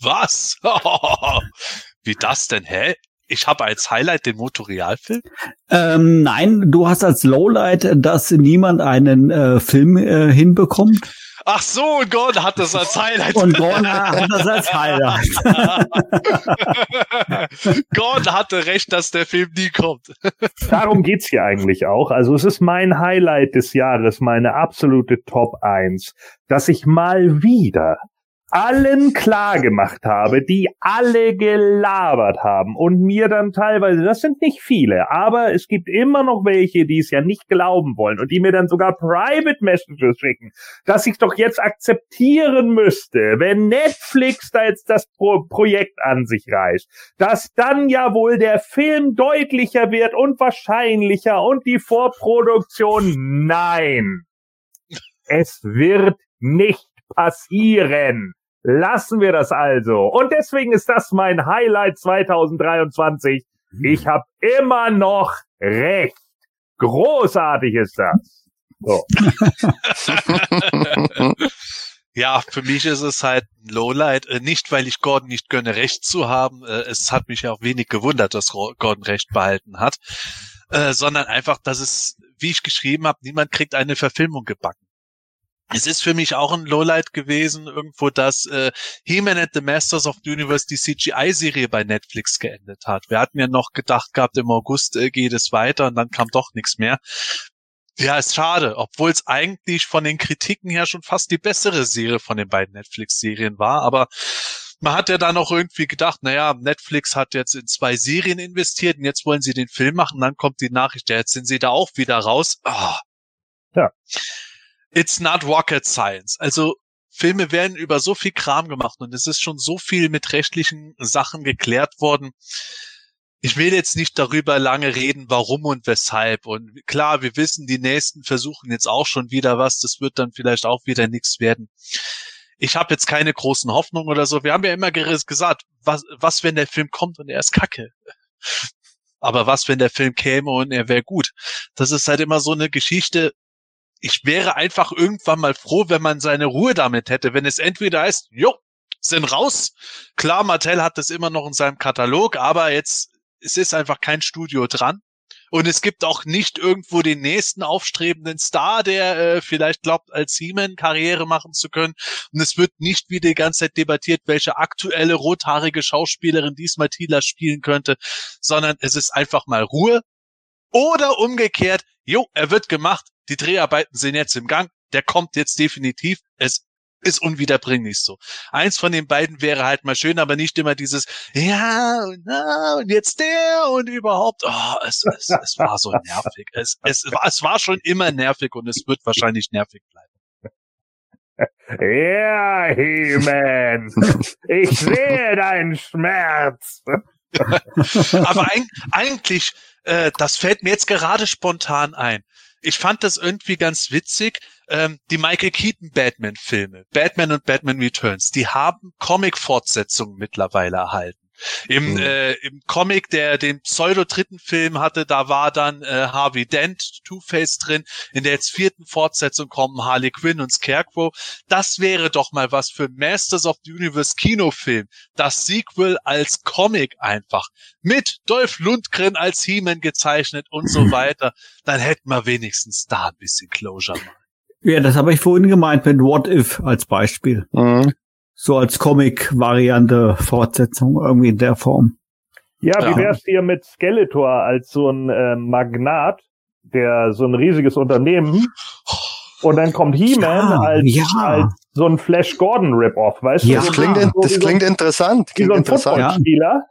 Was? [LAUGHS] Wie das denn? Hä? Ich habe als Highlight den Motoreal-Film? Ähm, nein, du hast als Lowlight, dass niemand einen äh, Film äh, hinbekommt. Ach so, Gordon hat das als Highlight. Und Gordon hat das als [LAUGHS] Highlight. [LAUGHS] Gordon hatte recht, dass der Film nie kommt. Darum geht's hier eigentlich auch. Also es ist mein Highlight des Jahres, meine absolute Top 1, dass ich mal wieder allen klar gemacht habe, die alle gelabert haben und mir dann teilweise, das sind nicht viele, aber es gibt immer noch welche, die es ja nicht glauben wollen und die mir dann sogar Private Messages schicken, dass ich doch jetzt akzeptieren müsste, wenn Netflix da jetzt das Pro Projekt an sich reißt, dass dann ja wohl der Film deutlicher wird und wahrscheinlicher und die Vorproduktion nein. Es wird nicht passieren. Lassen wir das also. Und deswegen ist das mein Highlight 2023. Ich habe immer noch recht. Großartig ist das. So. [LAUGHS] ja, für mich ist es halt ein Lowlight. Äh, nicht, weil ich Gordon nicht gönne, Recht zu haben. Äh, es hat mich auch wenig gewundert, dass Gordon Recht behalten hat. Äh, sondern einfach, dass es, wie ich geschrieben habe, niemand kriegt eine Verfilmung gebacken es ist für mich auch ein Lowlight gewesen, irgendwo, dass äh, He-Man and the Masters of the Universe die CGI-Serie bei Netflix geendet hat. Wir hatten ja noch gedacht gehabt, im August äh, geht es weiter und dann kam doch nichts mehr. Ja, ist schade, obwohl es eigentlich von den Kritiken her schon fast die bessere Serie von den beiden Netflix-Serien war, aber man hat ja dann auch irgendwie gedacht, naja, Netflix hat jetzt in zwei Serien investiert und jetzt wollen sie den Film machen, dann kommt die Nachricht, ja, jetzt sind sie da auch wieder raus. Oh. Ja it's not rocket science. Also Filme werden über so viel Kram gemacht und es ist schon so viel mit rechtlichen Sachen geklärt worden. Ich will jetzt nicht darüber lange reden, warum und weshalb. Und klar, wir wissen, die nächsten versuchen jetzt auch schon wieder was. Das wird dann vielleicht auch wieder nichts werden. Ich habe jetzt keine großen Hoffnungen oder so. Wir haben ja immer gesagt, was, was, wenn der Film kommt und er ist kacke. Aber was, wenn der Film käme und er wäre gut? Das ist halt immer so eine Geschichte ich wäre einfach irgendwann mal froh, wenn man seine Ruhe damit hätte, wenn es entweder heißt, jo, sind raus. Klar, Mattel hat das immer noch in seinem Katalog, aber jetzt, es ist einfach kein Studio dran. Und es gibt auch nicht irgendwo den nächsten aufstrebenden Star, der äh, vielleicht glaubt, als Seaman Karriere machen zu können. Und es wird nicht wie die ganze Zeit debattiert, welche aktuelle rothaarige Schauspielerin diesmal Tila spielen könnte, sondern es ist einfach mal Ruhe. Oder umgekehrt, jo, er wird gemacht, die Dreharbeiten sind jetzt im Gang, der kommt jetzt definitiv. Es ist unwiederbringlich so. Eins von den beiden wäre halt mal schön, aber nicht immer dieses, ja, und, na, und jetzt der und überhaupt. Oh, es, es, es war so nervig. Es, es, es war schon immer nervig und es wird wahrscheinlich nervig bleiben. Ja, He-Man, ich sehe deinen Schmerz. aber eigentlich, äh, das fällt mir jetzt gerade spontan ein ich fand das irgendwie ganz witzig. Ähm, die Michael Keaton Batman-Filme, Batman und Batman Returns, die haben Comic-Fortsetzungen mittlerweile erhalten. Im, Mhm. äh, Im Comic, der den pseudo-dritten Film hatte, da war dann äh, Harvey Dent, Two-Face drin. In der jetzt vierten Fortsetzung kommen Harley Quinn und Scarecrow. Das wäre doch mal was für Masters of the Universe Kinofilm. Das Sequel als Comic einfach. Mit Dolph Lundgren als He-Man gezeichnet und so [LAUGHS] weiter. Dann hätten wir wenigstens da ein bisschen Closure mal. Ja, das habe ich vorhin gemeint mit What If als Beispiel. Mhm. So als Comic-Variante, Fortsetzung, irgendwie in der Form. Ja, Ja. wie wär's dir mit Skeletor als so ein äh, Magnat, der so ein riesiges Unternehmen und dann kommt He-Man Ja, als, ja. als so ein Flash Gordon Rip-Off, weißt Ja. du? Das klingt, in, So das so- klingt interessant. wie Klingt so ein interessant. Footballspieler.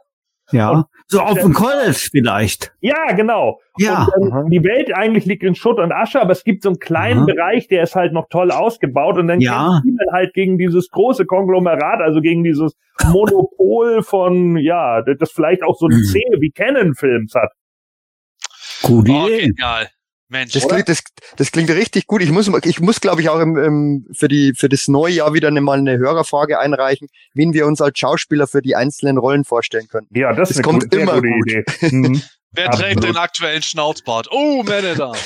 Ja. So auf dem College vielleicht. Ja, genau. Ja. Und Mhm. die Welt eigentlich liegt in Schutt und Asche, aber es gibt so einen kleinen Mhm. Bereich, der ist halt noch toll ausgebaut und dann Ja. kämpft He-Man halt gegen dieses große Konglomerat, also gegen dieses [LAUGHS] Monopol von, ja, das vielleicht auch so eine Mhm. Szene wie Canon-Films hat. Gute Oh, Idee. genial. Mensch. Das klingt, das, das klingt richtig gut. Ich muss, ich muss, glaube ich, auch im, im, für die für das neue Jahr wieder eine, mal eine Hörerfrage einreichen, wen wir uns als Schauspieler für die einzelnen Rollen vorstellen können. Ja, das, Das ist eine kommt gute, sehr immer gute gut. Idee. [LAUGHS] Mhm. Wer Absolut. trägt den aktuellen Schnauzbart? Oh, meine Damen.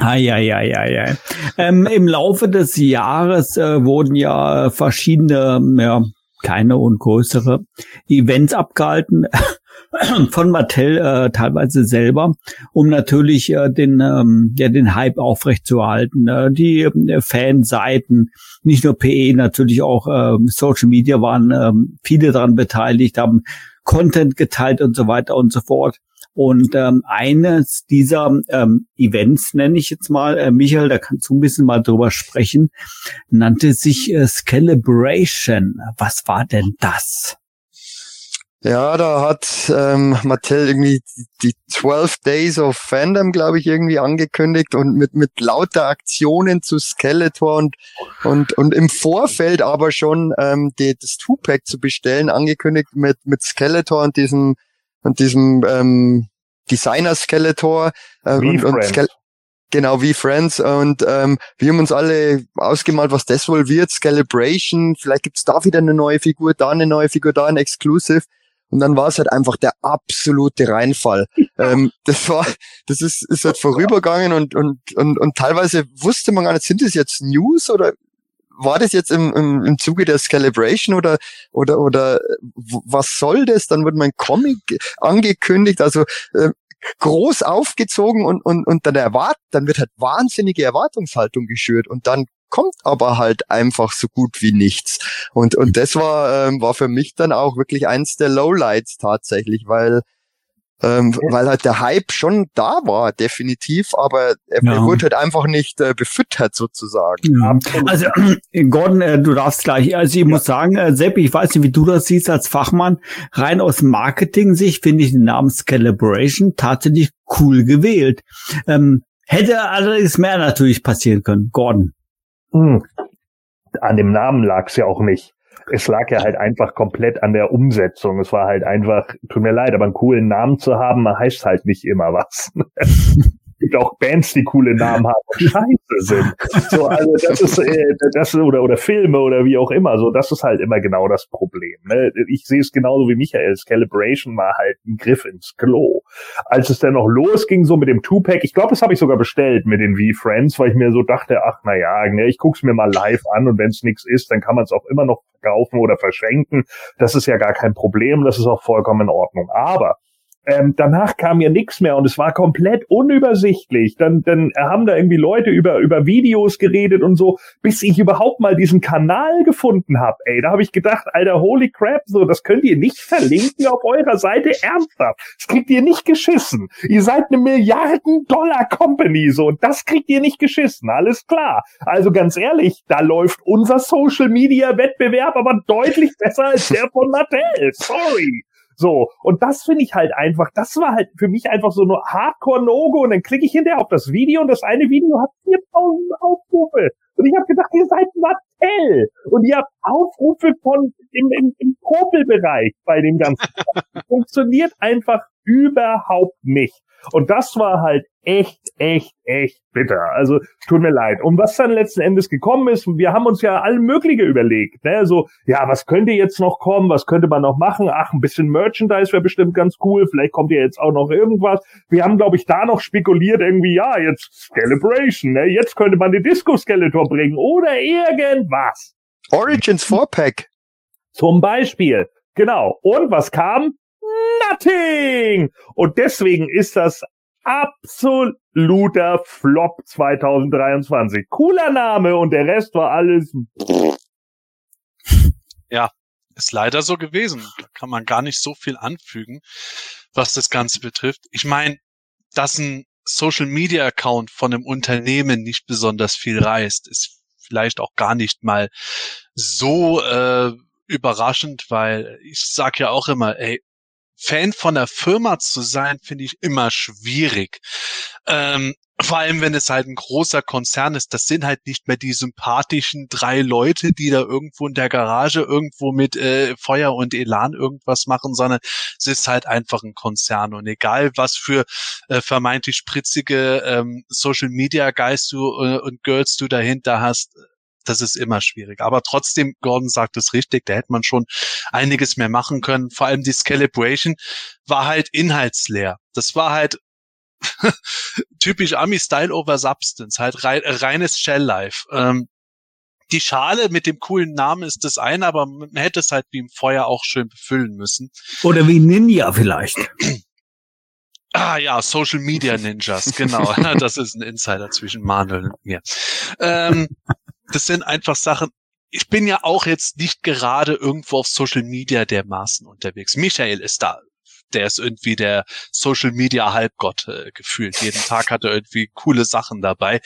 Eieieiei. Ähm, Im Laufe des Jahres äh, wurden ja verschiedene, ja, kleine und größere Events abgehalten [LAUGHS] [CLEARS THROAT] von Mattel äh, teilweise selber, um natürlich äh, den ähm, ja den Hype aufrechtzuerhalten. Äh, die äh, Fanseiten, nicht nur PE, natürlich auch äh, Social Media waren ähm, viele daran beteiligt, haben Content geteilt und so weiter und so fort. Und ähm, eines dieser ähm, Events, nenne ich jetzt mal, äh, Michael, da kannst du ein bisschen mal drüber sprechen, nannte sich äh, Scalibration. Was war denn das? Ja, da hat ähm, Mattel irgendwie die- die 12 Days of Fandom, glaube ich, irgendwie angekündigt und mit mit lauter Aktionen zu Skeletor und und und im Vorfeld aber schon ähm, die, das Two-Pack zu bestellen angekündigt mit mit Skeletor und diesem und diesem ähm, Designer Skeletor äh, und, und Friends. Skele Genau, wie Friends. Und ähm, wir haben uns alle ausgemalt, was das wohl wird. Scalibration, vielleicht gibt's da wieder eine neue Figur, da eine neue Figur, da ein Exclusive. Und dann war es halt einfach der absolute Reinfall. [LAUGHS] ähm, das war, das ist, ist halt vorübergegangen und, und, und, und teilweise wusste man gar nicht, sind das jetzt News oder war das jetzt im, im, im Zuge der Scalibration oder, oder, oder was soll das? Dann wird mein Comic angekündigt, also äh, groß aufgezogen und, und, und dann erwart, dann wird halt wahnsinnige Erwartungshaltung geschürt und dann kommt aber halt einfach so gut wie nichts. Und, und das war, ähm, war für mich dann auch wirklich eins der Lowlights tatsächlich, weil, ähm, weil halt der Hype schon da war, definitiv, aber er, Ja. wurde halt einfach nicht äh, befüttert sozusagen. Ja. Also [CLEARS THROAT] Gordon, äh, du darfst gleich. Also ich muss sagen, äh, Sepp, ich weiß nicht, wie du das siehst als Fachmann. Rein aus Marketing-Sicht finde ich den Namen Scalibration tatsächlich cool gewählt. Ähm, hätte allerdings mehr natürlich passieren können. Gordon. Hm. An dem Namen lag's ja auch nicht. Es lag ja halt einfach komplett an der Umsetzung. Es war halt einfach, tut mir leid, aber einen coolen Namen zu haben, heißt halt nicht immer was. [LAUGHS] Es gibt auch Bands, die coole Namen haben und scheiße sind. So, also das ist, äh, das oder oder Filme oder wie auch immer. So, das ist halt immer genau das Problem. Ne? Ich sehe es genauso wie Michael. Calibration war halt ein Griff ins Klo. Als es dann noch losging, so mit dem Two-Pack, ich glaube, das habe ich sogar bestellt mit den V-Friends, weil ich mir so dachte, ach na ja, ne, ich guck's mir mal live an und wenn es nichts ist, dann kann man es auch immer noch verkaufen oder verschenken. Das ist ja gar kein Problem, das ist auch vollkommen in Ordnung. Aber ähm, danach kam ja nichts mehr und es war komplett unübersichtlich. Dann, dann haben da irgendwie Leute über, über Videos geredet und so, bis ich überhaupt mal diesen Kanal gefunden habe. Ey, da habe ich gedacht, alter, holy crap, so, das könnt ihr nicht verlinken auf eurer Seite ernsthaft. Das kriegt ihr nicht geschissen. Ihr seid eine Milliarden-Dollar-Company, so, und das kriegt ihr nicht geschissen, alles klar. Also ganz ehrlich, da läuft unser Social-Media-Wettbewerb aber deutlich besser als der von Mattel. Sorry. So, und das finde ich halt einfach, das war halt für mich einfach so eine Hardcore-No-Go und dann klicke ich hinterher auf das Video und das eine Video hat 4000 Aufrufe. Und ich habe gedacht, ihr seid Mattel und ihr habt Aufrufe von im, im, im Popelbereich bei dem ganzen. Funktioniert einfach überhaupt nicht. Und das war halt echt, echt, echt bitter. Also tut mir leid. Und was dann letzten Endes gekommen ist, wir haben uns ja alle Mögliche überlegt. Ne? So, ja, was könnte jetzt noch kommen? Was könnte man noch machen? Ach, ein bisschen Merchandise wäre bestimmt ganz cool. Vielleicht kommt ja jetzt auch noch irgendwas. Wir haben, glaube ich, da noch spekuliert, irgendwie, ja, jetzt Celebration. Ne? Jetzt könnte man den Disco-Skeletor bringen oder irgendwas. Origins 4-Pack. Zum Beispiel. Genau. Und was kam? Nothing! Und deswegen ist das absoluter Flop 2023. Cooler Name und der Rest war alles. Ja, ist leider so gewesen. Da kann man gar nicht so viel anfügen, was das Ganze betrifft. Ich meine, dass ein Social Media Account von einem Unternehmen nicht besonders viel reißt, ist vielleicht auch gar nicht mal so äh, überraschend, weil ich sag ja auch immer, ey, Fan von der Firma zu sein, finde ich immer schwierig. Ähm, vor allem, wenn es halt ein großer Konzern ist, das sind halt nicht mehr die sympathischen drei Leute, die da irgendwo in der Garage irgendwo mit äh, Feuer und Elan irgendwas machen, sondern es ist halt einfach ein Konzern. Und egal, was für äh, vermeintlich spritzige ähm, Social Media Guys du äh, und Girls du dahinter hast, das ist immer schwierig. Aber trotzdem, Gordon sagt es richtig, da hätte man schon einiges mehr machen können. Vor allem die Scalibration war halt inhaltsleer. Das war halt [LAUGHS] typisch Ami-Style over Substance, halt rein, reines Shell-Life. Ähm, die Schale mit dem coolen Namen ist das eine, aber man hätte es halt wie im Feuer auch schön befüllen müssen. Oder wie Ninja vielleicht. [CLEARS THROAT] Ah ja, Social Media Ninjas, genau. [LAUGHS] [LAUGHS] das ist ein Insider zwischen Manuel und mir. Ähm, das sind einfach Sachen, ich bin ja auch jetzt nicht gerade irgendwo auf Social Media dermaßen unterwegs. Michael ist da. Der ist irgendwie der Social Media Halbgott äh, gefühlt. Jeden Tag hat er irgendwie coole Sachen dabei.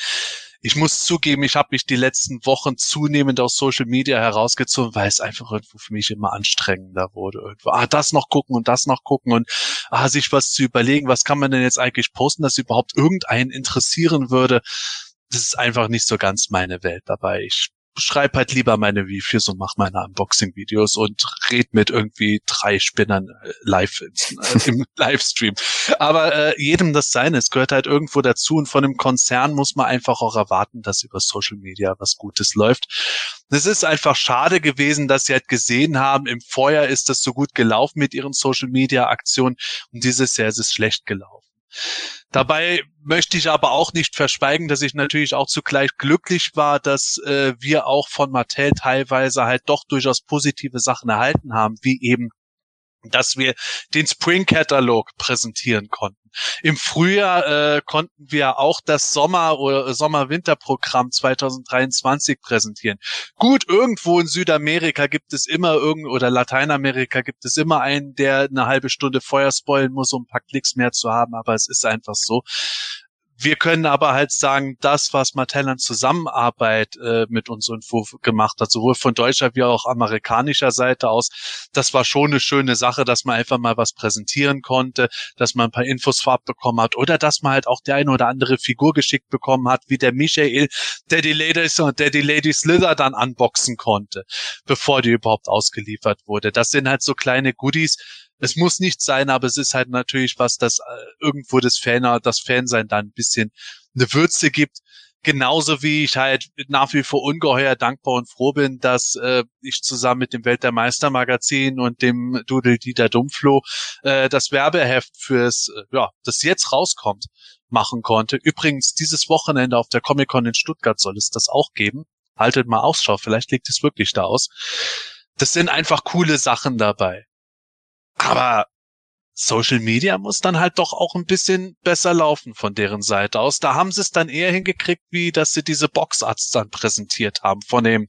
Ich muss zugeben, ich habe mich die letzten Wochen zunehmend aus Social Media herausgezogen, weil es einfach irgendwo für mich immer anstrengender wurde. Irgendwo, ah, das noch gucken und das noch gucken und ah, sich was zu überlegen, was kann man denn jetzt eigentlich posten, dass überhaupt irgendeinen interessieren würde das ist einfach nicht so ganz meine Welt dabei. Ich schreibe halt lieber meine Reviews und mache meine Unboxing-Videos und red mit irgendwie drei Spinnern äh, live äh, im [LAUGHS] Livestream. Aber äh, jedem das seine. Es gehört halt irgendwo dazu und von einem Konzern muss man einfach auch erwarten, dass über Social Media was Gutes läuft. Es ist einfach schade gewesen, dass sie halt gesehen haben, im Vorjahr ist das so gut gelaufen mit ihren Social Media Aktionen und dieses Jahr ist es schlecht gelaufen. Dabei möchte ich aber auch nicht verschweigen, dass ich natürlich auch zugleich glücklich war, dass äh, wir auch von Mattel teilweise halt doch durchaus positive Sachen erhalten haben, wie eben dass wir den Spring-Katalog präsentieren konnten. Im Frühjahr äh, konnten wir auch das Sommer- oder Sommer-Winter-Programm 2023 präsentieren. Gut, irgendwo in Südamerika gibt es immer irgend oder Lateinamerika gibt es immer einen, der eine halbe Stunde Feuer spoilen muss, um ein paar Klicks mehr zu haben, aber es ist einfach so. Wir können aber halt sagen, das, was Mattel an Zusammenarbeit äh, mit uns irgendwo gemacht hat, sowohl von deutscher wie auch amerikanischer Seite aus, das war schon eine schöne Sache, dass man einfach mal was präsentieren konnte, dass man ein paar Infos vorab bekommen hat oder dass man halt auch die eine oder andere Figur geschickt bekommen hat, wie der Michael, der die Ladies und der die Lady Slither dann unboxen konnte, bevor die überhaupt ausgeliefert wurde. Das sind halt so kleine Goodies, es muss nicht sein, aber es ist halt natürlich was, das äh, irgendwo das Fan, das Fansein dann ein bisschen eine Würze gibt. Genauso wie ich halt nach wie vor ungeheuer dankbar und froh bin, dass äh, ich zusammen mit dem Welt der Meister Magazin und dem Dudel Dieter Dumpflo äh, das Werbeheft fürs, äh, ja, das jetzt rauskommt, machen konnte. Übrigens, dieses Wochenende auf der Comic-Con in Stuttgart soll es das auch geben. Haltet mal Ausschau, vielleicht liegt es wirklich da aus. Das sind einfach coole Sachen dabei. Aber Social Media muss dann halt doch auch ein bisschen besser laufen von deren Seite aus. Da haben sie es dann eher hingekriegt, wie dass sie diese Boxarts dann präsentiert haben von dem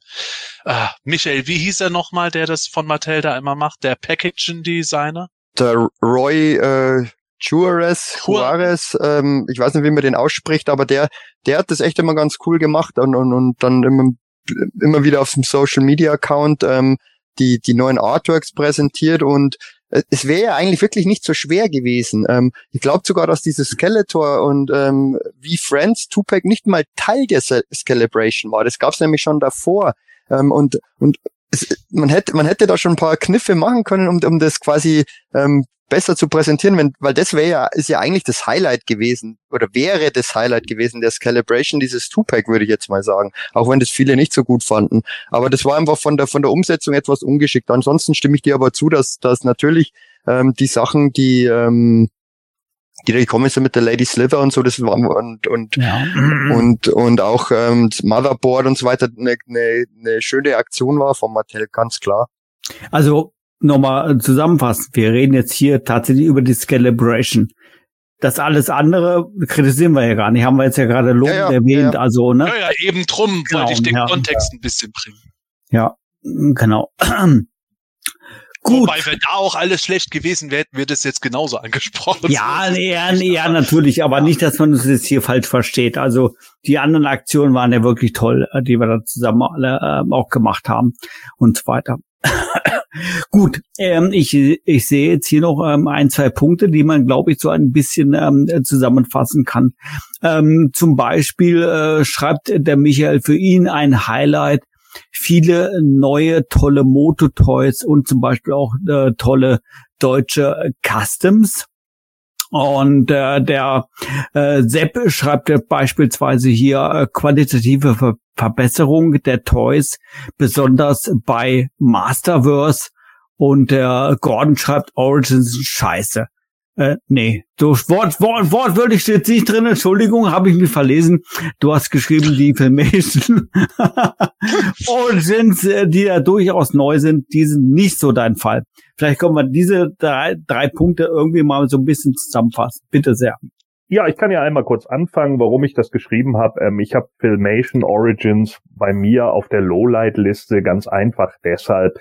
äh, Michael, wie hieß er nochmal, der das von Mattel da immer macht, der Packaging Designer? Der Roy äh, Juarez, Juarez, ähm, ich weiß nicht, wie man den ausspricht, aber der, der hat das echt immer ganz cool gemacht und, und, und dann immer, immer wieder auf dem Social Media Account ähm, die, die neuen Artworks präsentiert und es wäre ja eigentlich wirklich nicht so schwer gewesen. Ähm, ich glaube sogar, dass dieses Skeletor und ähm, wie Friends Tupac nicht mal Teil der Celebration war. Das gab es nämlich schon davor. Ähm, und und es, man hätte man hätte da schon ein paar Kniffe machen können, um, um das quasi ähm, besser zu präsentieren, wenn, weil das wäre ja, ist ja eigentlich das Highlight gewesen oder wäre das Highlight gewesen, der Calibration, dieses Two-Pack, würde ich jetzt mal sagen. Auch wenn das viele nicht so gut fanden. Aber das war einfach von der, von der Umsetzung etwas ungeschickt. Ansonsten stimme ich dir aber zu, dass, dass natürlich ähm, die Sachen, die, ähm, die da gekommen sind mit der Lady Slither und so, das war und und ja. und und auch ähm, das Motherboard und so weiter eine, eine, eine schöne Aktion war von Mattel, ganz klar. Also nochmal zusammenfassen. Wir reden jetzt hier tatsächlich über die Scalibration. Das alles andere kritisieren wir ja gar nicht, haben wir jetzt ja gerade lobend ja, ja, erwähnt, ja. also, ne? Ja, ja, eben drum genau, wollte ich den Kontext ein bisschen bringen. Ja, genau. [CLEARS THROAT] Gut. Wobei, wenn da auch alles schlecht gewesen wäre, hätten wir das jetzt genauso angesprochen. Ja, nee, ja, nee, ja, natürlich, aber nicht, dass man das jetzt hier falsch versteht. Also die anderen Aktionen waren ja wirklich toll, äh, die wir da zusammen alle äh, auch gemacht haben und so weiter. [COUGHS] Gut, ähm, ich, ich sehe jetzt hier noch ähm, ein, zwei Punkte, die man, glaube ich, so ein bisschen ähm, zusammenfassen kann. Ähm, zum Beispiel äh, schreibt der Michael für ihn ein Highlight, viele neue tolle Moto-Toys und zum Beispiel auch äh, tolle deutsche Customs. Und äh, der äh, Sepp schreibt beispielsweise hier äh, qualitative Ver Verbesserung der Toys, besonders bei Masterverse. Und der Gordon schreibt Origins scheiße. Äh, nee, so Wort, Wort, Wort würde nicht drin. Entschuldigung, habe ich mich verlesen. Du hast geschrieben, die Filmation Origins, [LAUGHS] äh, die ja durchaus neu sind, die sind nicht so dein Fall. Vielleicht können wir diese drei, drei Punkte irgendwie mal so ein bisschen zusammenfassen. Bitte sehr. Ja, ich kann ja einmal kurz anfangen, warum ich das geschrieben habe. Ähm, ich habe Filmation Origins bei mir auf der Lowlight-Liste ganz einfach deshalb,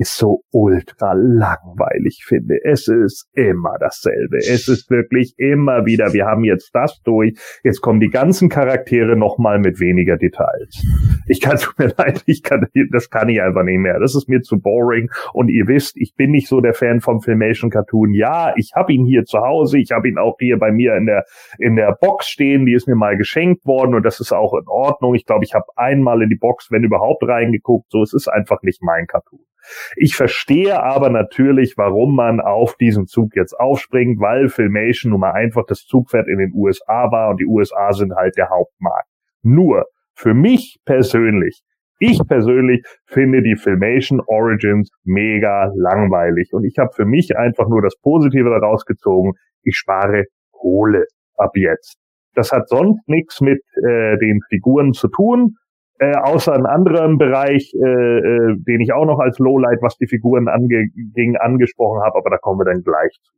ist so ultra langweilig finde. Es ist immer dasselbe. Es ist wirklich immer wieder, wir haben jetzt das durch, jetzt kommen die ganzen Charaktere nochmal mit weniger Details. Ich kann, [LAUGHS] tut mir leid, ich kann, das kann ich einfach nicht mehr. Das ist mir zu boring und ihr wisst, ich bin nicht so der Fan vom Filmation Cartoon. Ja, ich habe ihn hier zu Hause, ich habe ihn auch hier bei mir in der, in der Box stehen, die ist mir mal geschenkt worden und das ist auch in Ordnung. Ich glaube, ich habe einmal in die Box, wenn überhaupt, reingeguckt. So, es ist einfach nicht mein Cartoon. Ich verstehe aber natürlich, warum man auf diesen Zug jetzt aufspringt, weil Filmation nun mal einfach das Zugpferd in den USA war und die USA sind halt der Hauptmarkt. Nur, für mich persönlich, ich persönlich finde die Filmation Origins mega langweilig und ich habe für mich einfach nur das Positive daraus gezogen. Ich spare Kohle ab jetzt. Das hat sonst nichts mit äh, den Figuren zu tun. Äh, außer ein anderen Bereich, äh, äh, den ich auch noch als Lowlight, was die Figuren anging, angesprochen habe, aber da kommen wir dann gleich zu.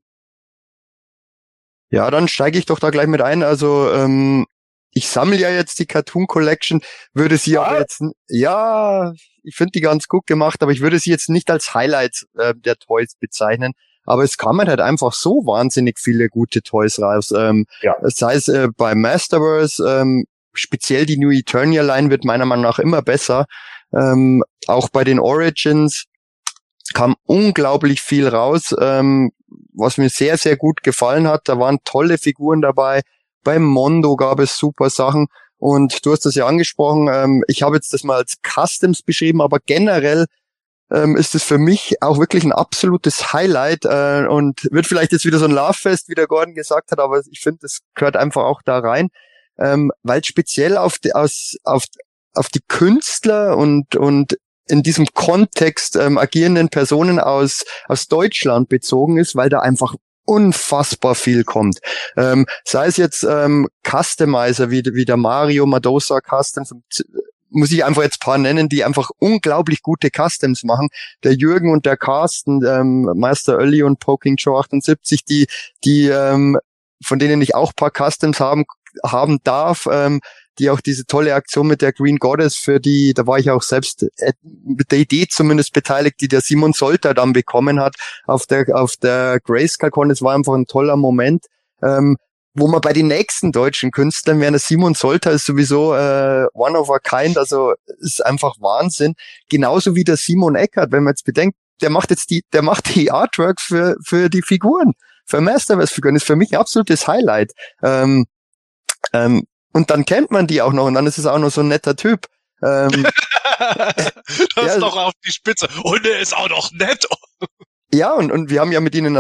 Ja, dann steige ich doch da gleich mit ein. Also ähm, ich sammle ja jetzt die Cartoon Collection, würde sie ja. aber jetzt, ja, ich finde die ganz gut gemacht, aber ich würde sie jetzt nicht als Highlight äh, der Toys bezeichnen. Aber es kamen halt einfach so wahnsinnig viele gute Toys raus. Ähm, ja. Sei es äh, bei Masterverse, ähm, speziell die New Eternia Line wird meiner Meinung nach immer besser. Ähm, auch bei den Origins kam unglaublich viel raus, ähm, was mir sehr, sehr gut gefallen hat. Da waren tolle Figuren dabei. Beim Mondo gab es super Sachen. Und du hast das ja angesprochen. Ähm, ich habe jetzt das mal als Customs beschrieben, aber generell ähm, ist es für mich auch wirklich ein absolutes Highlight äh, und wird vielleicht jetzt wieder so ein Lovefest, wie der Gordon gesagt hat, aber ich finde, das gehört einfach auch da rein ähm, weil speziell auf die, aus, auf, auf die Künstler und, und in diesem Kontext ähm, agierenden Personen aus, aus Deutschland bezogen ist, weil da einfach unfassbar viel kommt. Ähm, sei es jetzt ähm, Customizer wie, wie der Mario Madosa Customs, muss ich einfach jetzt paar nennen, die einfach unglaublich gute Customs machen. Der Jürgen und der Carsten, ähm, Meister Ölli und Poking Joe 78, die, die ähm, von denen ich auch paar Customs haben haben darf, ähm, die auch diese tolle Aktion mit der Green Goddess, für die, da war ich auch selbst äh, mit der Idee zumindest beteiligt, die der Simon Solter dann bekommen hat auf der, auf der Grayscale-Con. Es war einfach ein toller Moment. Ähm, wo man bei den nächsten deutschen Künstlern, Werner Simon Solter ist sowieso äh, one of a kind, also ist einfach Wahnsinn. Genauso wie der Simon Eckert, wenn man jetzt bedenkt, der macht jetzt die, der macht die Artworks für, für die Figuren, für Masterverse-Figuren, ist für mich ein absolutes Highlight. Ähm, ähm, und dann kennt man die auch noch und dann ist es auch noch so ein netter Typ. Ähm, [LAUGHS] das ja, ist doch auf die Spitze. Und er ist auch noch nett. Ja, und, und wir haben ja mit ihnen,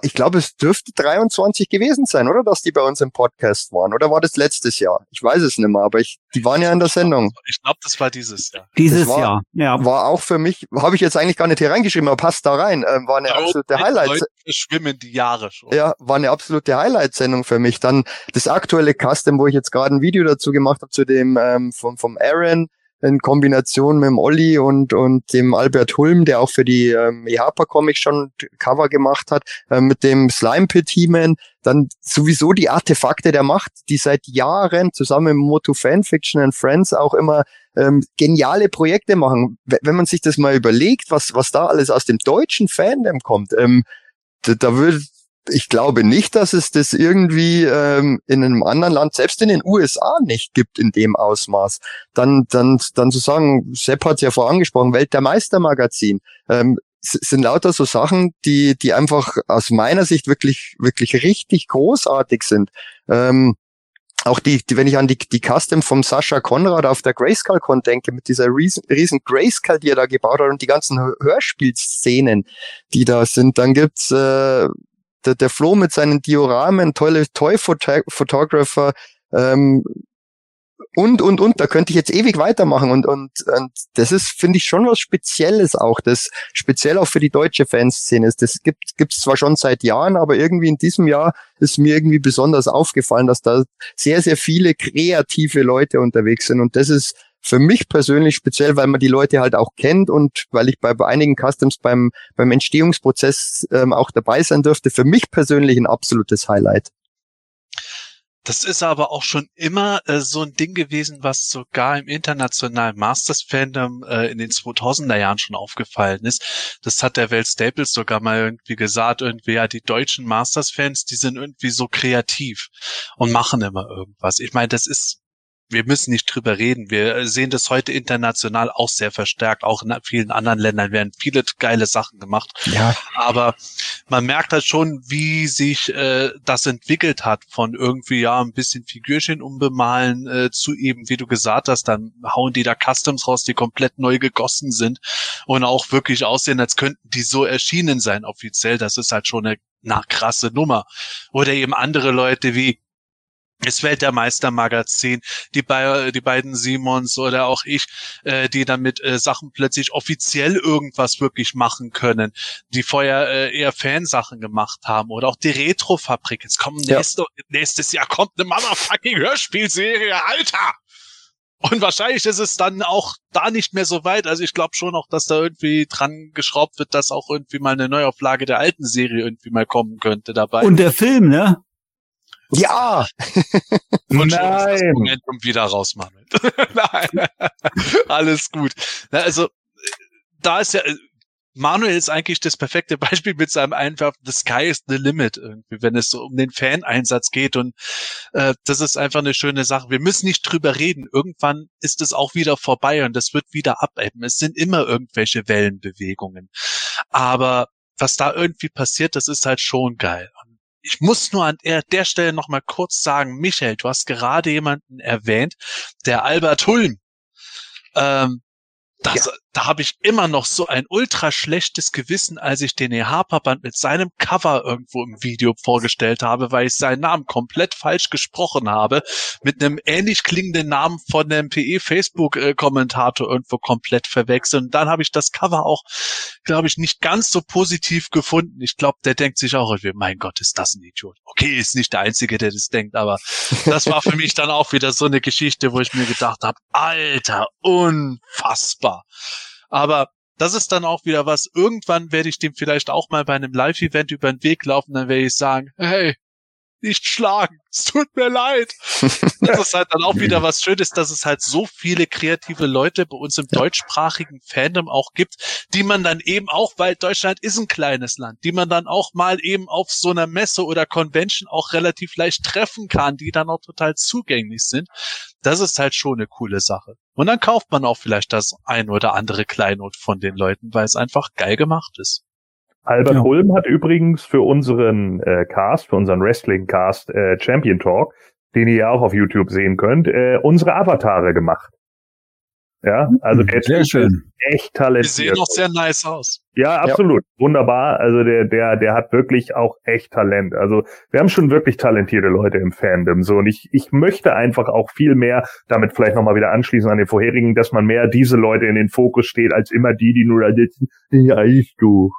ich glaube, es dürfte 23 gewesen sein, oder? Dass die bei uns im Podcast waren. Oder war das letztes Jahr? Ich weiß es nicht mehr, aber ich, die waren ja in der Sendung. Ich glaube, das war dieses Jahr. Dieses war, Jahr, ja. War auch für mich, habe ich jetzt eigentlich gar nicht hier reingeschrieben, aber passt da rein. Ähm, war eine ja, absolute Highlight. schwimmen die Jahre schon. Ja, war eine absolute Highlight-Sendung für mich. Dann das aktuelle Custom, wo ich jetzt gerade ein Video dazu gemacht habe, zu dem ähm, vom, vom Aaron in Kombination mit dem Olli und, und dem Albert Hulm, der auch für die ähm, EHPA Comics schon Cover gemacht hat, äh, mit dem Slime Pit He-Man, dann sowieso die Artefakte der Macht, die seit Jahren zusammen mit Moto Fanfiction and Friends auch immer ähm, geniale Projekte machen. Wenn man sich das mal überlegt, was, was da alles aus dem deutschen Fandom kommt, ähm, da, da würde ich glaube nicht, dass es das irgendwie ähm, in einem anderen Land, selbst in den USA nicht gibt in dem Ausmaß. Dann, dann, dann zu sagen, Sepp hat es ja vorangesprochen, Welt der Meistermagazin, ähm, sind lauter so Sachen, die, die einfach aus meiner Sicht wirklich, wirklich richtig großartig sind. Ähm, auch die, die, wenn ich an die, die Custom vom Sascha Konrad auf der Grayscale Con denke, mit dieser riesen, riesen Grayscale, die er da gebaut hat und die ganzen Hörspielszenen, die da sind, dann gibt's äh, der, der Flo mit seinen Dioramen, tolle Toy-Photographer, ähm, und, und, und, da könnte ich jetzt ewig weitermachen und, und, und das ist, finde ich, schon was Spezielles auch, das speziell auch für die deutsche Fanszene ist. Das gibt gibt's zwar schon seit Jahren, aber irgendwie in diesem Jahr ist mir irgendwie besonders aufgefallen, dass da sehr, sehr viele kreative Leute unterwegs sind und das ist für mich persönlich speziell, weil man die Leute halt auch kennt und weil ich bei, einigen Customs beim, beim Entstehungsprozess ähm, auch dabei sein durfte, für mich persönlich ein absolutes Highlight. Das ist aber auch schon immer äh, so ein Ding gewesen, was sogar im internationalen Masters-Fandom äh, in den 2000er Jahren schon aufgefallen ist. Das hat der Welt Staples sogar mal irgendwie gesagt, irgendwie, ja, die deutschen Masters-Fans, die sind irgendwie so kreativ und machen immer irgendwas. Ich meine, das ist wir müssen nicht drüber reden. Wir sehen das heute international auch sehr verstärkt. Auch in vielen anderen Ländern werden viele geile Sachen gemacht. Ja. Aber man merkt halt schon, wie sich äh, das entwickelt hat von irgendwie ja ein bisschen Figürchen umbemalen äh, zu eben, wie du gesagt hast, dann hauen die da Customs raus, die komplett neu gegossen sind und auch wirklich aussehen, als könnten die so erschienen sein offiziell. Das ist halt schon eine na, krasse Nummer. Oder eben andere Leute wie das Weltmeister-Magazin, die, Be die beiden Simons oder auch ich, äh, die damit äh, Sachen plötzlich offiziell irgendwas wirklich machen können, die vorher äh, eher Fansachen gemacht haben oder auch die Retro-Fabrik. Jetzt kommt ja. nächste, nächstes Jahr kommt eine motherfucking Hörspielserie, Alter! Und wahrscheinlich ist es dann auch da nicht mehr so weit. Also ich glaube schon auch, dass da irgendwie dran geschraubt wird, dass auch irgendwie mal eine Neuauflage der alten Serie irgendwie mal kommen könnte dabei. Und der Film, ne? Ja! Und Nein. das Momentum wieder rausmachen. [LAUGHS] Nein. Alles gut. Also, da ist ja, Manuel ist eigentlich das perfekte Beispiel mit seinem Einwerfen, the sky is the limit irgendwie, wenn es so um den Fan-Einsatz geht und äh, das ist einfach eine schöne Sache. Wir müssen nicht drüber reden. Irgendwann ist es auch wieder vorbei und das wird wieder abebben. Es sind immer irgendwelche Wellenbewegungen. Aber was da irgendwie passiert, das ist halt schon geil. Ich muss nur an der, der Stelle noch mal kurz sagen, Michael, du hast gerade jemanden erwähnt, der Albert Hulm. Ähm, das, ja. Da habe ich immer noch so ein ultra schlechtes Gewissen, als ich den EH-Band mit seinem Cover irgendwo im Video vorgestellt habe, weil ich seinen Namen komplett falsch gesprochen habe, mit einem ähnlich klingenden Namen von dem PE-Facebook-Kommentator irgendwo komplett verwechselt. Und dann habe ich das Cover auch, glaube ich, nicht ganz so positiv gefunden. Ich glaube, der denkt sich auch, mein Gott, ist das ein Idiot. Okay, ist nicht der Einzige, der das denkt, aber das war für mich dann auch wieder so eine Geschichte, wo ich mir gedacht habe, Alter, unfassbar. Aber das ist dann auch wieder was. Irgendwann werde ich dem vielleicht auch mal bei einem Live-Event über den Weg laufen, dann werde ich sagen, hey, nicht schlagen. Es tut mir leid. [LAUGHS] Das ist halt dann auch wieder was Schönes, dass es halt so viele kreative Leute bei uns im deutschsprachigen Fandom auch gibt, die man dann eben auch, weil Deutschland ist ein kleines Land, die man dann auch mal eben auf so einer Messe oder Convention auch relativ leicht treffen kann, die dann auch total zugänglich sind. Das ist halt schon eine coole Sache. Und dann kauft man auch vielleicht das ein oder andere Kleinod von den Leuten, weil es einfach geil gemacht ist. Albert ja. Holm hat übrigens für unseren äh, Cast, für unseren Wrestling-Cast äh, Champion Talk, den ihr ja auch auf YouTube sehen könnt, äh, unsere Avatare gemacht. Ja, also Hm, der sehr Typ schön. ist echt Die talentiert. sehen auch sehr nice aus. Ja, absolut. Wunderbar. Also der, der, der hat wirklich auch echt Talent. Also wir haben schon wirklich talentierte Leute im Fandom. So und ich, ich möchte einfach auch viel mehr, damit vielleicht nochmal wieder anschließen an den vorherigen, dass man mehr diese Leute in den Fokus steht, als immer die, die nur da sitzen. Ja, ich du.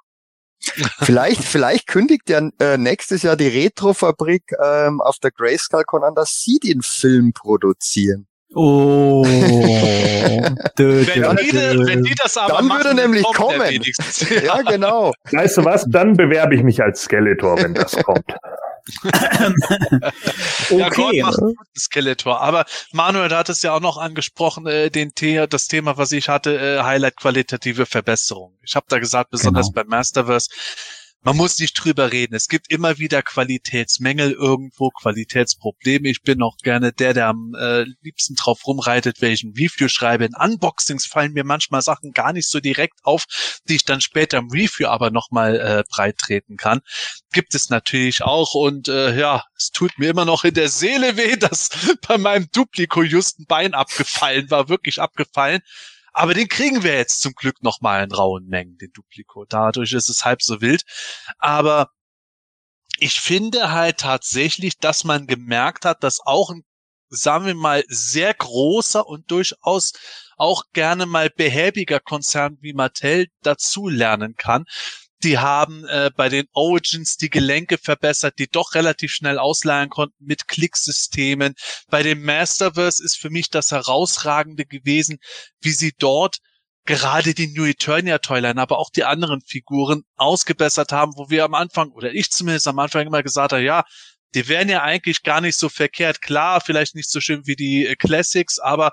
Vielleicht, vielleicht kündigt ja äh, nächstes Jahr die Retrofabrik ähm, auf der Grayscale-Con an, dass sie den Film produzieren. Oh. Dö, [LAUGHS] dö, Wenn die, dö. wenn die das aber Dann machen, würde nämlich kommen. Ja, genau. Weißt du was? Dann bewerbe ich mich als Skeletor, wenn das kommt. [LAUGHS] Ja, Gott Okay. macht einen guten Skeletor. Aber Manuel hat es ja auch noch angesprochen, äh, den The das Thema, was ich hatte, äh, Highlight qualitative Verbesserung. Ich habe da gesagt, besonders Genau. beim Masterverse, man muss nicht drüber reden. Es gibt immer wieder Qualitätsmängel irgendwo, Qualitätsprobleme. Ich bin auch gerne der, der am äh, liebsten drauf rumreitet, welchen Review schreibe. In Unboxings fallen mir manchmal Sachen gar nicht so direkt auf, die ich dann später im Review aber nochmal äh, breit treten kann gibt es natürlich auch und äh, ja, es tut mir immer noch in der Seele weh, [LAUGHS] dass bei meinem Dupliko just ein Bein abgefallen war, wirklich abgefallen. Aber den kriegen wir jetzt zum Glück noch mal in rauen Mengen, den Dupliko. Dadurch ist es halb so wild. Aber ich finde halt tatsächlich, dass man gemerkt hat, dass auch ein, sagen wir mal, sehr großer und durchaus auch gerne mal behäbiger Konzern wie Mattel dazu lernen kann. Die haben äh, bei den Origins die Gelenke verbessert, die doch relativ schnell ausleihen konnten mit Klicksystemen. Bei dem Masterverse ist für mich das Herausragende gewesen, wie sie dort gerade die New Eternia Toyline, aber auch die anderen Figuren ausgebessert haben, wo wir am Anfang, oder ich zumindest am Anfang immer gesagt habe, ja, die wären ja eigentlich gar nicht so verkehrt. Klar, vielleicht nicht so schön wie die äh, Classics, aber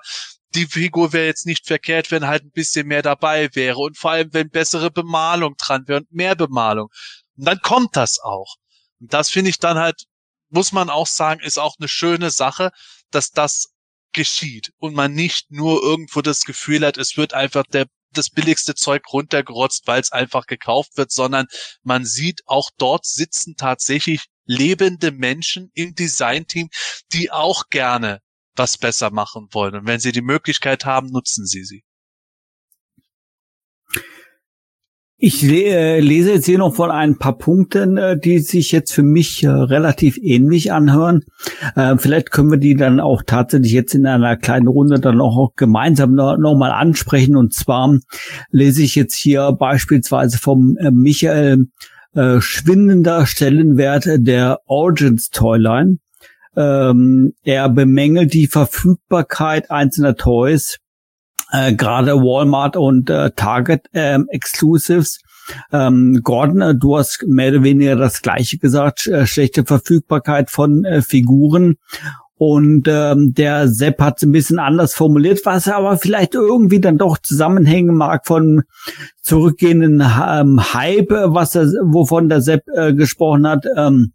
die Figur wäre jetzt nicht verkehrt, wenn halt ein bisschen mehr dabei wäre und vor allem, wenn bessere Bemalung dran wäre und mehr Bemalung. Und dann kommt das auch. Und das finde ich dann halt, muss man auch sagen, ist auch eine schöne Sache, dass das geschieht und man nicht nur irgendwo das Gefühl hat, es wird einfach der das billigste Zeug runtergerotzt, weil es einfach gekauft wird, sondern man sieht auch dort sitzen tatsächlich lebende Menschen im Designteam, die auch gerne was besser machen wollen. Und wenn sie die Möglichkeit haben, nutzen sie sie. Ich äh, lese jetzt hier noch von ein paar Punkten, äh, die sich jetzt für mich äh, relativ ähnlich anhören. Äh, vielleicht können wir die dann auch tatsächlich jetzt in einer kleinen Runde dann auch gemeinsam noch, noch mal ansprechen. Und zwar lese ich jetzt hier beispielsweise vom Michael schwindender Stellenwert der Origins Toyline. Ähm, er bemängelt die Verfügbarkeit einzelner Toys äh, gerade Walmart und äh, Target ähm, Exclusives. Ähm, Gordon, äh, du hast mehr oder weniger das Gleiche gesagt, äh, schlechte Verfügbarkeit von äh, Figuren. Und ähm, der Sepp hat es ein bisschen anders formuliert, was aber vielleicht irgendwie dann doch zusammenhängen mag von zurückgehenden ähm, Hype, was der, wovon der Sepp äh, gesprochen hat. Ähm,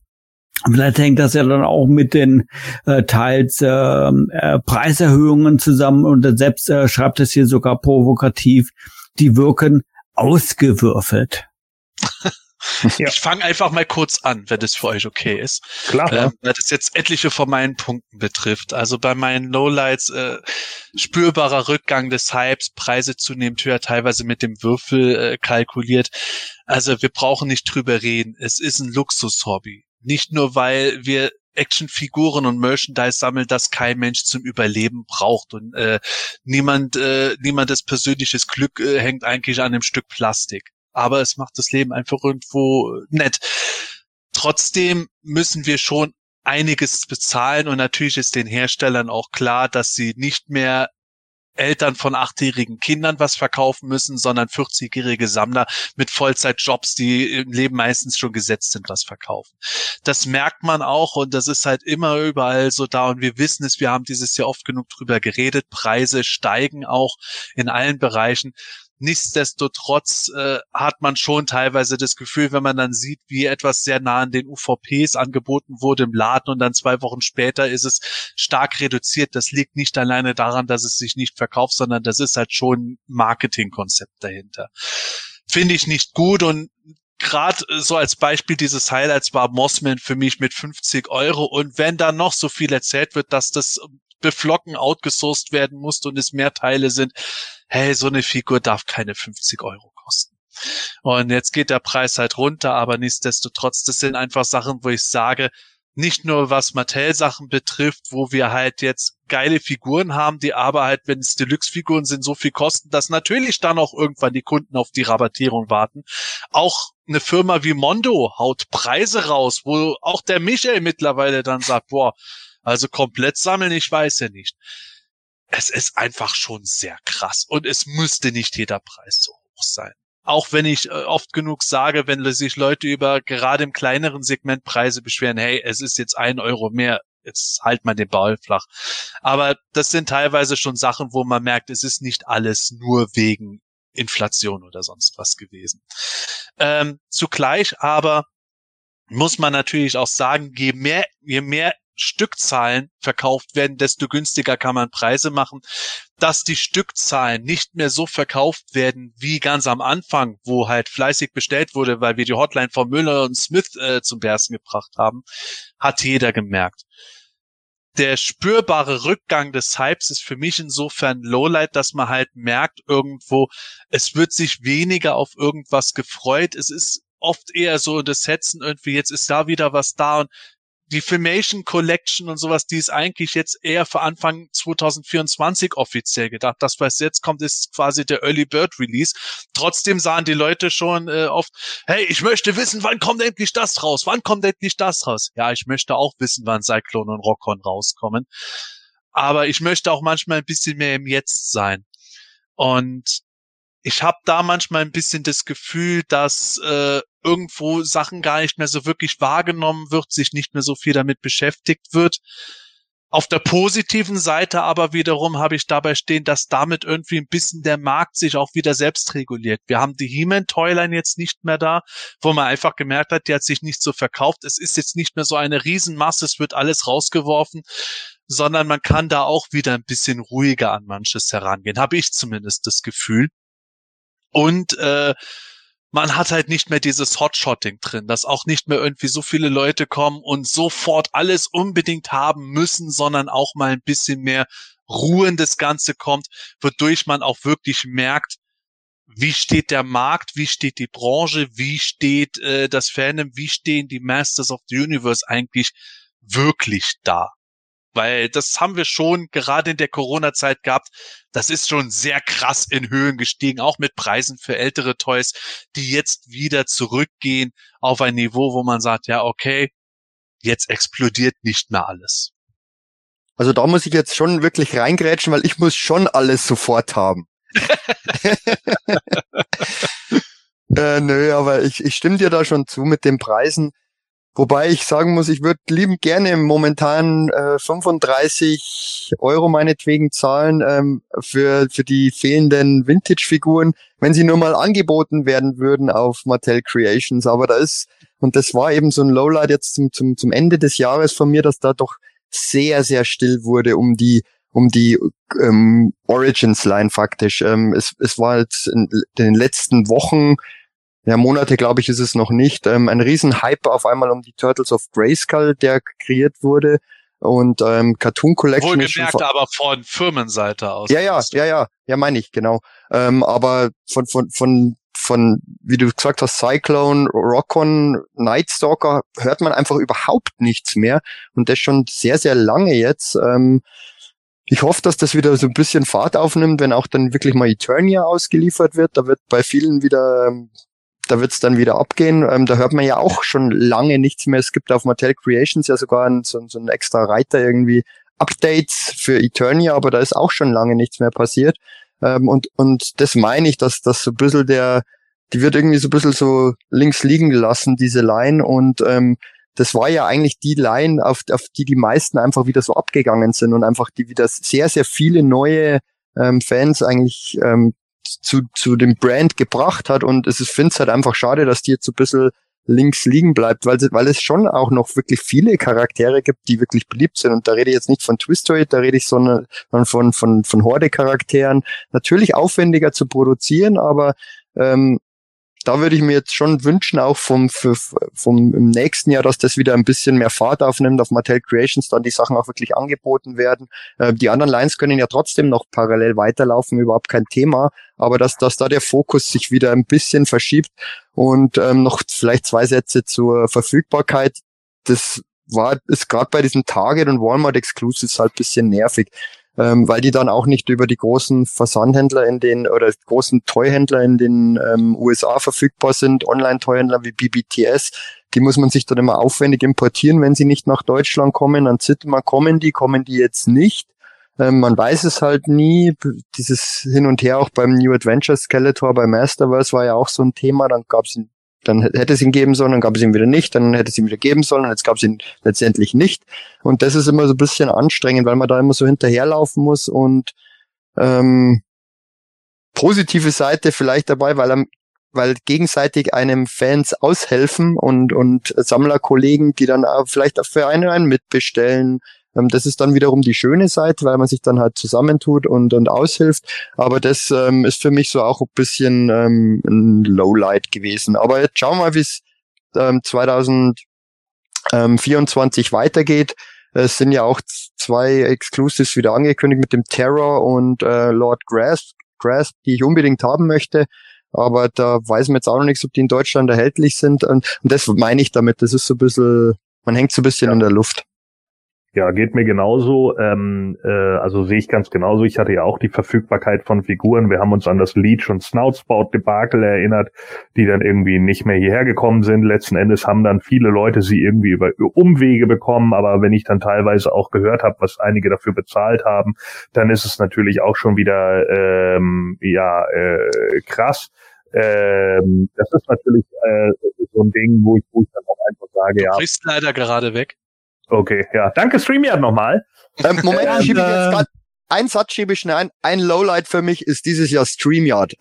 Vielleicht hängt das ja dann auch mit den äh, teils äh, äh, Preiserhöhungen zusammen und er selbst äh, schreibt es hier sogar provokativ, die wirken ausgewürfelt. [LAUGHS] Ja. Ich fange einfach mal kurz an, wenn es für euch okay ist. Klar. äh, weil das jetzt etliche von meinen Punkten betrifft. Also bei meinen Lowlights äh, spürbarer Rückgang des Hypes, Preise zunehmend höher, teilweise mit dem Würfel äh, kalkuliert. Also wir brauchen nicht drüber reden. Es ist ein Luxushobby. Nicht nur, weil wir Actionfiguren und Merchandise sammeln, das kein Mensch zum Überleben braucht und äh, niemand, äh, niemandes persönliches Glück äh, hängt eigentlich an einem Stück Plastik. Aber es macht das Leben einfach irgendwo nett. Trotzdem müssen wir schon einiges bezahlen und natürlich ist den Herstellern auch klar, dass sie nicht mehr Eltern von achtjährigen Kindern was verkaufen müssen, sondern 40-jährige Sammler mit Vollzeitjobs, die im Leben meistens schon gesetzt sind, was verkaufen. Das merkt man auch und das ist halt immer überall so da und wir wissen es, wir haben dieses Jahr oft genug drüber geredet, Preise steigen auch in allen Bereichen. Nichtsdestotrotz äh, hat man schon teilweise das Gefühl, wenn man dann sieht, wie etwas sehr nah an den UVPs angeboten wurde im Laden und dann zwei Wochen später ist es stark reduziert. Das liegt nicht alleine daran, dass es sich nicht verkauft, sondern das ist halt schon ein Marketingkonzept dahinter. Finde ich nicht gut und gerade so als Beispiel dieses Highlights war Mossman für mich mit 50 Euro und wenn da noch so viel erzählt wird, dass das beflocken outgesourced werden musste und es mehr Teile sind. Hey, so eine Figur darf keine 50 Euro kosten. Und jetzt geht der Preis halt runter, aber nichtsdestotrotz, das sind einfach Sachen, wo ich sage, nicht nur was Mattel-Sachen betrifft, wo wir halt jetzt geile Figuren haben, die aber halt, wenn es Deluxe-Figuren sind, so viel kosten, dass natürlich dann auch irgendwann die Kunden auf die Rabattierung warten. Auch eine Firma wie Mondo haut Preise raus, wo auch der Michael mittlerweile dann sagt, boah, also komplett sammeln, ich weiß ja nicht. Es ist einfach schon sehr krass und es müsste nicht jeder Preis so hoch sein auch wenn ich äh, oft genug sage, wenn sich Leute über gerade im kleineren Segment Preise beschweren, hey, es ist jetzt ein Euro mehr, jetzt halt mal den Ball flach. Aber das sind teilweise schon Sachen, wo man merkt, es ist nicht alles nur wegen Inflation oder sonst was gewesen. Ähm, zugleich aber muss man natürlich auch sagen, je mehr, je mehr Stückzahlen verkauft werden, desto günstiger kann man Preise machen. Dass die Stückzahlen nicht mehr so verkauft werden wie ganz am Anfang, wo halt fleißig bestellt wurde, weil wir die Hotline von Müller und Smith äh, zum Bersten gebracht haben, hat jeder gemerkt. Der spürbare Rückgang des Hypes ist für mich insofern Lowlight, dass man halt merkt irgendwo, es wird sich weniger auf irgendwas gefreut. Es ist oft eher so das Setzen irgendwie, jetzt ist da wieder was da und die Filmation Collection und sowas, die ist eigentlich jetzt eher für Anfang 2024 offiziell gedacht. Das, was jetzt kommt, ist quasi der Early Bird Release. Trotzdem sahen die Leute schon äh, oft, hey, ich möchte wissen, wann kommt endlich das raus? Wann kommt endlich das raus? Ja, ich möchte auch wissen, wann Cyclone und Rockon rauskommen. Aber ich möchte auch manchmal ein bisschen mehr im Jetzt sein. Und ich habe da manchmal ein bisschen das Gefühl, dass äh, irgendwo Sachen gar nicht mehr so wirklich wahrgenommen wird, sich nicht mehr so viel damit beschäftigt wird. Auf der positiven Seite aber wiederum habe ich dabei stehen, dass damit irgendwie ein bisschen der Markt sich auch wieder selbst reguliert. Wir haben die He-Man-Toyline jetzt nicht mehr da, wo man einfach gemerkt hat, die hat sich nicht so verkauft. Es ist jetzt nicht mehr so eine Riesenmasse, es wird alles rausgeworfen, sondern man kann da auch wieder ein bisschen ruhiger an manches herangehen, habe ich zumindest das Gefühl. Und äh, man hat halt nicht mehr dieses Hotshotting drin, dass auch nicht mehr irgendwie so viele Leute kommen und sofort alles unbedingt haben müssen, sondern auch mal ein bisschen mehr Ruhe in das Ganze kommt, wodurch man auch wirklich merkt, wie steht der Markt, wie steht die Branche, wie steht äh, das Fandom, wie stehen die Masters of the Universe eigentlich wirklich da weil das haben wir schon gerade in der Corona-Zeit gehabt. Das ist schon sehr krass in Höhen gestiegen, auch mit Preisen für ältere Toys, die jetzt wieder zurückgehen auf ein Niveau, wo man sagt, ja, okay, jetzt explodiert nicht mehr alles. Also da muss ich jetzt schon wirklich reingrätschen, weil ich muss schon alles sofort haben. [LAUGHS] äh, nö, aber ich, ich stimme dir da schon zu mit den Preisen. Wobei ich sagen muss, ich würde liebend gerne momentan äh, 35 Euro meinetwegen zahlen ähm, für, für die fehlenden Vintage-Figuren, wenn sie nur mal angeboten werden würden auf Mattel Creations. Aber da ist, und das war eben so ein Lowlight jetzt zum, zum, zum Ende des Jahres von mir, dass da doch sehr, sehr still wurde um die um die ähm, Origins-Line faktisch. Ähm, es, es war jetzt in den letzten Wochen ja, Monate, glaube ich, ist es noch nicht. Ähm, ein riesen Hype auf einmal um die Turtles of Grayskull, der kreiert wurde. Und ähm, Cartoon Collection. Wohlgemerkt, aber von Firmenseite aus. Ja, ja, ja, ja, ja, meine ich, genau. Ähm, aber von, von, von, von, wie du gesagt hast, Cyclone, Rockon, Nightstalker hört man einfach überhaupt nichts mehr. Und das schon sehr, sehr lange jetzt. Ähm, ich hoffe, dass das wieder so ein bisschen Fahrt aufnimmt, wenn auch dann wirklich mal Eternia ausgeliefert wird. Da wird bei vielen wieder ähm, da wird's dann wieder abgehen. Ähm, da hört man ja auch schon lange nichts mehr. Es gibt auf Mattel Creations ja sogar ein, so, so ein extra Reiter irgendwie Updates für Eternia, aber da ist auch schon lange nichts mehr passiert. Ähm, und, und das meine ich, dass das so ein bisschen der, die wird irgendwie so ein bisschen so links liegen gelassen, diese Line. Und ähm, das war ja eigentlich die Line, auf, auf die die meisten einfach wieder so abgegangen sind und einfach die wieder sehr, sehr viele neue ähm, Fans eigentlich ähm, zu, zu dem Brand gebracht hat. Und es ist, finde es halt einfach schade, dass die jetzt so ein bisschen links liegen bleibt, weil, weil es schon auch noch wirklich viele Charaktere gibt, die wirklich beliebt sind. Und da rede ich jetzt nicht von Twistoid, da rede ich sondern von, von, von Horde-Charakteren. Natürlich aufwendiger zu produzieren, aber ähm, da würde ich mir jetzt schon wünschen, auch vom, für, vom im nächsten Jahr, dass das wieder ein bisschen mehr Fahrt aufnimmt, auf Mattel Creations dann die Sachen auch wirklich angeboten werden. Äh, die anderen Lines können ja trotzdem noch parallel weiterlaufen, überhaupt kein Thema, aber dass, dass da der Fokus sich wieder ein bisschen verschiebt und ähm, noch vielleicht zwei Sätze zur Verfügbarkeit. Das war, ist gerade bei diesen Target und Walmart Exclusives halt bisschen nervig ähm, weil die dann auch nicht über die großen Versandhändler in den oder großen Toyhändler in den ähm, USA verfügbar sind, Online-Toyhändler wie BBTS. Die muss man sich dann immer aufwendig importieren, wenn sie nicht nach Deutschland kommen. Dann sieht man, kommen die, kommen die jetzt nicht. Ähm, man weiß es halt nie. Dieses Hin und Her auch beim New Adventure Skeletor bei Masterverse war ja auch so ein Thema. Dann gab es dann hätte es ihn geben sollen, dann gab es ihn wieder nicht, dann hätte es ihn wieder geben sollen, und jetzt gab es ihn letztendlich nicht. Und das ist immer so ein bisschen anstrengend, weil man da immer so hinterherlaufen muss und ähm, positive Seite vielleicht dabei, weil er, weil gegenseitig einem Fans aushelfen und und Sammlerkollegen, die dann vielleicht auch für einen, einen mitbestellen, ähm, das ist dann wiederum die schöne Seite, weil man sich dann halt zusammentut und, und aushilft. Aber das ähm, ist für mich so auch ein bisschen ähm, ein Lowlight gewesen. Aber jetzt schauen wir mal, wie es ähm, 2024 weitergeht. Es sind ja auch zwei Exclusives wieder angekündigt mit dem Terror und äh, Lord Grasp, Grasp, die ich unbedingt haben möchte. Aber da weiß man jetzt auch noch nichts, ob die in Deutschland erhältlich sind. Und, und das meine ich damit. Das ist so ein bisschen, man hängt so ein bisschen ja. in der Luft. Ja, geht mir genauso. Ähm, äh, also sehe ich ganz genauso. Ich hatte ja auch die Verfügbarkeit von Figuren. Wir haben uns an das Leech und Snoutspout-Debakel erinnert, die dann irgendwie nicht mehr hierher gekommen sind. Letzten Endes haben dann viele Leute sie irgendwie über Umwege bekommen. Aber wenn ich dann teilweise auch gehört habe, was einige dafür bezahlt haben, dann ist es natürlich auch schon wieder ähm, ja äh, krass. Ähm, das ist natürlich äh, so ein Ding, wo ich, wo ich dann auch einfach sage, ja. Du bist leider gerade weg. Okay, ja. Danke StreamYard nochmal. Ähm, Moment, ich schiebe jetzt grad, ein Satz schiebe ich schnell ein. Ein Lowlight für mich ist dieses Jahr StreamYard.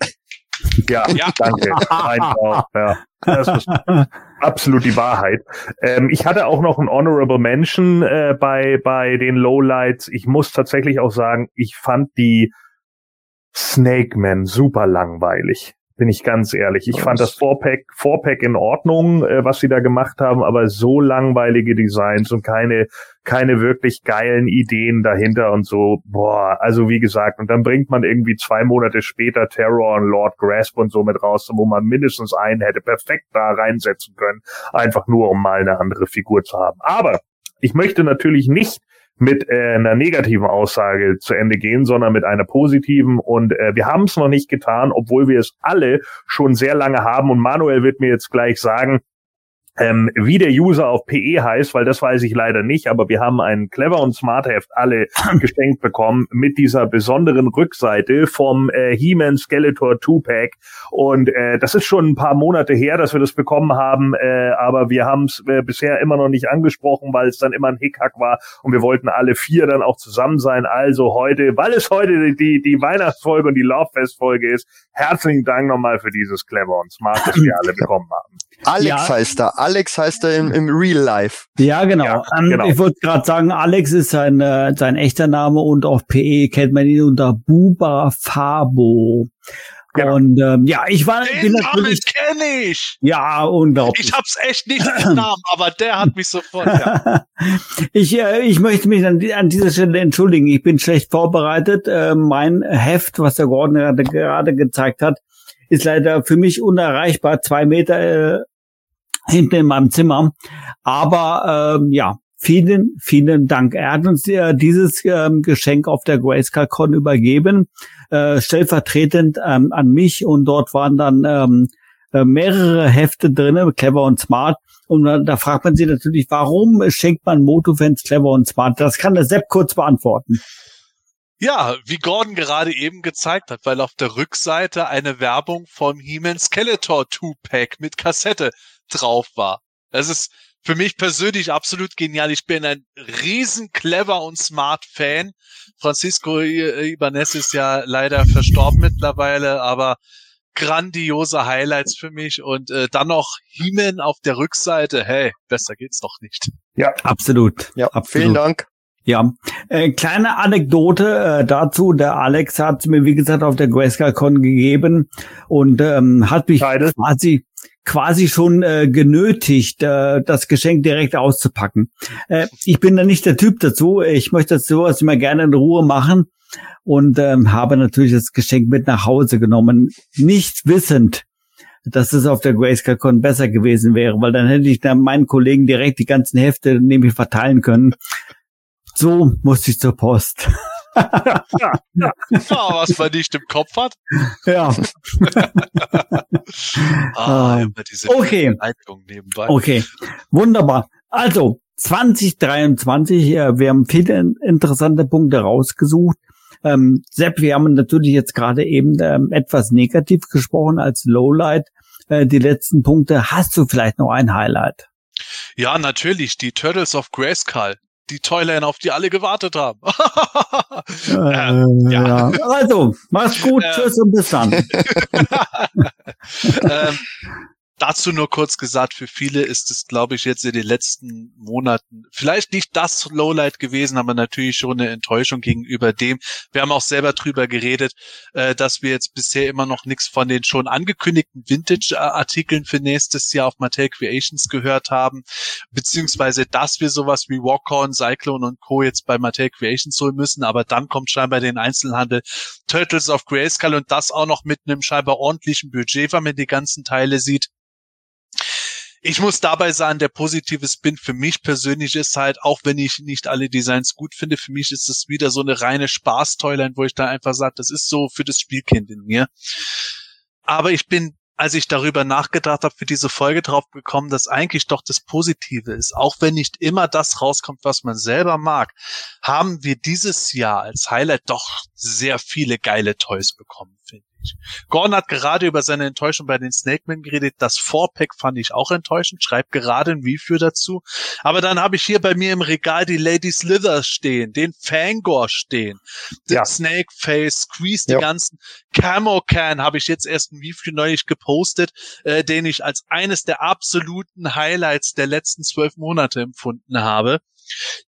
Ja, ja. danke. ja. Das ist absolut die Wahrheit. Ähm, ich hatte auch noch ein Honorable Mention äh, bei, bei den Lowlights. Ich muss tatsächlich auch sagen, ich fand die Snake Man super langweilig bin ich ganz ehrlich. Ich fand das Four-Pack, Four-Pack in Ordnung, äh, was sie da gemacht haben, aber so langweilige Designs und keine, keine wirklich geilen Ideen dahinter und so, boah, also wie gesagt, und dann bringt man irgendwie zwei Monate später Terror und Lord Grasp und so mit raus, wo man mindestens einen hätte perfekt da reinsetzen können, einfach nur um mal eine andere Figur zu haben. Aber ich möchte natürlich nicht mit äh, einer negativen Aussage zu Ende gehen, sondern mit einer positiven. Und äh, wir haben es noch nicht getan, obwohl wir es alle schon sehr lange haben. Und Manuel wird mir jetzt gleich sagen, ähm, wie der User auf PE heißt, weil das weiß ich leider nicht, aber wir haben ein Clever und Smart Heft alle [LAUGHS] geschenkt bekommen mit dieser besonderen Rückseite vom äh, He-Man Skeletor 2-Pack und äh, das ist schon ein paar Monate her, dass wir das bekommen haben, äh, aber wir haben es äh, bisher immer noch nicht angesprochen, weil es dann immer ein Hickhack war und wir wollten alle vier dann auch zusammen sein. Also heute, weil es heute die, die Weihnachtsfolge und die Lovefest-Folge ist, herzlichen Dank nochmal für dieses Clever und Smart, das wir alle [LAUGHS] bekommen haben. Alex ja. heißt er. Alex heißt er im, im Real Life. Ja, genau. Ja, ähm, genau. Ich wollte gerade sagen, Alex ist sein, äh, sein echter Name und auf PE kennt man ihn unter Buba Fabo. Genau. Und ähm, ja, ich war Den bin natürlich kenne ich. Ja, unglaublich. Ich hab's echt nicht [CLEARS THROAT] im Namen, aber der hat mich sofort. Ja. [LAUGHS] ich äh, ich möchte mich an, an dieser Stelle entschuldigen. Ich bin schlecht vorbereitet. Äh, mein Heft, was der Gordon gerade, gerade gezeigt hat, ist leider für mich unerreichbar, zwei Meter äh, hinten in meinem Zimmer. Aber ähm, ja, vielen, vielen Dank. Er hat uns äh, dieses ähm, Geschenk auf der Grayscale Con übergeben, äh, stellvertretend ähm, an mich und dort waren dann ähm, äh, mehrere Hefte drinne, clever und smart. Und da, fragt man sich natürlich, warum schenkt man Motofans clever und smart? Das kann der Sepp kurz beantworten. Ja, wie Gordon gerade eben gezeigt hat, weil auf der Rückseite eine Werbung vom He-Man Skeletor 2-Pack mit Kassette drauf war. Das ist für mich persönlich absolut genial. Ich bin ein riesen clever und smart Fan. Francisco Ibanez ist ja leider verstorben mittlerweile, aber grandiose Highlights für mich und äh, dann noch He-Man auf der Rückseite. Hey, besser geht's doch nicht. Ja, absolut. Ja, absolut. vielen Dank. Ja, äh, kleine Anekdote äh, dazu. Der Alex hat mir, wie gesagt, auf der GrayscaleCon gegeben und ähm, hat mich Teile. quasi quasi schon äh, genötigt, äh, das Geschenk direkt auszupacken. Äh, ich bin da nicht der Typ dazu. Ich möchte das sowas immer gerne in Ruhe machen und ähm, habe natürlich das Geschenk mit nach Hause genommen, nicht wissend, dass es auf der GrayscaleCon besser gewesen wäre, weil dann hätte ich dann meinen Kollegen direkt die ganzen Hefte nämlich verteilen können. So musste ich zur Post. Ja, [LAUGHS] was man nicht im Kopf hat. ja, [LAUGHS] Ah, Ah, okay. Okay, wunderbar. Also 2023, äh, wir haben viele interessante Punkte rausgesucht. Ähm, Sepp, wir haben natürlich jetzt gerade eben ähm, etwas negativ gesprochen als Lowlight. Äh, die letzten Punkte. Hast du vielleicht noch ein Highlight? Ja, natürlich, die Turtles of Grayskull. Die Toyline, auf die alle gewartet haben. [LAUGHS] Äh, ja. Also, mach's gut, tschüss und bis dann. [LAUGHS] ähm, dazu nur kurz gesagt, für viele ist es, glaube ich, jetzt in den letzten Monaten vielleicht nicht das Lowlight gewesen, aber natürlich schon eine Enttäuschung gegenüber dem. Wir haben auch selber drüber geredet, äh, dass wir jetzt bisher immer noch nichts von den schon angekündigten Vintage-Artikeln für nächstes Jahr auf Mattel Creations gehört haben, beziehungsweise dass wir sowas wie Walkhorn, Cyclone und Co. jetzt bei Mattel Creations holen müssen, aber dann kommt scheinbar den Einzelhandel Turtles of Grayskull und das auch noch mit einem scheinbar ordentlichen Budget, wenn man die ganzen Teile sieht. Ich muss dabei sagen, der positive Spin für mich persönlich ist halt, auch wenn ich nicht alle Designs gut finde, für mich ist es wieder so eine reine Spaß-Toyline, wo ich da einfach sage, das ist so für das Spielkind in mir. Aber ich bin, als ich darüber nachgedacht habe, für diese Folge drauf gekommen, dass eigentlich doch das Positive ist. Auch wenn nicht immer das rauskommt, was man selber mag, haben wir dieses Jahr als Highlight doch sehr viele geile Toys bekommen, finde ich. Gordon hat gerade über seine Enttäuschung bei den Snakemen geredet. Das Four-Pack fand ich auch enttäuschend. Schreibt gerade ein Review dazu. Aber dann habe ich hier bei mir im Regal die Lady Slither stehen, den Fangor stehen, den Ja. Snake Face, Squeeze, die Ja. ganzen Camo Can habe ich jetzt erst ein Review neulich gepostet, äh, den ich als eines der absoluten Highlights der letzten zwölf Monate empfunden habe.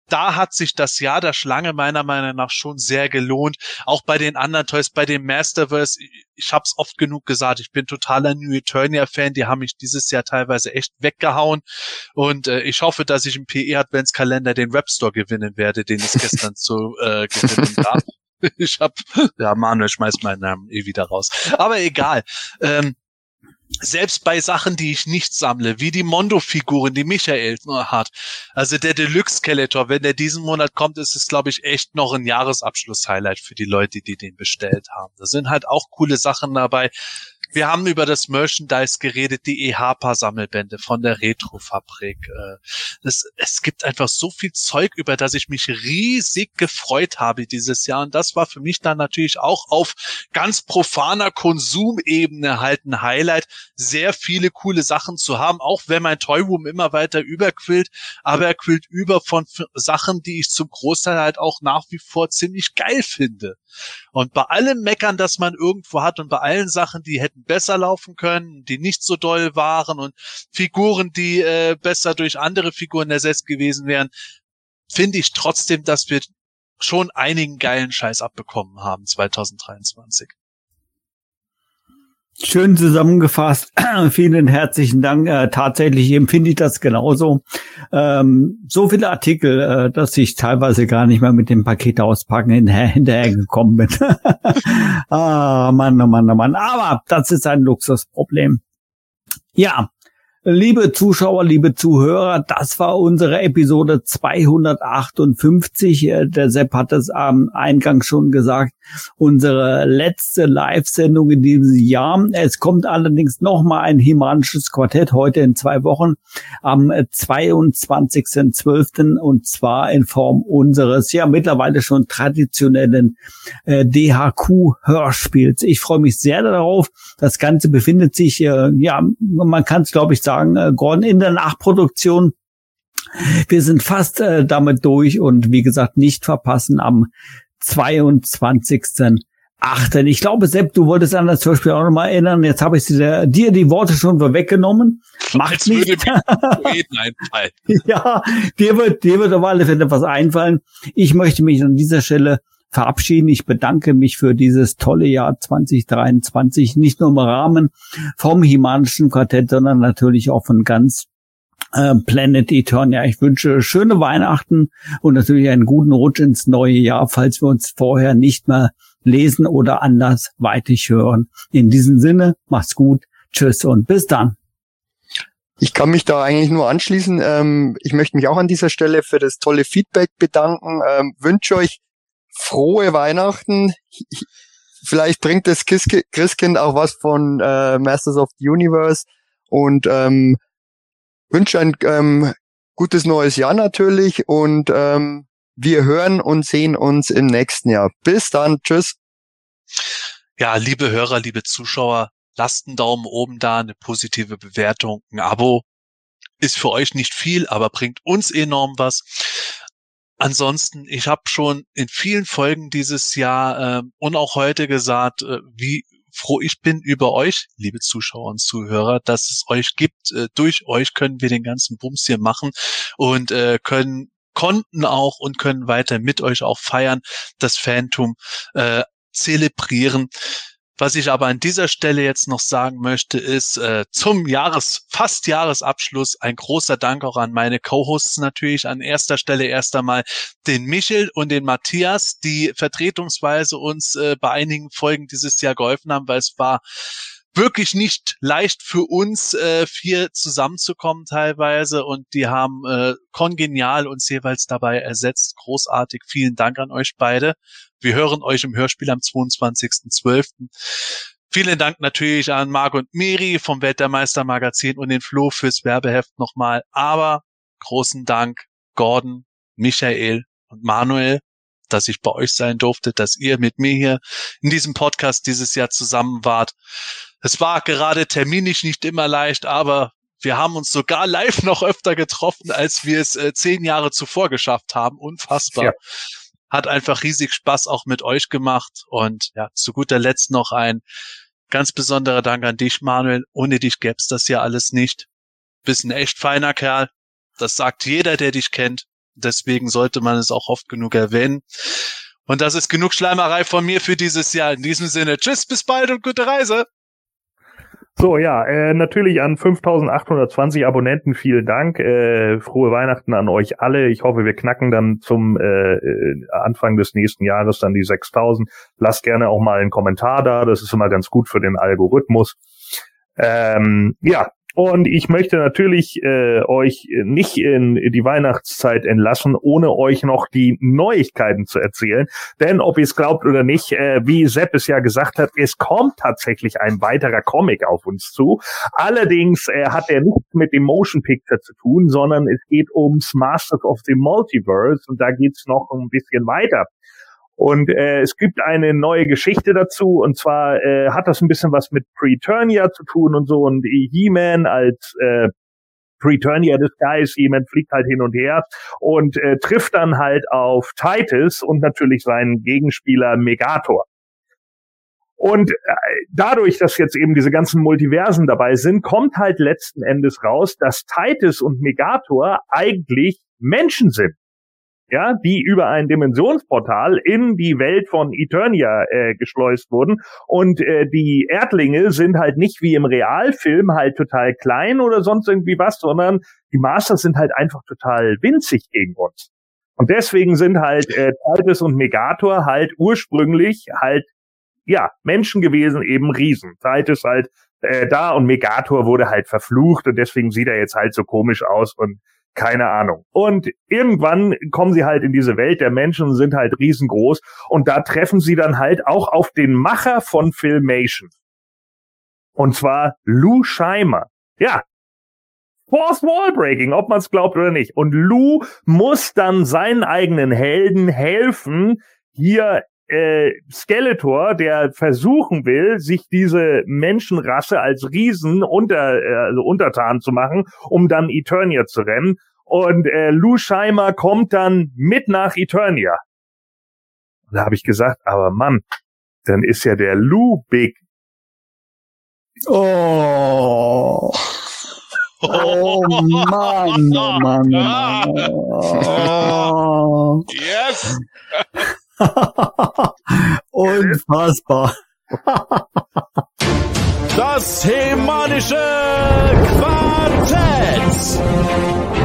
Da hat sich das Jahr der Schlange meiner Meinung nach schon sehr gelohnt. Auch bei den anderen Toys, bei dem Masterverse, ich, habe es oft genug gesagt, ich bin totaler New Eternia-Fan, die haben mich dieses Jahr teilweise echt weggehauen. Und äh, ich hoffe, dass ich im PE-Adventskalender den Webstore gewinnen werde, den es gestern zu [LAUGHS] äh, gewinnen gab. Ich hab, [LAUGHS] ja, Manuel schmeißt meinen Namen eh wieder raus. Aber egal. Ähm, selbst bei Sachen, die ich nicht sammle, wie die Mondo-Figuren, die Michael hat, also der Deluxe-Skeletor, wenn der diesen Monat kommt, ist es, glaube ich, echt noch ein Jahresabschluss-Highlight für die Leute, die den bestellt haben. Da sind halt auch coole Sachen dabei. Wir haben über das Merchandise geredet, die EHPA-Sammelbände von der Retrofabrik. Äh, Es, es gibt einfach so viel Zeug, über das ich mich riesig gefreut habe dieses Jahr. Und das war für mich dann natürlich auch auf ganz profaner Konsumebene halt ein Highlight, sehr viele coole Sachen zu haben, auch wenn mein Toyroom immer weiter überquillt, aber er quillt über von Sachen, die ich zum Großteil halt auch nach wie vor ziemlich geil finde. Und bei allem Meckern, das man irgendwo hat und bei allen Sachen, die hätten besser laufen können, die nicht so doll waren und Figuren, die äh, besser durch andere Figuren ersetzt gewesen wären, finde ich trotzdem, dass wir schon einigen geilen Scheiß abbekommen haben 2023. Schön zusammengefasst. [CLEARS THROAT] Vielen herzlichen Dank. Äh, tatsächlich empfinde ich das genauso. Ähm, so viele Artikel, äh, dass ich teilweise gar nicht mehr mit dem Paket auspacken hinterher, [LAUGHS] hinterher gekommen bin. [LAUGHS] ah, Mann, oh Mann, oh Mann. Aber das ist ein Luxusproblem. Ja, Liebe Zuschauer, liebe Zuhörer, das war unsere Episode 258. Äh, Der Sepp hat es am Eingang schon gesagt. Unsere letzte Live-Sendung in diesem Jahr. Es kommt allerdings noch mal ein himanisches Quartett heute in zwei Wochen am 22.12. und zwar in Form unseres ja mittlerweile schon traditionellen äh, DHQ-Hörspiels. Ich freue mich sehr darauf. Das Ganze befindet sich, äh, ja, man kann es glaube ich sagen, äh, Gordon in der Nachproduktion. Wir sind fast äh, damit durch und wie gesagt nicht verpassen am 22. achten. Ich glaube, Sepp, du wolltest an das Beispiel auch nochmal erinnern. Jetzt habe ich dir, dir die Worte schon weggenommen. Macht nicht. [LAUGHS] ja, dir wird, dir wird auf alle Fälle was einfallen. Ich möchte mich an dieser Stelle verabschieden. Ich bedanke mich für dieses tolle Jahr 2023, nicht nur im Rahmen vom Himanischen Quartett, sondern natürlich auch von ganz äh, Planet Eternia. Ich wünsche schöne Weihnachten und natürlich einen guten Rutsch ins neue Jahr, falls wir uns vorher nicht mehr lesen oder anders weitig hören. In diesem Sinne, mach's gut, tschüss und bis dann. Ich kann mich da eigentlich nur anschließen. Ähm, ich möchte mich auch an dieser Stelle für das tolle Feedback bedanken. Ähm, wünsche euch frohe Weihnachten. Vielleicht bringt das Christkind auch was von äh, Masters of the Universe und ähm, wünsche ein ähm, gutes neues Jahr natürlich und ähm, wir hören und sehen uns im nächsten Jahr. Bis dann. Tschüss. Ja, liebe Hörer, liebe Zuschauer, lasst einen Daumen oben da, eine positive Bewertung, ein Abo. Ist für euch nicht viel, aber bringt uns enorm was. Ansonsten, ich habe schon in vielen Folgen dieses Jahr äh, und auch heute gesagt, äh, wie froh ich bin über euch, liebe Zuschauer und Zuhörer, dass es euch gibt. Äh, durch euch können wir den ganzen Bums hier machen und äh, können konnten auch und können weiter mit euch auch feiern, das Phantom äh, zelebrieren. Was ich aber an dieser Stelle jetzt noch sagen möchte, ist äh, zum Jahres, fast Jahresabschluss ein großer Dank auch an meine Co-Hosts natürlich. An erster Stelle erst einmal den Michel und den Matthias, die vertretungsweise uns äh, bei einigen Folgen dieses Jahr geholfen haben, weil es war wirklich nicht leicht für uns äh, vier zusammenzukommen teilweise und die haben äh, kongenial uns jeweils dabei ersetzt. Großartig. Vielen Dank an euch beide. Wir hören euch im Hörspiel am 22.12. Vielen Dank natürlich an Marc und Miri vom Weltmeister Magazin und den Flo fürs Werbeheft nochmal. Aber großen Dank Gordon, Michael und Manuel, dass ich bei euch sein durfte, dass ihr mit mir hier in diesem Podcast dieses Jahr zusammen wart. Es war gerade terminisch nicht immer leicht, aber wir haben uns sogar live noch öfter getroffen, als wir es äh, zehn Jahre zuvor geschafft haben. Unfassbar. Ja hat einfach riesig Spaß auch mit euch gemacht. Und ja, zu guter Letzt noch ein ganz besonderer Dank an dich, Manuel. Ohne dich gäb's das ja alles nicht. Bist ein echt feiner Kerl. Das sagt jeder, der dich kennt. Deswegen sollte man es auch oft genug erwähnen. Und das ist genug Schleimerei von mir für dieses Jahr. In diesem Sinne, tschüss, bis bald und gute Reise. So, ja, äh, natürlich an 5820 Abonnenten vielen Dank. Äh, frohe Weihnachten an euch alle. Ich hoffe, wir knacken dann zum äh, äh Anfang des nächsten Jahres dann die 6000. Lasst gerne auch mal einen Kommentar da. Das ist immer ganz gut für den Algorithmus. Ähm, ja, und ich möchte natürlich äh, euch nicht in die Weihnachtszeit entlassen, ohne euch noch die Neuigkeiten zu erzählen. Denn ob ihr es glaubt oder nicht, äh, wie Sepp es ja gesagt hat, es kommt tatsächlich ein weiterer Comic auf uns zu. Allerdings äh, hat er nichts mit dem Motion Picture zu tun, sondern es geht ums Masters of the Multiverse und da geht's noch ein bisschen weiter. Und äh, es gibt eine neue Geschichte dazu, und zwar äh, hat das ein bisschen was mit Preturnia zu tun und so. Und He-Man als äh, Preturnia des Guys, He-Man fliegt halt hin und her und äh, trifft dann halt auf Titus und natürlich seinen Gegenspieler Megator. Und äh, dadurch, dass jetzt eben diese ganzen Multiversen dabei sind, kommt halt letzten Endes raus, dass Titus und Megator eigentlich Menschen sind ja, die über ein Dimensionsportal in die Welt von Eternia äh, geschleust wurden. Und äh, die Erdlinge sind halt nicht wie im Realfilm halt total klein oder sonst irgendwie was, sondern die Masters sind halt einfach total winzig gegen uns. Und deswegen sind halt äh, Titus und Megator halt ursprünglich halt ja Menschen gewesen, eben Riesen. Titus halt äh, da und Megator wurde halt verflucht und deswegen sieht er jetzt halt so komisch aus und keine Ahnung. Und irgendwann kommen sie halt in diese Welt der Menschen sind halt riesengroß. Und da treffen sie dann halt auch auf den Macher von Filmation. Und zwar Lou Scheimer. Ja. Force Wall Breaking, ob man es glaubt oder nicht. Und Lou muss dann seinen eigenen Helden helfen, hier äh, Skeletor, der versuchen will, sich diese Menschenrasse als Riesen unter, äh, also untertan zu machen, um dann Eternia zu rennen. Und äh, Lou Scheimer kommt dann mit nach Eternia. da habe ich gesagt, aber Mann, dann ist ja der Lou big. Oh. [LAUGHS] Oh Mann, oh Mann, oh Mann. [LAUGHS] Yes! [LAUGHS] Unfassbar. Das hemanische Quartett.